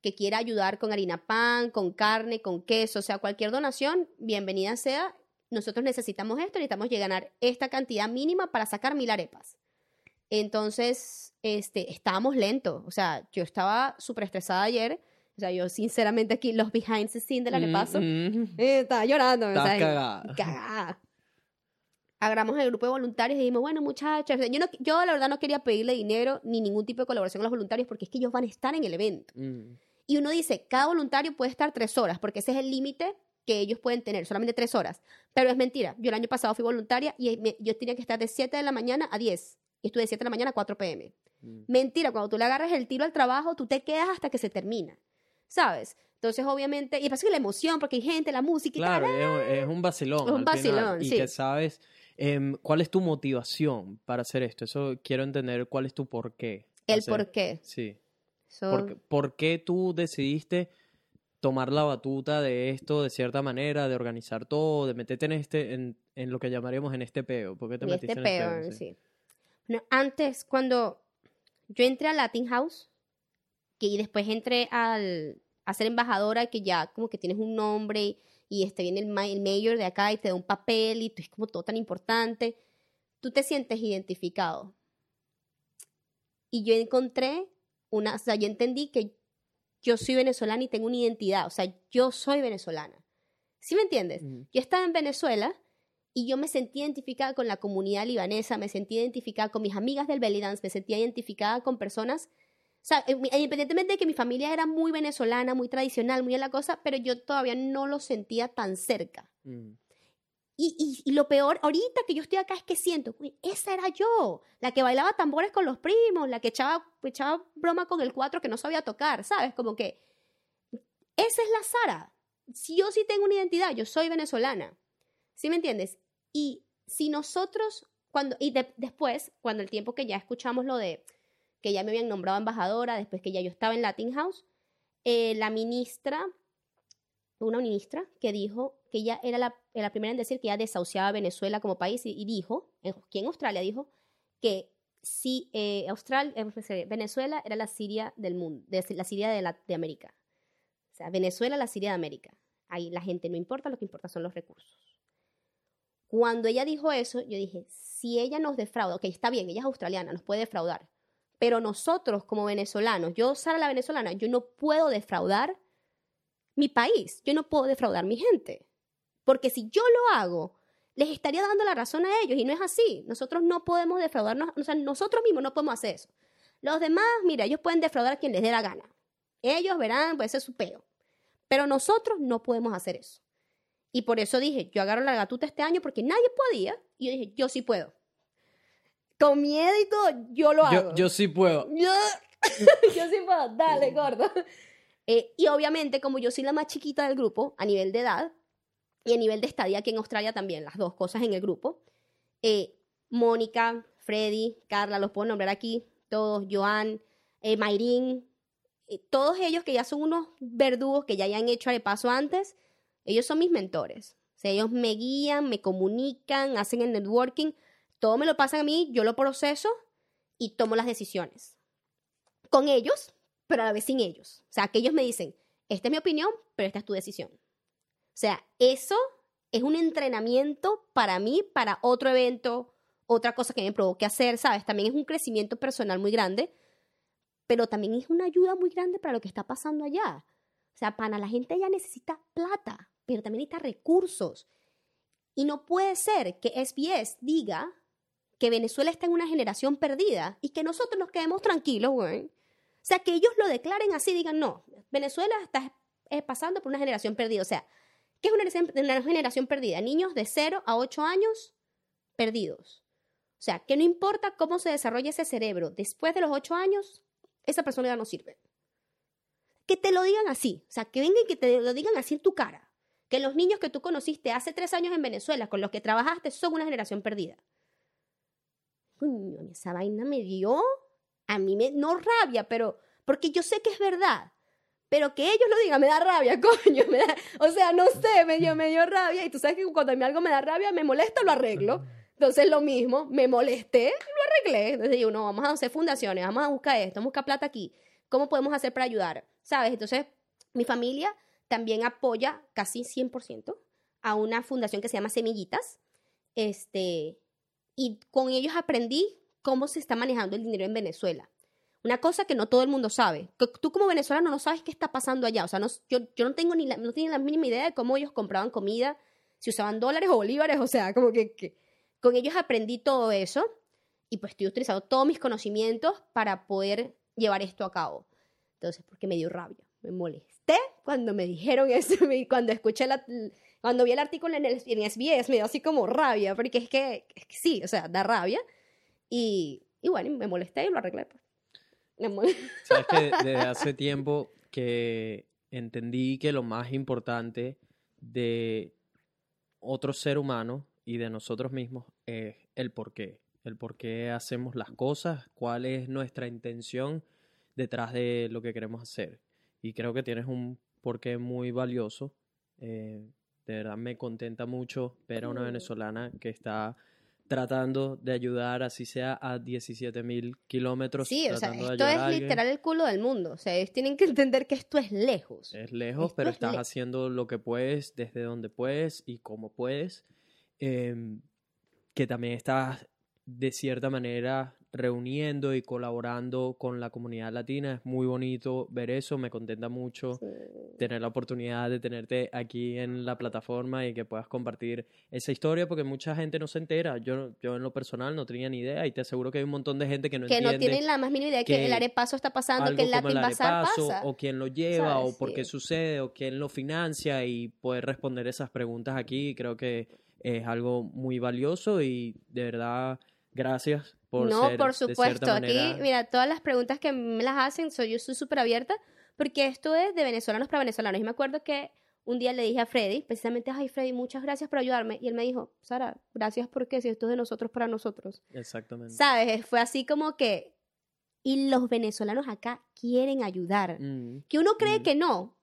que quiera ayudar con harina pan, con carne, con queso, o sea, cualquier donación, bienvenida sea. Nosotros necesitamos esto, necesitamos llegar esta cantidad mínima para sacar mil arepas. Entonces, este, estábamos lentos, o sea, yo estaba súper estresada ayer, o sea, yo sinceramente aquí los behind the scenes del arepaso, Mm, mm. eh, estaba llorando, o Estás sea, cagada. cagada. agarramos el grupo de voluntarios y dijimos, bueno, muchachos, yo, no, yo la verdad no quería pedirle dinero ni ningún tipo de colaboración a los voluntarios porque es que ellos van a estar en el evento. Mm. Y uno dice, cada voluntario puede estar tres horas, porque ese es el límite que ellos pueden tener, solamente tres horas. Pero es mentira. Yo el año pasado fui voluntaria y me- yo tenía que estar de 7 de la mañana a 10. Y estuve de 7 de la mañana a 4 pm. Mm. Mentira, cuando tú le agarras el tiro al trabajo, tú te quedas hasta que se termina. ¿Sabes? Entonces, obviamente, y pasa que la emoción, porque hay gente, la música y Claro, tal. es, es un vacilón. Es un final, vacilón, y sí. que sabes em, cuál es tu motivación para hacer esto. Eso quiero entender cuál es tu porqué. El hacer- por qué. Sí. So, ¿Por, por qué tú decidiste tomar la batuta de esto de cierta manera, de organizar todo, de meterte en este, en, en lo que llamaríamos en este peo? ¿Por qué te y metiste este en el peor, peo? sí. Bueno, antes, cuando yo entré a Latin House, que y después entré al, a ser embajadora, que ya como que tienes un nombre y este viene el, ma- el mayor de acá y te da un papel y tú es como todo tan importante, tú te sientes identificado. Y yo encontré una, o sea, yo entendí que yo soy venezolana y tengo una identidad, o sea, yo soy venezolana. ¿Sí me entiendes? Yo estaba en Venezuela y yo me sentí identificada con la comunidad libanesa, me sentí identificada con mis amigas del belly dance, me sentía identificada con personas, o sea, mi- independientemente de que mi familia era muy venezolana, muy tradicional, muy a la cosa, pero yo todavía no lo sentía tan cerca. Mm. Y, lo peor, ahorita que yo estoy acá es que siento, "Uy, esa era yo, la que bailaba tambores con los primos, la que echaba, echaba broma con el cuatro que no sabía tocar, ¿sabes? Como que esa es la Sara. Si yo sí tengo una identidad, yo soy venezolana. ¿Sí me entiendes? Y si nosotros, cuando, y de- después, cuando el tiempo que ya escuchamos lo de que ya me habían nombrado embajadora, después que ya yo estaba en Latin House, eh, la ministra, una ministra que dijo que ella era la, era la primera en decir que ella desahuciaba a Venezuela como país y, dijo, aquí en Australia dijo, que si eh, eh, pues, eh, Venezuela era la Siria del mundo, de- la Siria de, de América. O sea, Venezuela la Siria de América. Ahí la gente no importa, lo que importa son los recursos. Cuando ella dijo eso, yo dije, si ella nos defrauda, ok, está bien, ella es australiana, nos puede defraudar, pero nosotros como venezolanos, yo, Sara la venezolana, yo no puedo defraudar mi país, yo no puedo defraudar mi gente, porque si yo lo hago, les estaría dando la razón a ellos y no es así. Nosotros no podemos defraudarnos, o sea, nosotros mismos no podemos hacer eso. Los demás, mira, ellos pueden defraudar a quien les dé la gana. Ellos verán, pues ese es su peo. Pero nosotros no podemos hacer eso. Y por eso dije, yo agarro la gatuta este año porque nadie podía. Y yo dije, yo sí puedo. Con miedo y todo, yo lo hago. Yo, yo sí puedo. Yo, [laughs] yo sí puedo, dale, gordo. Eh, y obviamente, como yo soy la más chiquita del grupo, a nivel de edad, y a nivel de estadía aquí en Australia también, las dos cosas en el grupo, eh, Mónica, Freddy, Carla, los puedo nombrar aquí, todos, Joan, eh, eh, todos ellos que ya son unos verdugos que ya hayan hecho paso antes, ellos son mis mentores. O ellos me guían, me comunican, hacen el networking, todo me lo pasan a mí, yo lo proceso y tomo las decisiones. Con ellos, pero a la vez sin ellos. O sea, que ellos me dicen, esta es mi opinión, pero esta es tu decisión. O sea, eso es un entrenamiento para mí, para otro evento, otra cosa que me provoque hacer, ¿sabes? También es un crecimiento personal muy grande, pero también es una ayuda muy grande para lo que está pasando allá. O sea, para la gente allá necesita plata, pero también necesita recursos. Y no puede ser que SBS diga que Venezuela está en una generación perdida y que nosotros nos quedemos tranquilos, güey. O sea, que ellos lo declaren así, digan, no, Venezuela está pasando por una generación perdida. O sea, ¿qué es una generación, perdida? Niños de 0 a 8 años perdidos. O sea, que no importa cómo se desarrolle ese cerebro, después de los 8 años, esa persona ya no sirve. Que te lo digan así, o sea, que vengan y que te lo digan así en tu cara. Que los niños que tú conociste hace tres años en Venezuela, con los que trabajaste, son una generación perdida. Coño, esa vaina me dio, a mí me, no rabia, pero, porque yo sé que es verdad. Pero que ellos lo digan me da rabia, [laughs] coño. o sea, no sé, me dio, rabia. Y tú sabes que cuando a mí algo me da rabia, me molesta, lo arreglo. Entonces lo mismo, me molesté lo arreglé. Entonces digo, no, vamos a hacer fundaciones, vamos a buscar esto, vamos buscar plata aquí. ¿Cómo podemos hacer para ayudar? ¿Sabes? Entonces, mi familia también apoya casi 100% a una fundación que se llama Semillitas. Este, y con ellos aprendí cómo se está manejando el dinero en Venezuela. Una cosa que no todo el mundo sabe. Tú como venezolano no sabes qué está pasando allá. O sea, no, yo, yo no tengo ni la, no tengo la mínima idea de cómo ellos compraban comida, si usaban dólares o bolívares. O sea, como que, que- con ellos aprendí todo eso y pues estoy utilizando todos mis conocimientos para poder llevar esto a cabo. Entonces, porque me dio rabia, me molesté cuando me dijeron eso, [laughs] cuando escuché la, cuando vi el artículo en, el, en SBS, me dio así como rabia, porque es que, es que sí, o sea, da rabia. Y, y bueno, me molesté y lo arreglé. Pues. [laughs] Sabes que desde hace tiempo que entendí que lo más importante de otro ser humano y de nosotros mismos es el por qué. El por qué hacemos las cosas, cuál es nuestra intención detrás de lo que queremos hacer. Y creo que tienes un porqué muy valioso. Eh, de verdad me contenta mucho ver a una venezolana que está tratando de ayudar, así sea a 17 mil kilómetros. Sí, o sea, esto es literal el culo del mundo. O sea, ellos tienen que entender que esto es lejos. Es lejos, pero estás haciendo lo que puedes, desde donde puedes y como puedes. Em, que también estás, de cierta manera, reuniendo y colaborando con la comunidad latina. Es muy bonito ver eso, me contenta mucho tener la oportunidad de tenerte aquí en la plataforma y que puedas compartir esa historia porque mucha gente no se entera. Yo, yo en lo personal no tenía ni idea y te aseguro que hay un montón de gente que no que entiende. Que no tienen la más mínima idea que, que el arepaso está pasando, que el Latin Bazaar pasa. O quién lo lleva, o por qué sucede, o quién lo financia y poder responder esas preguntas aquí creo que es algo muy valioso y de verdad gracias no, por supuesto. Aquí, mira, todas las preguntas que me las hacen, soy, yo soy súper abierta, porque esto es de venezolanos para venezolanos. Y me acuerdo que un día le dije a Freddy, precisamente, ay, Freddy, muchas gracias por ayudarme. Y él me dijo, Sara, gracias porque si esto es de nosotros para nosotros. Exactamente. ¿Sabes? Fue así como que. Y los venezolanos acá quieren ayudar. Mm, que uno cree mm. que no.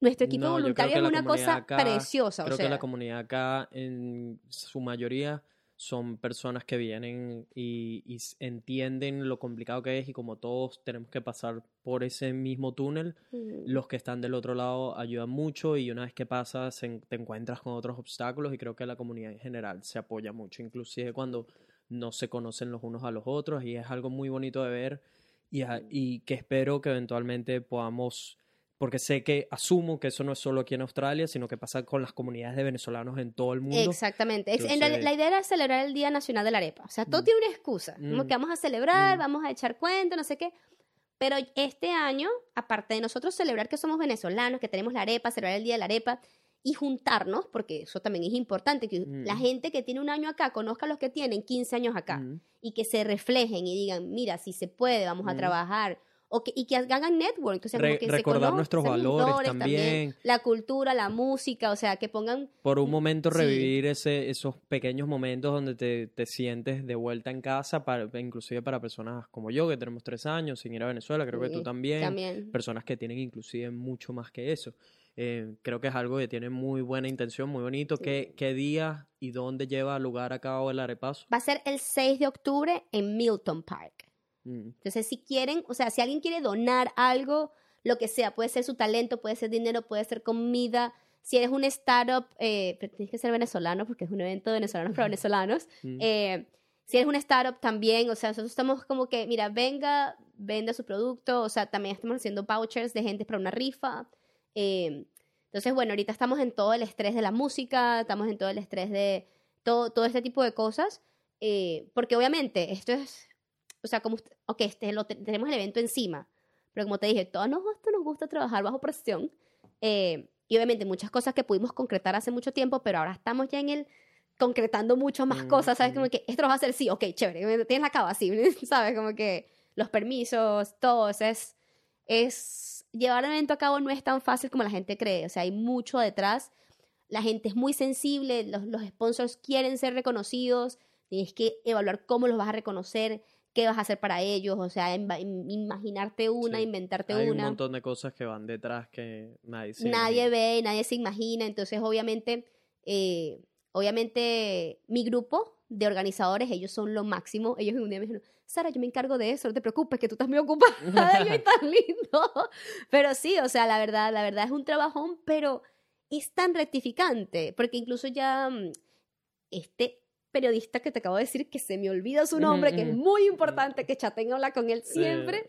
Nuestro equipo voluntario es una cosa preciosa. Creo que la comunidad acá, en su mayoría, son personas que vienen y, entienden lo complicado que es y como todos tenemos que pasar por ese mismo túnel, mm. los que están del otro lado ayudan mucho y una vez que pasas te encuentras con otros obstáculos y creo que la comunidad en general se apoya mucho, inclusive cuando no se conocen los unos a los otros y es algo muy bonito de ver y, y que espero que eventualmente podamos porque sé que asumo que eso no es solo aquí en Australia, sino que pasa con las comunidades de venezolanos en todo el mundo. Exactamente. la, idea era celebrar el Día Nacional de la Arepa. O sea, todo mm. tiene una excusa. Como mm. que vamos a celebrar, mm. vamos a echar cuentos, no sé qué. Pero este año, aparte de nosotros celebrar que somos venezolanos, que tenemos la arepa, celebrar el Día de la Arepa y juntarnos, porque eso también es importante, que la gente que tiene un año acá conozca a los que tienen 15 años acá y que se reflejen y digan, mira, si se puede, vamos a trabajar y que hagan network. Entonces, como que recordar nuestros valores, también. La cultura, la música, o sea, que pongan... Por un momento revivir ese, esos pequeños momentos donde te, te, sientes de vuelta en casa, para, inclusive para personas como yo, que tenemos tres años sin ir a Venezuela, creo que tú también, también. Personas que tienen inclusive mucho más que eso. Eh, creo que es algo que tiene muy buena intención, muy bonito. ¿Qué, ¿Qué, día y dónde lleva lugar a cabo el arepaso? Va a ser el 6 de octubre en Milton Park. Mm. Entonces, si quieren, o sea, si alguien quiere donar algo, lo que sea, puede ser su talento, puede ser dinero, puede ser comida. Si eres un startup, eh, tienes que ser venezolano porque es un evento de venezolanos para venezolanos. Mm. Eh, si eres un startup también, o sea, nosotros estamos como que, mira, venga, venda su producto, o sea, también estamos haciendo vouchers de gente para una rifa. Eh, entonces, bueno, ahorita estamos en todo el estrés de la música, estamos en todo el estrés de todo, todo este tipo de cosas, porque obviamente esto es o sea, como, ok, este, lo tenemos el evento encima, pero como te dije, todos nos gusta, nos gusta trabajar bajo presión. Eh, y obviamente muchas cosas que pudimos concretar hace mucho tiempo, pero ahora estamos ya en el concretando mucho más cosas, ¿sabes? Como que esto lo va a hacer sí, ok, chévere, tienes la cava así, [laughs] ¿sabes? Como que los permisos, todo, es, es, llevar el evento a cabo no es tan fácil como la gente cree, o sea, hay mucho detrás, la gente es muy sensible, los, los sponsors quieren ser reconocidos, tienes que evaluar cómo los vas a reconocer, qué vas a hacer para ellos, o sea, imaginarte una, inventarte una. Hay un montón de cosas que van detrás que nadie se Nadie ve, nadie se imagina, entonces obviamente, eh, obviamente mi grupo de organizadores, ellos son lo máximo, ellos un día me dijeron, Sara, yo me encargo de eso, no te preocupes, que tú estás muy ocupada [laughs] y tan lindo. Pero sí, o sea, la verdad, la verdad es un trabajón, pero es tan rectificante, porque incluso ya mm, este periodista que te acabo de decir que se me olvida su nombre, que es muy importante que Chaten habla con él siempre.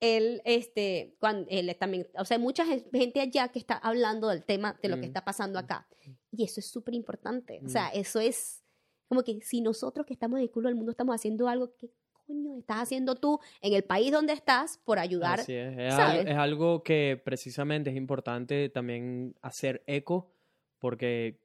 Él, este, cuando, él también, o sea, hay mucha gente allá que está hablando del tema, de lo que está pasando acá. Y eso es súper importante. O sea, eso es, Como que si nosotros que estamos en el culo del mundo estamos haciendo algo, ¿qué coño estás haciendo tú en el país donde estás por ayudar? Así es. Es, ¿sabes? al- es algo que precisamente es importante también hacer eco porque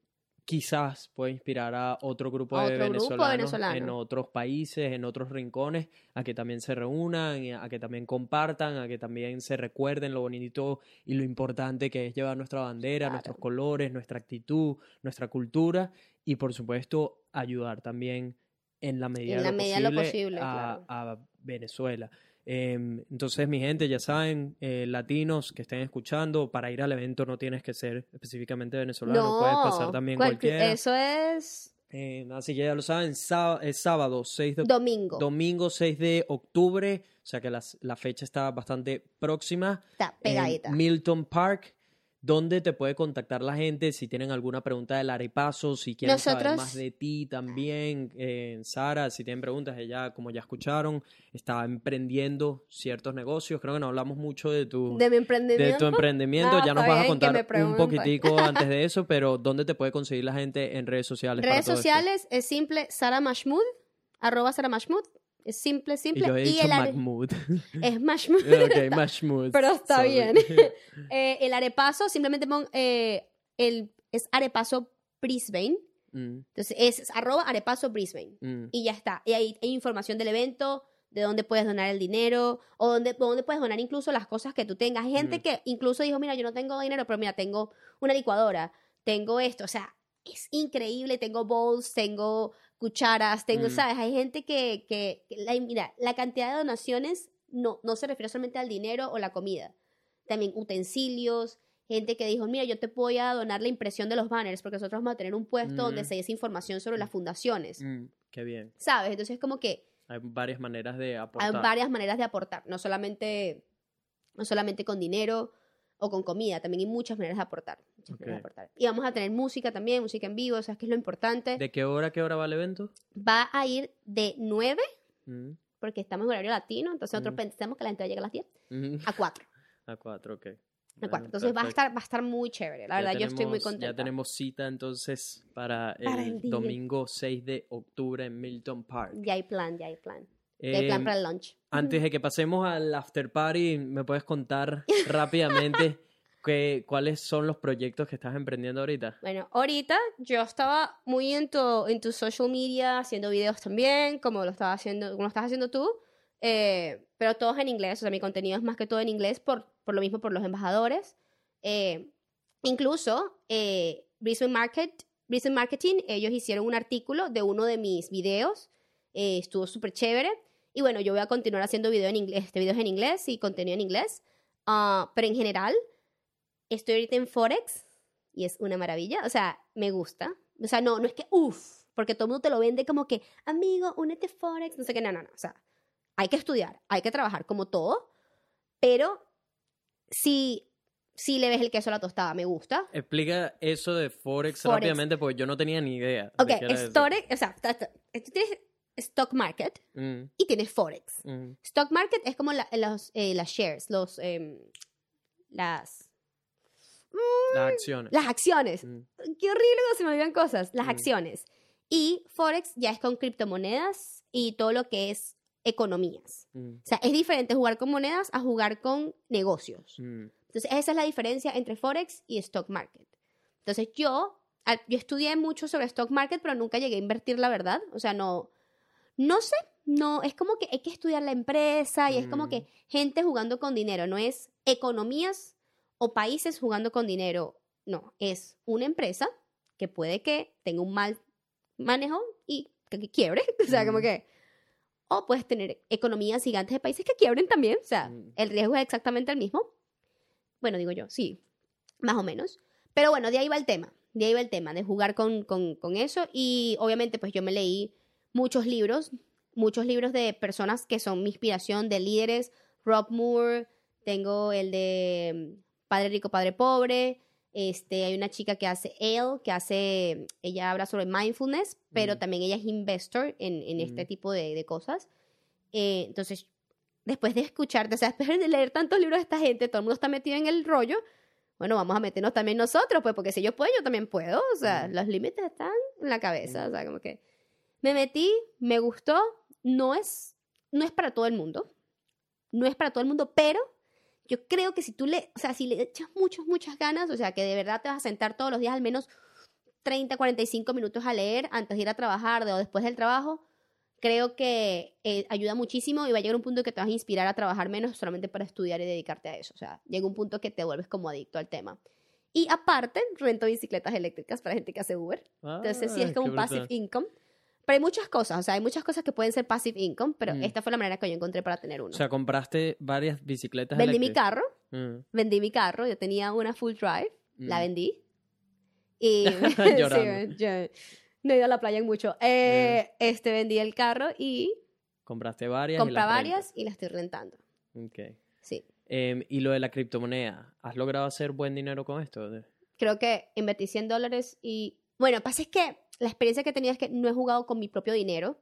quizás puede inspirar a otro grupo, A de, grupo venezolanos en otros países, en otros rincones, a que también se reúnan, a que también compartan, a que también se recuerden lo bonito y lo importante que es llevar nuestra bandera, Claro. nuestros colores, nuestra actitud, nuestra cultura y por supuesto ayudar también en la medida, En de la lo medida de lo posible posible, a, claro. a Venezuela. Em, entonces, mi gente, ya saben, eh, latinos que estén escuchando, para ir al evento no tienes que ser específicamente venezolano, puedes pasar también cualquier- cualquiera. Eso es Eh, así que ya lo saben, es sábado 6 de domingo. domingo 6 de octubre, o sea que las- la fecha está bastante próxima. Está en pegadita. Milton Park, donde te puede contactar la gente si tienen alguna pregunta del arepaso, si quieren saber más de ti también. eh, Sara, si tienen preguntas, ella, como ya escucharon, está emprendiendo ciertos negocios. Creo que no hablamos mucho de tu, de mi de emprendimiento. tu emprendimiento. No, ya nos está vas a que contar un poquitico [laughs] antes de eso, pero ¿dónde te puede conseguir la gente en redes sociales? para Redes esto? sociales es simple, Sara Mahmoud, arroba Sara Mahmoud. Es simple, Y simple. yo he Y, dicho el Mahmoud. [laughs] es [laughs] Mahmoud. ok, Mahmoud. Pero está sorry. bien. [laughs] Eh, el arepaso, simplemente pon, eh, el, es arepaso Brisbane. Mm, Entonces es arroba arepaso Brisbane. mm. Y ya está. Y ahí hay información del evento, de dónde puedes donar el dinero, o dónde, dónde puedes donar incluso las cosas que tú tengas. Hay gente Mm. que incluso dijo, mira, yo no tengo dinero, pero mira, tengo una licuadora, tengo esto. O sea, es increíble. Tengo bowls, tengo cucharas, tengo, Mm. ¿sabes? Hay gente que, que, que la, mira, la cantidad de donaciones no, no se refiere solamente al dinero o la comida. También utensilios, gente que dijo, mira, yo te voy a donar la impresión de los banners, porque nosotros vamos a tener un puesto donde Mm. se dice información sobre las fundaciones. Mm, qué bien. ¿Sabes? Entonces es como que Hay varias maneras de hay aportar. varias maneras de aportar, no solamente, no solamente con dinero o con comida, también hay muchas maneras de aportar. Muchas Ok. maneras de aportar. Y vamos a tener música también, música en vivo, ¿sabes qué es lo importante? ¿De qué hora qué hora va el evento? Va a ir de 9, Mm, porque estamos en horario latino, entonces nosotros Mm. pensamos que la entrada llega a las 10, mm. a 4. [laughs] A cuatro, ok. A Bueno, 4. Entonces va a, estar, va a estar muy chévere. La Ya verdad, yo estoy muy tenemos- contenta. Ya tenemos cita entonces para el, Para el día. domingo 6 de octubre en Milton Park. Ya hay plan, ya hay plan. Ya hay plan Em, para el lunch. Antes de que pasemos al after party, ¿me puedes contar [laughs] rápidamente que, cuáles son los proyectos que estás emprendiendo ahorita? Bueno, ahorita yo estaba muy en tu, en tu social media, haciendo videos también, como lo, estaba haciendo, como lo estás haciendo tú, eh, pero todos en inglés, o sea, mi contenido es más que todo en inglés, por, por lo mismo por los embajadores. Eh, incluso, eh, Brisbane, Market, Brisbane Marketing, ellos hicieron un artículo de uno de mis videos, eh, estuvo súper chévere, y bueno, yo voy a continuar haciendo video en inglés, este videos en inglés y contenido en inglés, Ah, pero en general, estoy ahorita en Forex, y es una maravilla. O sea, me gusta. O sea, no, no es que, uff, porque todo el mundo te lo vende como que, amigo, únete a Forex, no sé qué, no, no, no. O sea, hay que estudiar, hay que trabajar como todo, pero si, si le ves el queso a la tostada, me gusta. Explica eso de Forex, Forex. rápidamente porque yo no tenía ni idea. de Ok. Forex, o sea, tú tienes stock market Mm, y tienes Forex. mm, Stock market es como la- los, eh, las shares, los, em, las, Las acciones. las acciones. Mm, Qué horrible cuando se me olvidan cosas. Las Mm. acciones. Y Forex ya es con criptomonedas y todo lo que es economías. mm, O sea, es diferente jugar con monedas a jugar con negocios. mm. Entonces, esa es la diferencia entre Forex y Stock Market. Entonces, yo, al- yo estudié mucho sobre Stock Market, pero nunca llegué a invertir, la verdad. O sea, no, no sé, no, es como que hay que estudiar la empresa y es como Mm. que gente jugando con dinero, no es economías o países jugando con dinero, no, es una empresa que puede que tenga un mal manejo y que, que quiebre, [laughs] o sea, como que, o puedes tener economías gigantes de países que quiebren también, o sea, Mm. el riesgo es exactamente el mismo. Bueno, digo yo, sí, más o menos. Pero bueno, de ahí va el tema, de ahí va el tema, de jugar con, con, con eso. Y obviamente, pues yo me leí muchos libros, muchos libros de personas que son mi inspiración, de líderes, Rob Moore, tengo el de Padre Rico, Padre Pobre. Este, hay una chica que hace Ale, que hace, ella habla sobre mindfulness, pero Mm. también ella es investor en, en este Mm. tipo de, de cosas. Eh, entonces, después de escucharte, o sea, [laughs] después de leer tantos libros de esta gente, todo el mundo está metido en el rollo, bueno, vamos a meternos también nosotros, pues, porque si ellos pueden, yo también puedo, o sea, Mm. los límites están en la cabeza, o sea, como que... Me metí, me gustó, no es, no es para todo el mundo, no es para todo el mundo, pero yo creo que si tú le, o sea, si le echas muchas, muchas ganas, o sea, que de verdad te vas a sentar todos los días al menos 30, 45 minutos a leer antes de ir a trabajar o después del trabajo, creo que eh, ayuda muchísimo y va a llegar un punto que te vas a inspirar a trabajar menos solamente para estudiar y dedicarte a eso. O sea, llega un punto que te vuelves como adicto al tema. Y aparte, rento bicicletas eléctricas para gente que hace Uber. Entonces, sí es Ah, como un passive income. Pero hay muchas cosas, o sea, hay muchas cosas que pueden ser passive income, pero Mm. esta fue la manera que yo encontré para tener uno. O sea, compraste varias bicicletas vendí mi carro, Mm, vendí mi carro, yo tenía una full drive, la mm. vendí. [laughs] Y [laughs] sí, yo no he ido a la playa en mucho. Eh, Este vendí el carro y Compraste varias. compré varias y las estoy rentando. Ok. Sí. Em, y lo de la criptomoneda, ¿has logrado hacer buen dinero con esto? Creo que invertí 100 dólares y... Bueno, pasa es que la experiencia que tenía es que no he jugado con mi propio dinero.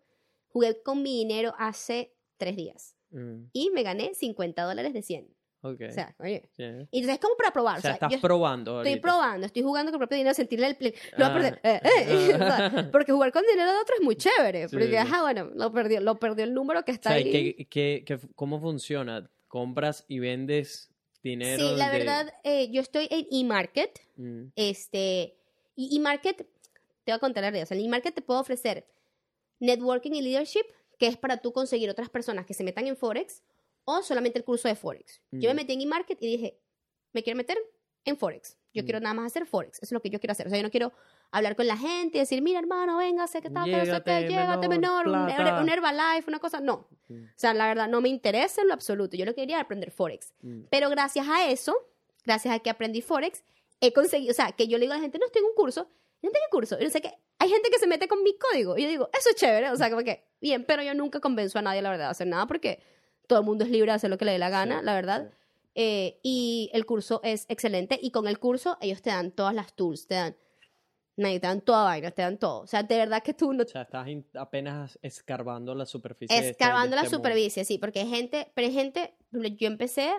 Jugué con mi dinero hace tres días. Mm, Y me gané 50 dólares de 100. ok. O sea, oye. Sí. Y entonces es como para probar. O sea, o sea, estás yo probando estoy ahorita. probando, estoy jugando con mi propio dinero, sentirle el... pli- Lo Ah. perder. eh, eh, [laughs] o sea, porque jugar con dinero de otro es muy chévere. Sí, Porque, sí. ajá, bueno, lo perdió, lo perdió el número que O está sea, ahí. ¿qué- qué- qué- ¿cómo funciona? ¿Compras y vendes dinero? Sí, la de- verdad, eh, yo estoy en eMarket. Mm, Este, y eMarket, te voy a contar la realidad. O sea, en eMarket te puedo ofrecer networking y leadership, que es para tú conseguir otras personas que se metan en Forex o solamente el curso de Forex. Yo me metí en eMarket y dije, me quiero meter en Forex. Yo Mm. quiero nada más hacer Forex. Eso es lo que yo quiero hacer. O sea, yo no quiero hablar con la gente y decir, mira, hermano, venga, sé que tal, que no sé qué, llégate, menor, menor, un, Herbalife, una cosa. No. mm, O sea, la verdad, no me interesa en lo absoluto. Yo lo que quería aprender Forex. Pero gracias a eso, gracias a que aprendí Forex, he conseguido, o sea, que yo le digo a la gente, no estoy en un curso, no tengo curso, y no sé qué, hay gente que se mete con mi código, y yo digo, eso es chévere, o sea, como que, bien, pero yo nunca convenzo a nadie, la verdad, a hacer nada, porque todo el mundo es libre de hacer lo que le dé la gana, Sí, la verdad, sí. Eh, y el curso es excelente, y con el curso ellos te dan todas las tools, te dan, nadie, te dan toda vaina, te dan todo, o sea, de verdad que tú no O sea, estás apenas escarbando la superficie. de este- Escarbando la este mundo. superficie, sí, porque hay gente, pero hay gente, yo empecé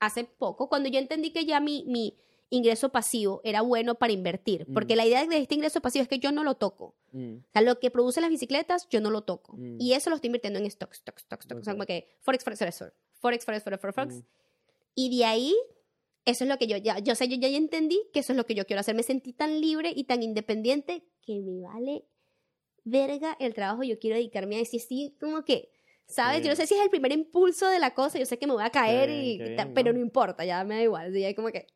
hace poco, cuando yo entendí que ya mi, mi ingreso pasivo era bueno para invertir, porque Mm. la idea de este ingreso pasivo es que yo no lo toco. Mm, O sea, lo que producen las bicicletas, yo no lo toco. Mm. Y eso lo estoy invirtiendo en stocks, stocks, stocks, stocks. O sea, como que Forex, Forex, Forex, Forex, Forex, Forex, Forex, Forex, Forex. Mm. Y de ahí, eso es lo que yo ya, yo sé, yo ya entendí que eso es lo que yo quiero hacer. Me sentí tan libre y tan independiente que me vale verga el trabajo. Yo quiero dedicarme a. Y estoy como que, ¿sabes? Qué Yo no sé si es el primer impulso de la cosa. Yo sé que me voy a caer, bien, y, bien, pero ¿no? no importa, ya me da igual. Ya como que,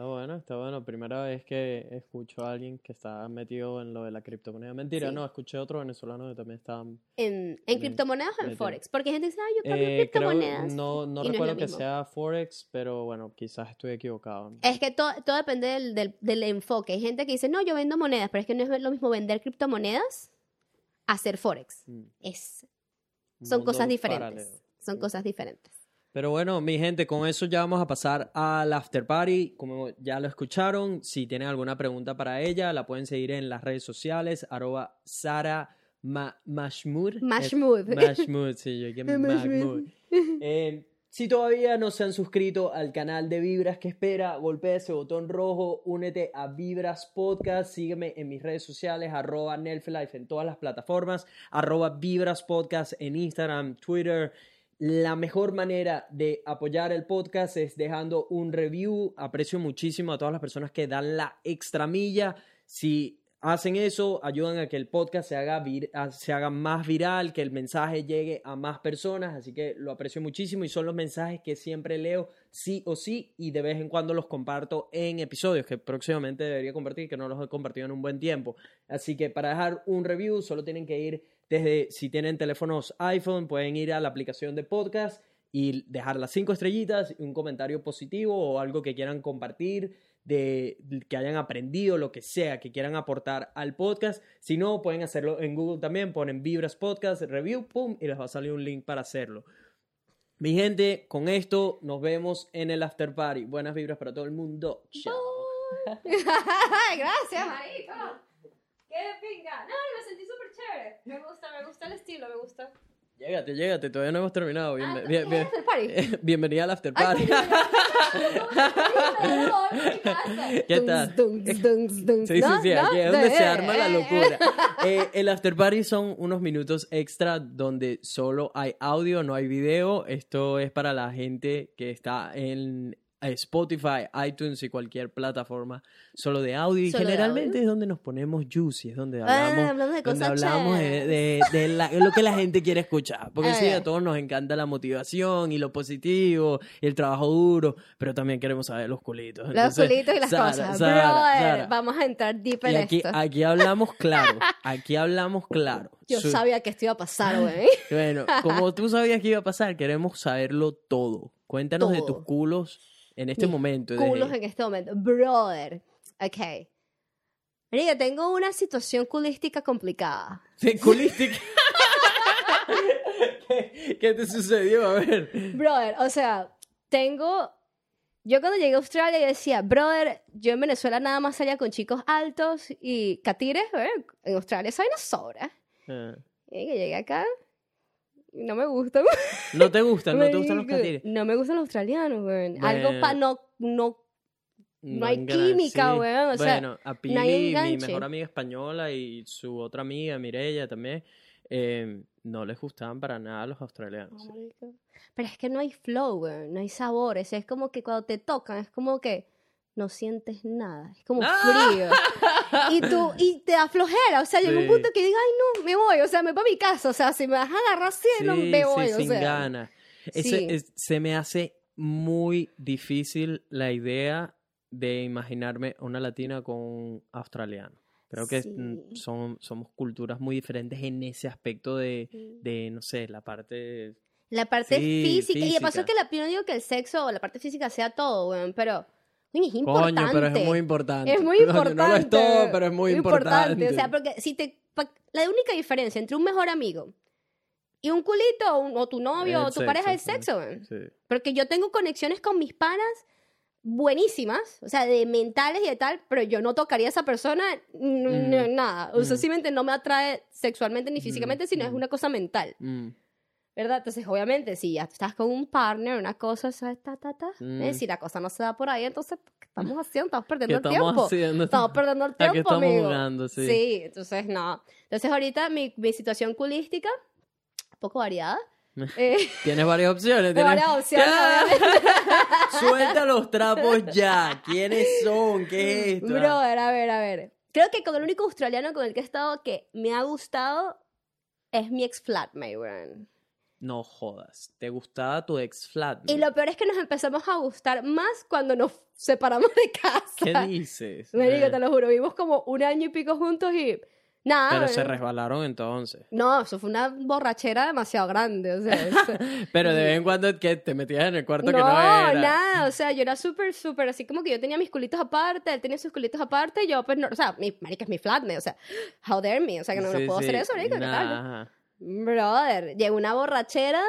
Está bueno, está bueno. Primera vez que escucho a alguien que está metido en lo de la criptomoneda. Mentira, Sí. no, escuché otro venezolano que también está... en, en criptomonedas o en Forex. Porque gente dice, ah, yo cambio Eh, creo, criptomonedas. no, no recuerdo que mismo. sea Forex, pero bueno, quizás estoy equivocado. Es que todo, todo depende del, del, del enfoque. Hay gente que dice, no, yo vendo monedas, pero es que no es lo mismo vender criptomonedas a hacer Forex. Mm, Es, son cosas diferentes. paralelo. Son cosas diferentes. Pero bueno, mi gente, con eso ya vamos a pasar al after party. Como ya lo escucharon, si tienen alguna pregunta para ella, la pueden seguir en las redes sociales, arroba Sara Ma- Mashmud. Es- Mashmood. Mashmud, sí, yo que. [laughs] Mahmoud. Eh, si todavía no se han suscrito al canal de Vibras, ¿qué espera? Golpea ese botón rojo, únete a Vibras Podcast, sígueme en mis redes sociales, arroba Nelflife en todas las plataformas, arroba Vibras Podcast en Instagram, Twitter. La mejor manera de apoyar el podcast es dejando un review. Aprecio muchísimo a todas las personas que dan la extra milla. Si hacen eso, ayudan a que el podcast se haga, vir- se haga más viral, que el mensaje llegue a más personas, así que lo aprecio muchísimo y son los mensajes que siempre leo sí o sí y de vez en cuando los comparto en episodios que próximamente debería compartir, que no los he compartido en un buen tiempo. Así que para dejar un review solo tienen que ir desde, si tienen teléfonos iPhone, pueden ir a la aplicación de podcast y dejar las cinco estrellitas un comentario positivo o algo que quieran compartir de que hayan aprendido, lo que sea, que quieran aportar al podcast. Si no, pueden hacerlo en Google también, ponen Vibras Podcast, Review, pum, y les va a salir un link para hacerlo. Mi gente, con esto nos vemos en el after party. Buenas vibras para todo el mundo. Chao. [laughs] Gracias, marico. Qué pinga. No, me sentí súper chévere. Me gusta, me gusta el estilo, me gusta. Llégate, llégate, todavía no hemos terminado. Ah, bien- bien- after party? [laughs] bienvenida al after party. ¿Qué tal? Dunks, dunks, dunks, dunks. Sí, sí, sí, aquí es donde se Eh, arma la eh, locura. Eh, el after party son unos minutos extra donde solo hay audio, no hay video. Esto es para la gente que está en Spotify, iTunes y cualquier plataforma solo de audio. Y generalmente audio. es donde nos ponemos juicy, es donde Ah, hablamos, hablamos de donde hablamos de, de- de la- lo que la gente quiere escuchar. Porque Ah, sí, a todos nos encanta la motivación y lo positivo y el trabajo duro, pero también queremos saber los culitos. Los Entonces, culitos y las Sara, cosas. Sara, Brother, Sara. vamos a entrar deep Y en aquí, esto. aquí hablamos claro, [laughs] aquí hablamos claro. Yo Su- sabía que esto iba a pasar, güey. Bueno, como [laughs] tú sabías que iba a pasar, queremos saberlo todo. Cuéntanos de tus culos en este Mis momento. Culos de- en este momento. Brother. Ok. Mira, tengo una situación culística complicada. [laughs] de culística. [laughs] ¿Qué, qué te sucedió? A ver. Brother, o sea, tengo. Yo cuando llegué a Australia yo decía, brother, yo en Venezuela nada más salía con chicos altos y catires, ¿eh? en Australia soy una sobra. Ah. Y que llegué acá no me gustan. [laughs] ¿No te gustan? ¿No te gustan los [laughs] catires? No me gustan los australianos, güey. Algo para no, no No hay química, weón, o sea, bueno, a Pili, no hay mi mejor amiga española y su otra amiga, Mirella, también, eh, no les gustaban para nada los australianos. No, marico. Pero es que no hay flow, güey. No hay sabores. Es como que cuando te tocan, es como que no sientes nada. Es como frío. y tú, [laughs] y te da flojera. O sea, llega un punto que digo, ay, no, me voy. O sea, me voy para mi casa. O sea, si me vas a agarrar así, no Sí, me voy. sí, o sin sea. ganas. Ese- Sí. es- se me hace muy difícil la idea de imaginarme una latina con un australiano. Creo que mm, son, somos culturas muy diferentes en ese aspecto de, de no sé, la parte... La parte Sí, física. Y de paso física. que la, yo no digo que el sexo o la parte física sea todo, güey. Pero, coño, es importante. Coño, pero es muy importante. Es muy importante. No lo es todo, pero es muy importante. O sea, porque si te. La única diferencia entre un mejor amigo y un culito o, tu novio El o tu pareja es el sexo, sexo. Sí. Porque yo tengo conexiones con mis panas buenísimas, o sea, de mentales y de tal, pero yo no tocaría a esa persona Mm. nada. O sea, Mm. simplemente no me atrae sexualmente ni físicamente, sino es mm. una cosa mental, Mm, ¿verdad? Entonces, obviamente, si ya estás con un partner, una cosa, ¿sabes? Ta, ta, ta. Mm. Eh, si la cosa no se da por ahí, entonces, ¿qué estamos [laughs] haciendo? Estamos ¿Qué perdiendo el estamos tiempo. haciendo? Estamos perdiendo el ¿A tiempo, estamos amigo. jugando? Sí. entonces no. Entonces ahorita mi, mi situación culística, un poco variada. [laughs] Eh, Tienes varias opciones. Tienes- varias opciones. [laughs] Suelta los trapos ya. ¿Quiénes son? ¿Qué es esto? Brother, a ver, a ver. Creo que con el único australiano con el que he estado que me ha gustado es mi ex flatmate, weón. No jodas. ¿Te gustaba tu ex flat? Y lo peor es que nos empezamos a gustar más cuando nos separamos de casa. ¿Qué dices? [laughs] Me Eh, te lo juro, vivimos como un año y pico juntos y nada. Pero se weón. resbalaron entonces. No, eso fue una borrachera demasiado grande, o sea, eso- [laughs] Pero de vez en cuando que te metías en el cuarto no, que no era. nada, o sea, yo era súper, súper, así como que yo tenía mis culitos aparte, él tenía sus culitos aparte, yo, pues, no, o sea, mi marica es mi flatmate, o sea, how dare me, o sea, que no, no Sí, puedo hacer sí. eso, marica, ¿qué tal? Brother, llegó una borrachera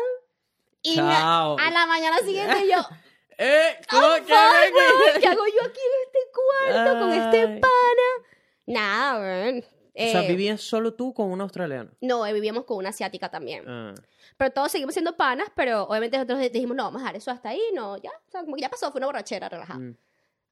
y me- Chao. a la mañana siguiente yo, [laughs] ¡Eh! ¿Cómo "Oh, que fuck, weón, ¿qué hago yo aquí en este cuarto con este Ay. pana? Nada, weón. O sea, Eh, vivías solo tú con un australiano. No, eh, vivíamos con una asiática también. Ah. Pero todos seguimos siendo panas, pero obviamente nosotros dijimos, no, vamos a dejar eso hasta ahí, no, ya, o sea, como que ya pasó, fue una borrachera relajada. Mm.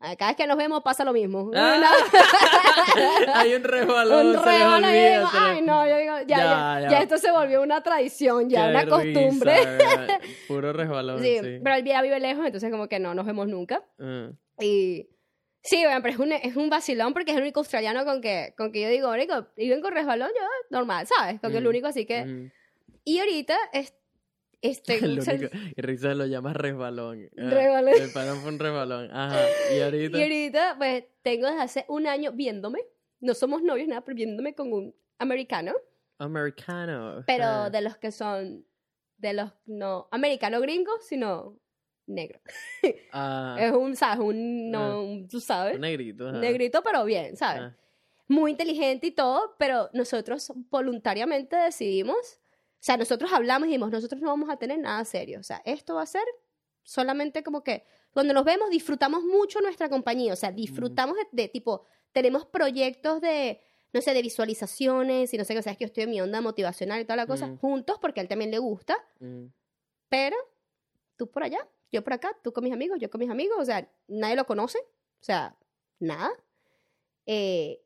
Ah, Cada vez que nos vemos pasa lo mismo. Ah. [laughs] [laughs] Hay un resbalón. un resbalón y digo, ay, no, yo digo, ya, ya, Ya, ya, ya. esto se volvió una tradición, ya, Qué una risa, costumbre. ¿verdad? [laughs] Puro resbalón, Sí, sí. pero él ya vive lejos, entonces como que no nos vemos nunca. Ah. Y sí, bueno, pero es un, es un vacilón porque es el único australiano con que, con que yo digo, único, viven con resbalón, yo, normal, ¿sabes? Porque es lo Mm, único así que... Ujú. Y ahorita, es, este... [laughs] Lo único- y Risa lo llama resbalón. Ah, Resbalón. El pana fue un resbalón. Ajá. Y [laughs] ahorita. Y ahorita, pues, tengo desde hace un año viéndome, no somos novios, nada, pero viéndome con un americano, Americano. pero Ah. de los que son, de los no americano gringos, sino negro. [laughs] Ah, Es un, ¿sabes? Un, no, Ah. un- tú sabes, un negrito. negrito, pero bien, ¿sabes? Ah. Muy inteligente y todo, pero nosotros voluntariamente decidimos, o sea, nosotros hablamos y dijimos, nosotros no vamos a tener nada serio, o sea, esto va a ser solamente como que cuando nos vemos disfrutamos mucho nuestra compañía, o sea, disfrutamos de, de tipo, tenemos proyectos de, no sé, de visualizaciones y no sé qué, o sea, es que yo estoy en mi onda motivacional y toda la cosa, Mm. juntos porque a él también le gusta, Mm. pero tú por allá, yo por acá, tú con mis amigos, yo con mis amigos, o sea, nadie lo conoce, o sea, nada. Eh,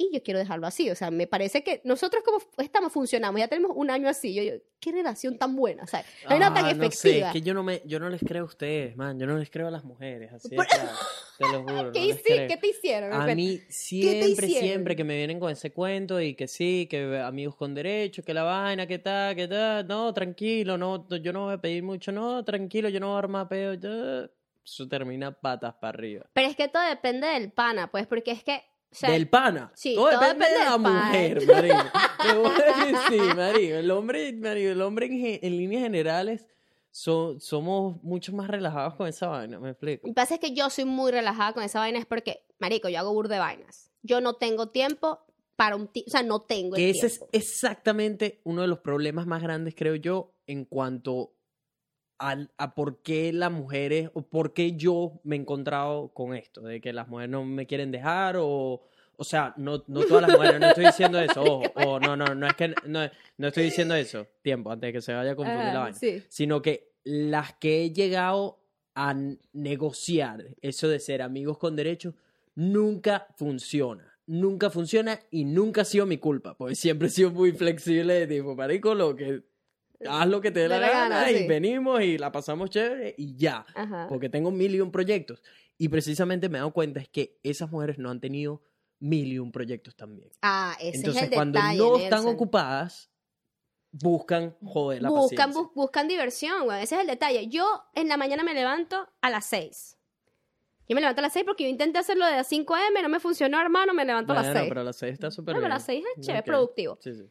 y yo quiero dejarlo así, o sea, me parece que nosotros como estamos, funcionamos, ya tenemos un año así, yo, yo qué relación tan buena, o sea, no hay tan Ah, no sé, efectiva. es que yo no, me, yo no les creo a ustedes, man. Yo no les creo a las mujeres. Así Por- es, claro, te lo juro. [laughs] ¿Qué, no. ¿Qué te hicieron? A mí siempre, siempre que me vienen con ese cuento y que sí, que amigos con derecho, que la vaina, que tal, que tal, no, tranquilo, no, yo no voy a pedir mucho, no, tranquilo, yo no voy a armar peo, yo- eso termina patas para arriba. Pero es que todo depende del pana, pues, porque es que, del pana. sí, todo, todo depende, depende de la mujer, [laughs] marico. Te voy a decir, marico, el hombre, el hombre en, en líneas generales so- somos mucho más relajados con esa vaina, me explico. Lo que pasa es que yo soy muy relajada con esa vaina, es porque, marico, yo hago bur de vainas. Yo no tengo tiempo para un ti- o sea, no tengo el Que ese es tiempo. exactamente uno de los problemas más grandes, creo yo, en cuanto al- a por qué las mujeres, o por qué yo me he encontrado con esto, de que las mujeres no me quieren dejar, o, o sea, no, no todas las mujeres, no estoy diciendo eso, ojo, [laughs] o no, no, no es que, no, no estoy diciendo eso, tiempo, antes de que se vaya a confundir la Ajá, vaina, sí. sino que las que he llegado a negociar eso de ser amigos con derechos, nunca funciona. Nunca funciona y nunca ha sido mi culpa, porque siempre he sido muy flexible de tipo, marico, lo que, haz lo que te dé la, la gana, gana, y sí. venimos y la pasamos chévere y ya, Ajá. porque tengo mil y un proyectos. Y precisamente me he dado cuenta es que esas mujeres no han tenido mil y un proyectos también. Ah, ese Entonces, es el cuando detalle, no están Nelson. ocupadas, buscan joder la buscan, bus- buscan diversión, güey. Ese es el detalle. Yo en la mañana me levanto a las 6. Yo me levanto a las 6 porque yo intenté hacerlo de las 5 m, no me funcionó, hermano, me levanto a las Bueno, 6. pero a las 6 está súper No, bien. pero a las 6 es chévere, Ok. productivo. Sí, sí.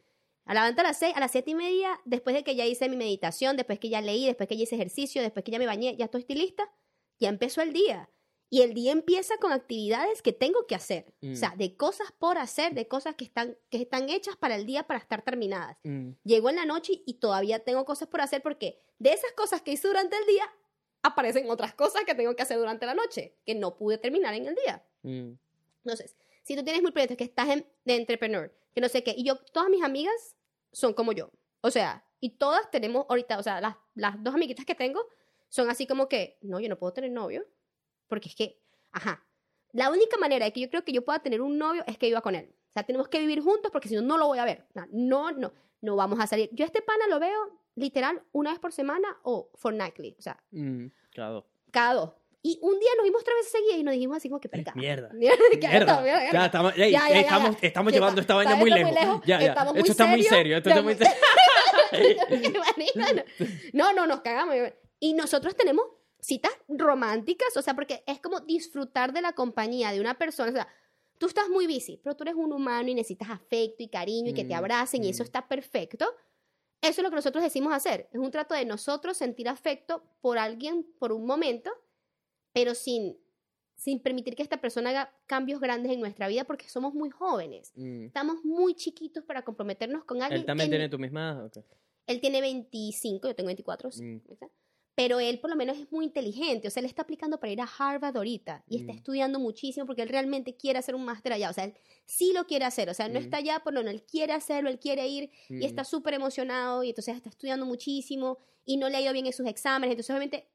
A levanto a las 6, a las 7 y media, después de que ya hice mi meditación, después que ya leí, después que ya hice ejercicio, después que ya me bañé, ya estoy lista, ya empezó el día. Y el día empieza con actividades que tengo que hacer. Mm. O sea, de cosas por hacer, de cosas que están, que están hechas para el día para estar terminadas. Mm, Llego en la noche y todavía tengo cosas por hacer porque de esas cosas que hice durante el día, aparecen otras cosas que tengo que hacer durante la noche, que no pude terminar en el día. mm. Entonces, si tú tienes muy proyectos que estás en, de entrepreneur, que no sé qué, y yo, todas mis amigas son como yo. O sea, y todas tenemos ahorita, o sea, las, las dos amiguitas que tengo son así como que, no, yo no puedo tener novio, porque es que, ajá, la única manera de que yo creo que yo pueda tener un novio es que viva con él. O sea, tenemos que vivir juntos porque si no, no lo voy a ver. No, no, no vamos a salir. Yo a este pana lo veo literal una vez por semana o fortnightly, o sea, Mm, claro. cada dos. Y un día nos vimos tres veces seguidas y nos dijimos así como que, perca. Mierda. [laughs] Mierda, Ya, estamos, Ya, ya, ya, estamos, estamos llevando esta vaina muy lejos. muy lejos, Ya, ya. estamos Esto muy está muy serio. Esto está muy serio. [laughs] [laughs] no, no, nos cagamos. Y nosotros tenemos citas románticas, o sea, porque es como disfrutar de la compañía de una persona. O sea, tú estás muy busy, pero tú eres un humano y necesitas afecto y cariño y que te Mm, abracen y eso mm. está perfecto. Eso es lo que nosotros decimos hacer. Es un trato de nosotros sentir afecto por alguien por un momento, pero sin, sin permitir que esta persona haga cambios grandes en nuestra vida porque somos muy jóvenes. Mm. Estamos muy chiquitos para comprometernos con alguien. ¿Él también que tiene tu misma edad? Ok. él tiene 25, yo tengo 24, sí, Mm. pero él por lo menos es muy inteligente, o sea, él está aplicando para ir a Harvard ahorita y está Mm. estudiando muchísimo porque él realmente quiere hacer un máster allá, o sea, él sí lo quiere hacer, o sea, no Mm. está allá, pero no, él quiere hacerlo, él quiere ir y Mm. está súper emocionado y entonces está estudiando muchísimo y no le ha ido bien en sus exámenes, entonces obviamente,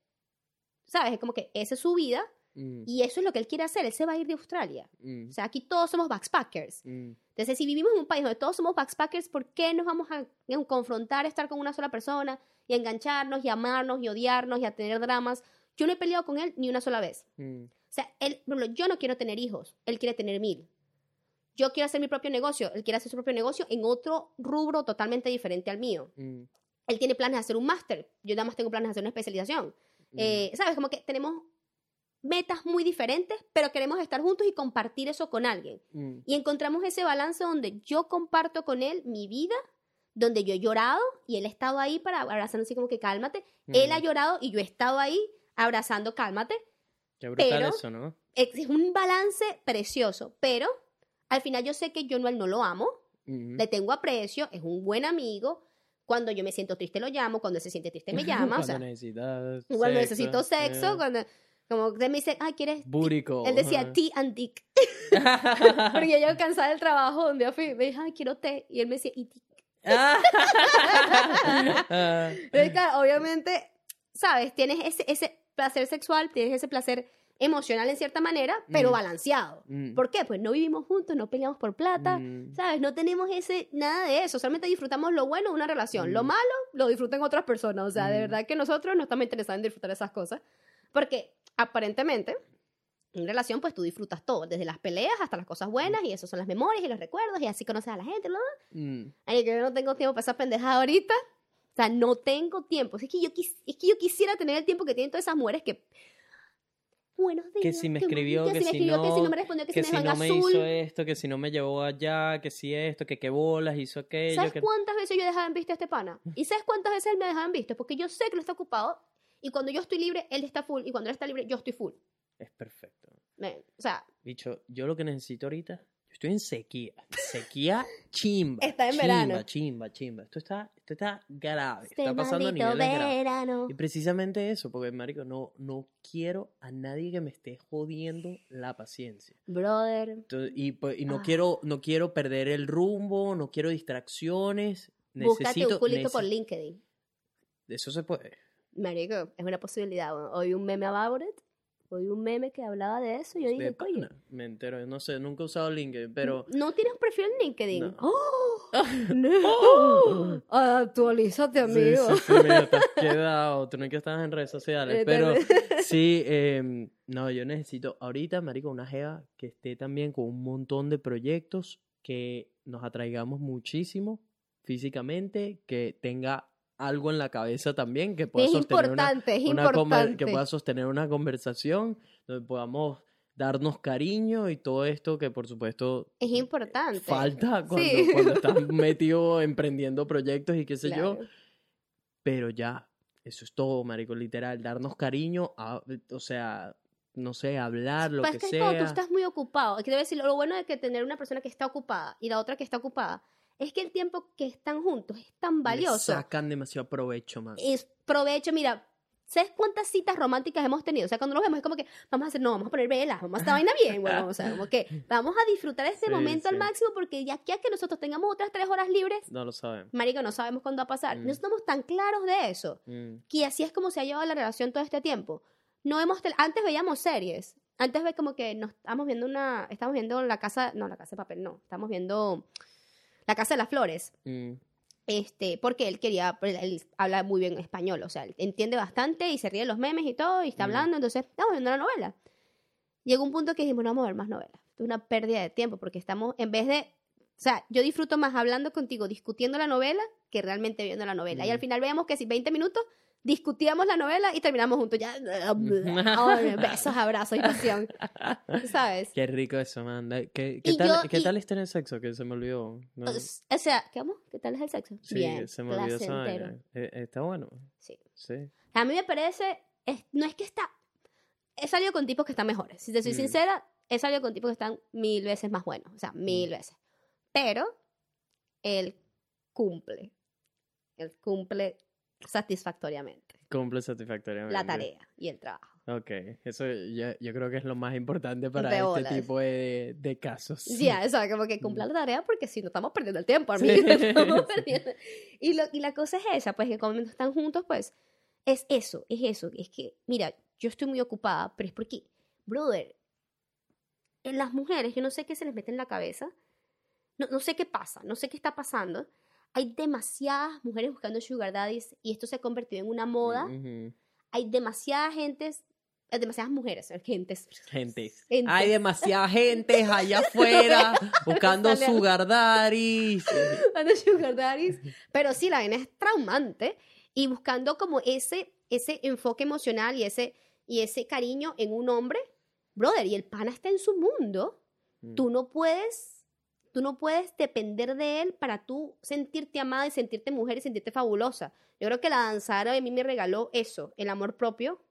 ¿sabes? Es como que esa es su vida Mm, y eso es lo que él quiere hacer, él se va a ir de Australia. mm, O sea, aquí todos somos backpackers. mm. Entonces, si vivimos en un país donde todos somos backpackers, ¿por qué nos vamos a a confrontar, a estar con una sola persona y a engancharnos y a amarnos y odiarnos y a tener dramas? Yo no he peleado con él ni una sola vez. Mm. O sea, él, yo no quiero tener hijos, él quiere tener mil. Yo quiero hacer mi propio negocio, él quiere hacer su propio negocio en otro rubro totalmente diferente al mío. Mm. Él tiene planes de hacer un máster, yo nada más tengo planes de hacer una especialización. Mm. Eh, ¿Sabes? Como que tenemos metas muy diferentes, pero queremos estar juntos y compartir eso con alguien. Mm. Y encontramos ese balance donde yo comparto con él mi vida, donde yo he llorado y él ha estado ahí para abrazando así como que cálmate. Él ha Mm. llorado y yo he estado ahí abrazando cálmate. Qué brutal pero- eso, ¿no? Es un balance precioso, pero al final yo sé que yo no, él no lo amo, Mm. le tengo aprecio, es un buen amigo. Cuando yo me siento triste lo llamo, cuando se siente triste me [laughs] llama, o Cuando sea, necesitas cuando sexo, necesito sexo, eh. cuando Como que me dice, ay, ¿quieres? Búrico. Él decía tea and dick. [laughs] Porque yo cansada del trabajo, un día fui, me dijo, ay, quiero té. Y él me decía, y dick. Claro, [laughs] obviamente, ¿sabes? Tienes ese, ese placer sexual, tienes ese placer emocional en cierta manera, pero Mm. balanceado. Mm. ¿Por qué? Pues no vivimos juntos, no peleamos por plata, Mm. ¿sabes? No tenemos ese, nada de eso, solamente disfrutamos lo bueno de una relación. Lo malo lo disfrutan otras personas, o sea, de verdad que nosotros no estamos interesados en disfrutar esas cosas, porque aparentemente... En relación, pues tú disfrutas todo, desde las peleas hasta las cosas buenas, y eso son las memorias y los recuerdos, y así conoces a la gente. Mm. Ay, que yo no tengo tiempo para esa pendejada ahorita. O sea, no tengo tiempo. Es que yo, es que yo quisiera tener el tiempo que tienen todas esas mujeres que... Buenos días. Que si me escribió, que me si escribió, que si no- no me respondió, que, Que si si me no me azul. hizo esto, que si no me llevó allá, que si esto, que qué bolas, hizo aquello. ¿Sabes que... cuántas veces yo he dejado en visto a este pana? [laughs] ¿Y sabes cuántas veces él me ha dejado en visto? Porque yo sé que él está ocupado y cuando yo estoy libre, él está full y cuando él está libre, yo estoy full. Es perfecto. Men, O sea, Bicho, yo lo que necesito ahorita, estoy en sequía. Sequía chimba. Está en chimba, verano. Chimba, chimba. Esto está, esto está grave. este está pasando a niveles graves. verano. Y precisamente eso, porque, marico, no, no quiero a nadie que me esté jodiendo la paciencia. Brother. Entonces, y, pues, y no, Ah. quiero, no quiero perder el rumbo, no quiero distracciones. Búscate Necesito, un culito por LinkedIn. Eso se puede. Marico, es una posibilidad. Hoy un meme about it. Hoy un meme que hablaba de eso. y Yo dije, pana, me entero. No sé, nunca he usado LinkedIn, pero... ¿no tienes perfil en LinkedIn? No. ¡Oh! [laughs] no. Actualízate, Sí, amigo. sí, sí, mira, te has quedado. Tú no es que estás en redes sociales, Eh, pero sí, em, no, yo necesito ahorita, marico, una jeva que esté también con un montón de proyectos que nos atraigamos muchísimo físicamente, que tenga algo en la cabeza también, que pueda Es sostener una, importante, es una conver- importante. que pueda sostener una conversación donde podamos darnos cariño y todo esto que por supuesto Es importante. falta cuando, Sí. cuando estás metido emprendiendo proyectos y qué sé yo. Claro. Pero ya, eso es todo, marico, literal, darnos cariño, a- o sea, no sé, hablar, lo Pero que es que cuando tú sea. estás muy ocupado, es te voy a decir, lo bueno de que tener una persona que está ocupada y la otra que está ocupada, es que el tiempo que están juntos es tan Le valioso. sacan demasiado provecho, man. Es provecho, mira, ¿sabes cuántas citas románticas hemos tenido? O sea, cuando nos vemos es como que vamos a hacer, no, vamos a poner velas, vamos a hacer vaina bien, bueno, o sea, como que [laughs] vamos a disfrutar este Sí, momento al sí. máximo porque ya a que nosotros tengamos otras tres horas libres, No lo saben. marico, no sabemos cuándo va a pasar. Mm. No estamos tan claros de eso. Mm, que así es como se ha llevado la relación todo este tiempo. No hemos antes veíamos series. Antes ve como que nos estamos viendo una estamos viendo la casa, no, la casa de papel, no, estamos viendo la casa de las flores. mm, Este, porque él quería, él, habla muy bien español, o sea, él entiende bastante y se ríe de los memes y todo, y está Mm. hablando, entonces estamos viendo la novela. Llegó un punto que dijimos, no vamos a ver más novelas. Es una pérdida de tiempo, porque estamos, en vez de, o sea, yo disfruto más hablando contigo, discutiendo la novela, que realmente viendo la novela. Y al Mm. final veamos que si 20 minutos discutíamos la novela y terminamos juntos ya. Ay, [laughs] besos, abrazos y pasión. ¿Sabes? Qué rico eso, man. ¿Qué, qué tal, yo- qué y- tal es tener sexo? Que se me olvidó. No, O sea, ¿qué, vamos? ¿qué tal es el sexo? sí, Bien, se me olvidó esa vaina. Eh, Está bueno. Sí. Sí. A mí me parece, es- no es que está, he salido con tipos que están mejores. Si te soy Mm. sincera, he salido con tipos que están mil veces más buenos, o sea, mil Mm. veces. Pero él cumple, él cumple satisfactoriamente Cumple satisfactoriamente. la tarea y el trabajo. Ok, eso yo, yo creo que es lo más importante para este tipo de, de casos. Ya, o sea, como que cumpla la tarea porque si no estamos perdiendo el tiempo, Sí, [laughs] perdiendo. Y, lo, y la cosa es esa, pues que cuando están juntos, pues es eso, es eso. Es que, mira, yo estoy muy ocupada, pero es porque, brother, en las mujeres, yo no sé qué se les mete en la cabeza, no, no sé qué pasa, no sé qué está pasando. Hay demasiadas mujeres buscando sugar daddies y esto se ha convertido en una moda. Hay demasiadas gentes, eh, demasiadas mujeres, gentes. Gentes. Gente. Hay demasiada gente [laughs] allá afuera [laughs] buscando sugar daddies. [laughs] buscando sugar daddies. Pero sí, la vaina es traumante y buscando como ese, ese enfoque emocional y ese, y ese cariño en un hombre, brother, y el pana está en su mundo, Mm. tú no puedes, tú no puedes depender de él para tú sentirte amada y sentirte mujer y sentirte fabulosa. Yo creo que la danza árabe a mí me regaló eso, el amor propio.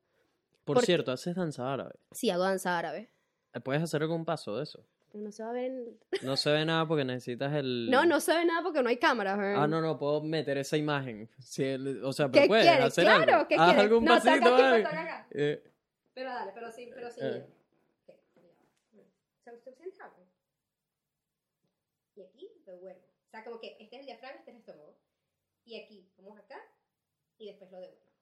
Por porque- cierto, haces danza árabe. Sí, hago danza árabe. ¿Puedes hacer algún paso de eso? No se va a ver en- [laughs] No se ve nada porque necesitas el... No, no se ve nada porque no hay cámara. Ah, no, no, puedo meter esa imagen. Sí, el- o sea, ¿Qué pero puedes quieres? hacer Claro, algo. ¿qué Haz quieres? algún No, pasito. toca acá. Eh, Pero dale, pero sí, pero sí. Eh. Ok, ya va. O sea, usted siente algo. Y aquí lo devuelvo. O sea, como que este es el diafragma, este es el estómago. Y aquí, vamos acá, y después lo devuelvo.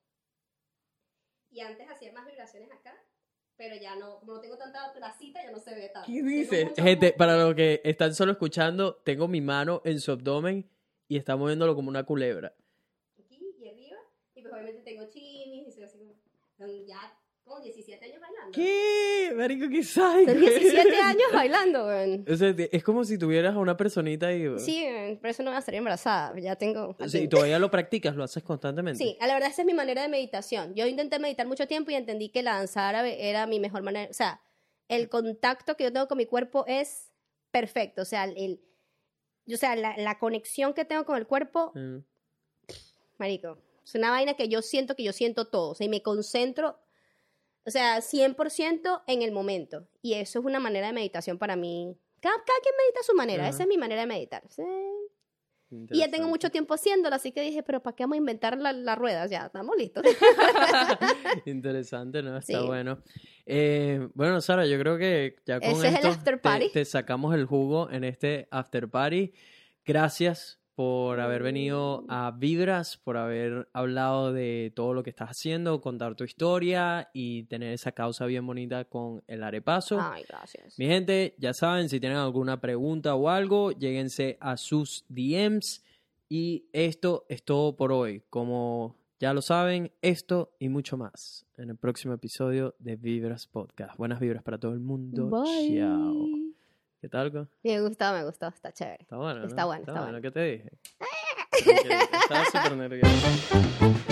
Y antes hacía más vibraciones acá, pero ya no, como no tengo tanta placita, ya no se ve tanto. ¿Qué dices? Gente, para los que están solo escuchando, tengo mi mano en su abdomen y está moviéndolo como una culebra. aquí y arriba. Y pues obviamente tengo chimis y soy así como. Ya como 17 años bailando. ¿Qué? Marico, qué. Son 17 años bailando, weón. O sea, es como si tuvieras a una personita ahí. weón. Sí, weón, por eso no voy a estar embarazada. Ya tengo. Sí, todavía lo practicas, lo haces constantemente. Sí, a la verdad esa es mi manera de meditación. Yo intenté meditar mucho tiempo y entendí que la danza árabe era mi mejor manera. O sea, el contacto que yo tengo con mi cuerpo es perfecto. O sea, el, o sea la, la conexión que tengo con el cuerpo, Mm. marico, es una vaina que yo siento que yo siento todo. O sea, y me concentro, o sea, 100% en el momento. Y eso es una manera de meditación para mí. Cada, cada quien medita a su manera. Esa es mi manera de meditar. Sí. Y ya tengo mucho tiempo haciéndolo, así que dije, pero ¿para qué vamos a inventar la- las ruedas? Ya, estamos listos. [laughs] Interesante, ¿no? Está Sí. bueno. Eh, bueno, Sara, yo creo que ya con Ese es el esto after te- party. Te, sacamos el jugo en este after party. Gracias por haber venido a Vibras, por haber hablado de todo lo que estás haciendo, contar tu historia y tener esa causa bien bonita con el arepaso. Ay, gracias. Mi gente, ya saben, si tienen alguna pregunta o algo, lléguense a sus DMs. Y esto es todo por hoy. Como ya lo saben, esto y mucho más en el próximo episodio de Vibras Podcast. Buenas vibras para todo el mundo. Bye. Chao. ¿Qué tal? co? Me gustó, me gustó, está chévere. Está bueno. ¿no? Está bueno, está bueno. ¿Qué te dije? [laughs] Estaba súper nervioso.